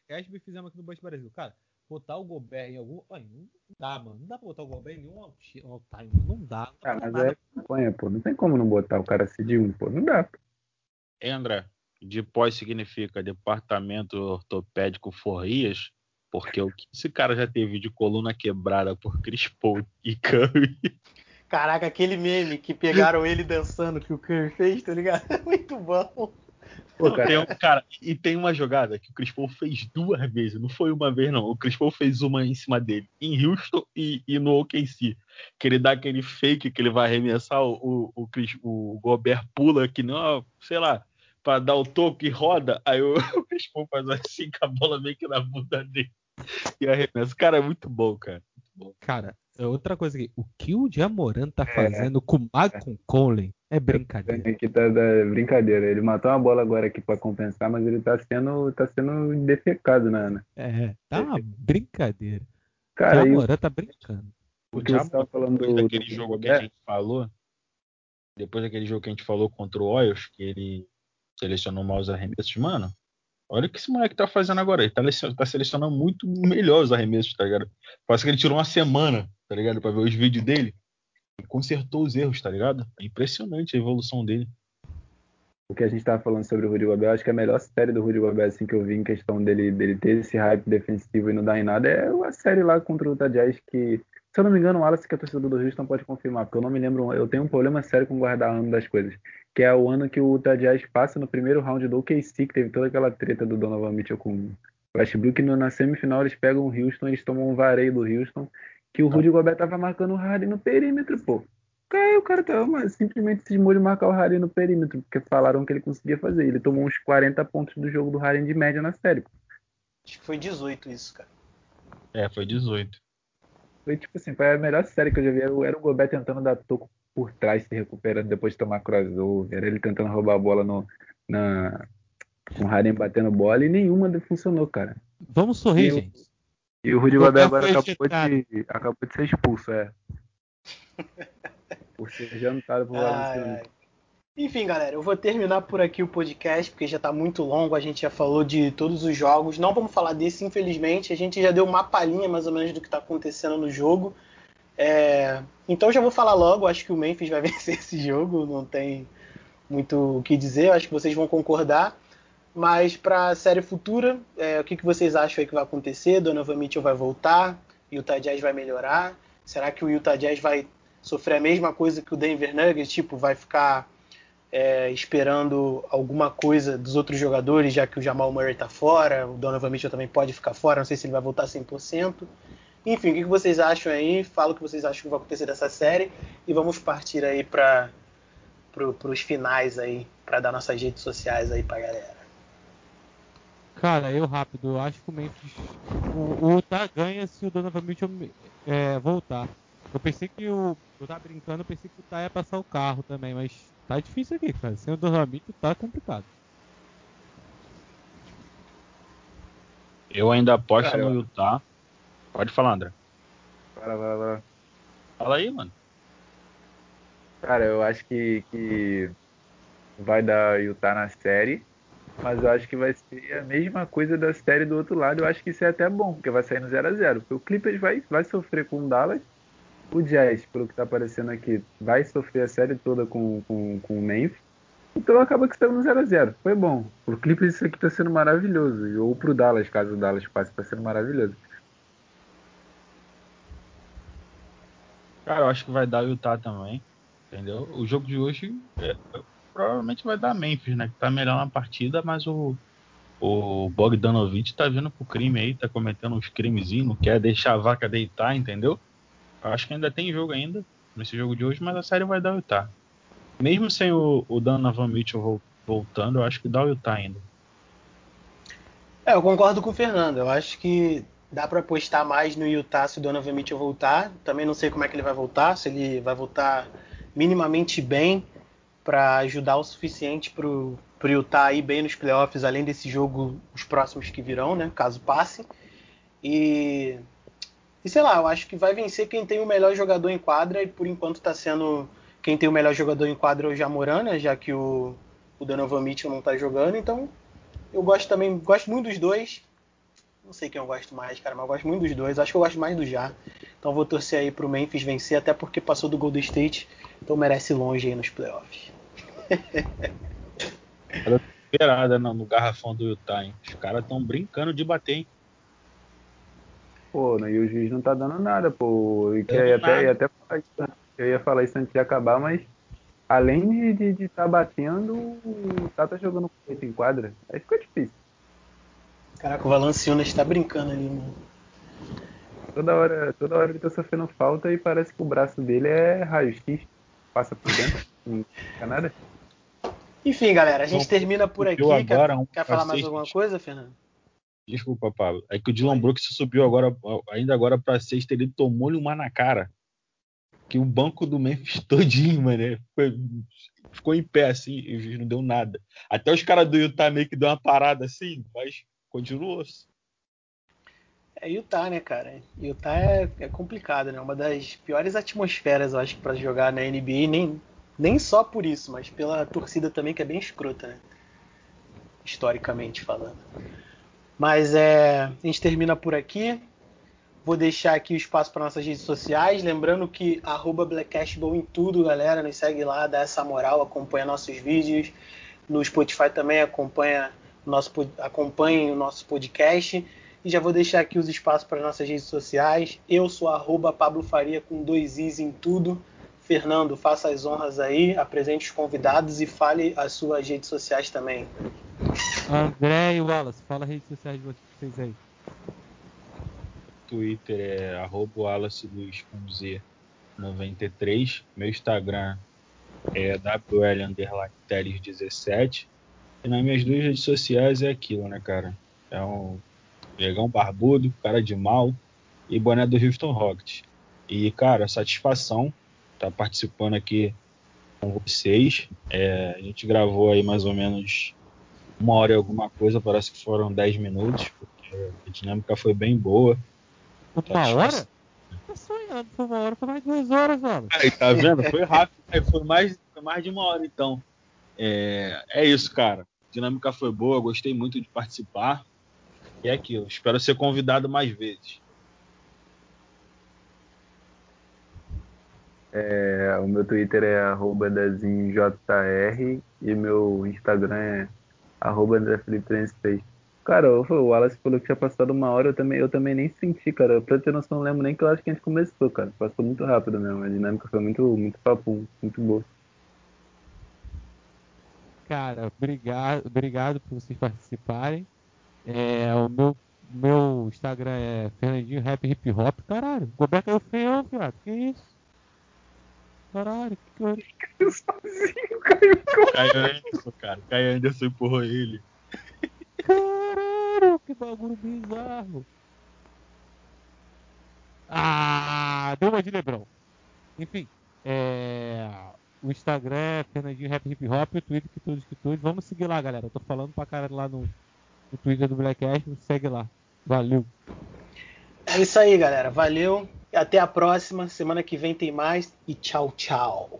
e fizemos aqui no Banco Brasil. Cara, botar o Gobert em algum. Ai, não dá, mano. Não dá pra botar o Gobert em nenhum all-time. Não dá. Não dá ah, mas é, campanha, pô. Não tem como não botar o cara de um, pô. Não dá. Pô. É, André, de pós significa Departamento Ortopédico Forrias, porque o que esse cara já teve de coluna quebrada por Chris Paul e Curry. Caraca, aquele meme que pegaram ele dançando que o Curry fez, tá ligado? Muito bom. Pô, cara. Tem um, cara, e tem uma jogada que o Chris Paul fez duas vezes, não foi uma vez, não. O Chris Paul fez uma em cima dele, em Houston e, e no OKC. Que ele dá aquele fake que ele vai arremessar, o, o, Chris, o Gobert pula que não, sei lá, para dar o toque e roda, aí o, o Chris Paul faz assim com a bola meio que na bunda dele e arremessa. Cara, é muito bom, cara. Muito bom. Cara, outra coisa aqui, o que o Jamoran tá é. fazendo é. com o Malcolm Conley é brincadeira. Aqui tá da brincadeira. Ele matou uma bola agora aqui para compensar, mas ele tá sendo, tá sendo defecado, né, Ana? É, tá uma brincadeira. Cara, o Jamoran tá brincando. O que você tava falando do, daquele do... jogo que a gente falou, depois daquele jogo que a gente falou contra o Oils, que ele selecionou mal os arremessos, mano, Olha o que esse moleque tá fazendo agora. Ele tá, tá, selecionando muito melhor os arremessos, tá ligado? Parece que ele tirou uma semana, tá ligado? Pra ver os vídeos dele. E consertou os erros, tá ligado? É impressionante a evolução dele. O que a gente tava falando sobre o Rudy Gobert, acho que a melhor série do Rudy Gobert, assim, que eu vi em questão dele, dele ter esse hype defensivo e não dar em nada, é a série lá contra o Utah Jazz, que, se eu não me engano, o Wallace, que é torcedor do Houston, pode confirmar, porque eu não me lembro, eu tenho um problema sério com guardar ano das coisas que é o ano que o Utah Jazz passa no primeiro round do OKC, que teve toda aquela treta do Donovan Mitchell com o Westbrook, no, na semifinal eles pegam o Houston, eles tomam um vareio do Houston, que o Rudy Gobert tava marcando o Harden no perímetro, pô. Caiu, o cara tava simplesmente cismou de marcar o Harden no perímetro, porque falaram que ele conseguia fazer. Ele tomou uns 40 pontos do jogo do Harden de média na série. Pô. Acho que foi 18 isso, cara. É, foi 18. Foi tipo assim, foi a melhor série que eu já vi. Era o Gobert tentando dar toco por trás se recuperando depois de tomar crossover, ele tentando roubar a bola no, na, com o Harden batendo bola e nenhuma funcionou, cara. Vamos sorrir, e gente. E o Rudy Gobert agora acabou de, acabou de ser expulso, é. por ser jantado por Valenciano. Enfim, galera, eu vou terminar por aqui o podcast, porque já está muito longo, a gente já falou de todos os jogos. Não vamos falar desse, infelizmente. A gente já deu uma palhinha mais ou menos do que está acontecendo no jogo. É, então já vou falar logo, acho que o Memphis vai vencer esse jogo, não tem muito o que dizer, acho que vocês vão concordar. Mas para a série futura, é, o que, que vocês acham que vai acontecer? Donovan Mitchell vai voltar? Utah Jazz vai melhorar? Será que o Utah Jazz vai sofrer a mesma coisa que o Denver Nuggets? Tipo, vai ficar é, esperando alguma coisa dos outros jogadores, já que o Jamal Murray está fora, o Donovan Mitchell também pode ficar fora, não sei se ele vai voltar 100%. Enfim, o que vocês acham aí? Fala o que vocês acham que vai acontecer dessa série e vamos partir aí para pro, os finais aí, para dar nossas redes sociais aí para galera. Cara, eu rápido, eu acho que o Memphis. O, o Utah ganha se o Donovan Mitchell é, voltar. Eu pensei que o. Eu tava brincando, eu pensei que o Utah ia passar o carro também, mas tá difícil aqui, cara. Sem o Donovan Mitchell tá complicado. Eu ainda aposto cara, no Utah. Pode falar, André. Fala, fala, fala. Fala aí, mano. Cara, eu acho que, que vai dar Utah na série, mas eu acho que vai ser a mesma coisa da série do outro lado. Eu acho que isso é até bom, porque vai sair no 0x0. Porque o Clippers vai, vai sofrer com o Dallas, o Jazz, pelo que tá aparecendo aqui, vai sofrer a série toda com, com, com o Memphis. Então acaba que saiu no 0x0. Foi bom. Pro Clippers isso aqui tá sendo maravilhoso. Ou pro Dallas, caso o Dallas passe, tá sendo maravilhoso. Cara, eu acho que vai dar Utah também. Entendeu? O jogo de hoje é, provavelmente vai dar Memphis, né? Que tá melhor na partida, mas o, o Bogdanovich tá vindo pro crime aí, tá cometendo uns crimezinhos, não quer deixar a vaca deitar, entendeu? Eu acho que ainda tem jogo ainda nesse jogo de hoje, mas a série vai dar Utah. Mesmo sem o, o Donovan Mitchell voltando, eu acho que dá o Utah ainda. É, eu concordo com o Fernando. Eu acho que Dá para apostar mais no Utah se o Donovan Mitchell voltar. Também não sei como é que ele vai voltar, se ele vai voltar minimamente bem para ajudar o suficiente para o Utah ir bem nos playoffs, além desse jogo, os próximos que virão, né? Caso passe. E, e sei lá, eu acho que vai vencer quem tem o melhor jogador em quadra e por enquanto está sendo quem tem o melhor jogador em quadra é o Jamoran, né? Já que o, o Donovan Mitchell não está jogando. Então eu gosto também, gosto muito dos dois. Não sei quem eu gosto mais, cara, mas eu gosto muito dos dois. Acho que eu gosto mais do Já. Então vou torcer aí pro Memphis vencer, até porque passou do Golden State. Então merece longe aí nos playoffs. Ela esperada no, no garrafão do Utah, hein? Os caras estão brincando de bater, hein? Pô, e o juiz não tá dando nada, pô. E que eu, ia até, ia até falar isso, eu ia falar isso antes de acabar, mas além de estar de, de tá batendo, o Tata jogando com em quadra. Aí ficou difícil. Caraca, o Valanciunas está brincando ali, mano. Toda hora, toda hora ele tá sofrendo falta e parece que o braço dele é raio-x. Passa por dentro. não fica nada. Enfim, galera, a gente termina por aqui. Quer, um quer falar mais alguma coisa, Fernando? Desculpa, Pablo. É que o Dylan Brooks subiu agora, ainda agora pra sexta, ele tomou-lhe uma na cara. Que o banco do Memphis todinho, mano, ficou, ficou em pé assim e não deu nada. Até os caras do Utah meio que deu uma parada assim, mas continuou. É Utah, né, cara? Utah é, é complicado, né? Uma das piores atmosferas, eu acho, para jogar na NBA, nem, nem só por isso, mas pela torcida também, que é bem escrota, né? Historicamente falando. Mas é, a gente termina por aqui. Vou deixar aqui o espaço para nossas redes sociais. Lembrando que Blackcastball em tudo, galera. Nos segue lá, dá essa moral, acompanha nossos vídeos. No Spotify também acompanha nosso, acompanhem o nosso podcast. E já vou deixar aqui os espaços para nossas redes sociais. Eu sou arroba Pablo Faria com dois Is em tudo. Fernando, faça as honras aí, apresente os convidados e fale as suas redes sociais também. André e Wallace, fala as redes sociais de vocês aí. Twitter é arroba Wallace Luiz com Z 93. Meu Instagram é WL underline 17. E nas minhas duas redes sociais é aquilo, né, cara? É um negão barbudo, cara de mal e boné do Houston Rockets. E, cara, satisfação estar tá participando aqui com vocês. É, a gente gravou aí mais ou menos uma hora e alguma coisa, parece que foram 10 minutos, porque a dinâmica foi bem boa. Uma hora? Tô sonhando, foi uma hora, foi mais de duas horas, mano. Aí, tá vendo? Foi rápido, foi mais, foi mais de uma hora, então. É, é isso, cara. Dinâmica foi boa, gostei muito de participar. E é aquilo, espero ser convidado mais vezes. É, o meu Twitter é arroba e meu Instagram é arroba André Felipe 36. Cara, o Wallace falou que tinha passado uma hora, eu também, eu também nem senti, cara. Pra ter noção, não lembro nem que eu acho que a gente começou, cara. Passou muito rápido mesmo. A dinâmica foi muito, muito papo, muito boa. Cara, obrigado, obrigado por vocês participarem. É, o meu, meu Instagram é Fernandinho Rap Hip Hop. Caralho, o Goberto é o feio, viado. Que isso? Caralho, que coisa. Caiu sozinho, caiu. Caio Anderson, cara. Caio Anderson empurrou ele. Caralho, que bagulho bizarro. Ah, deu uma de Lebrão. Enfim, é... o Instagram é Fernandinho Rap Hip Hop, o Twitter que tudo que tudo. Vamos seguir lá, galera. Eu tô falando pra caralho lá no, no Twitter do Black Ash, segue lá. Valeu. É isso aí, galera. Valeu. Até a próxima. Semana que vem tem mais. E tchau, tchau.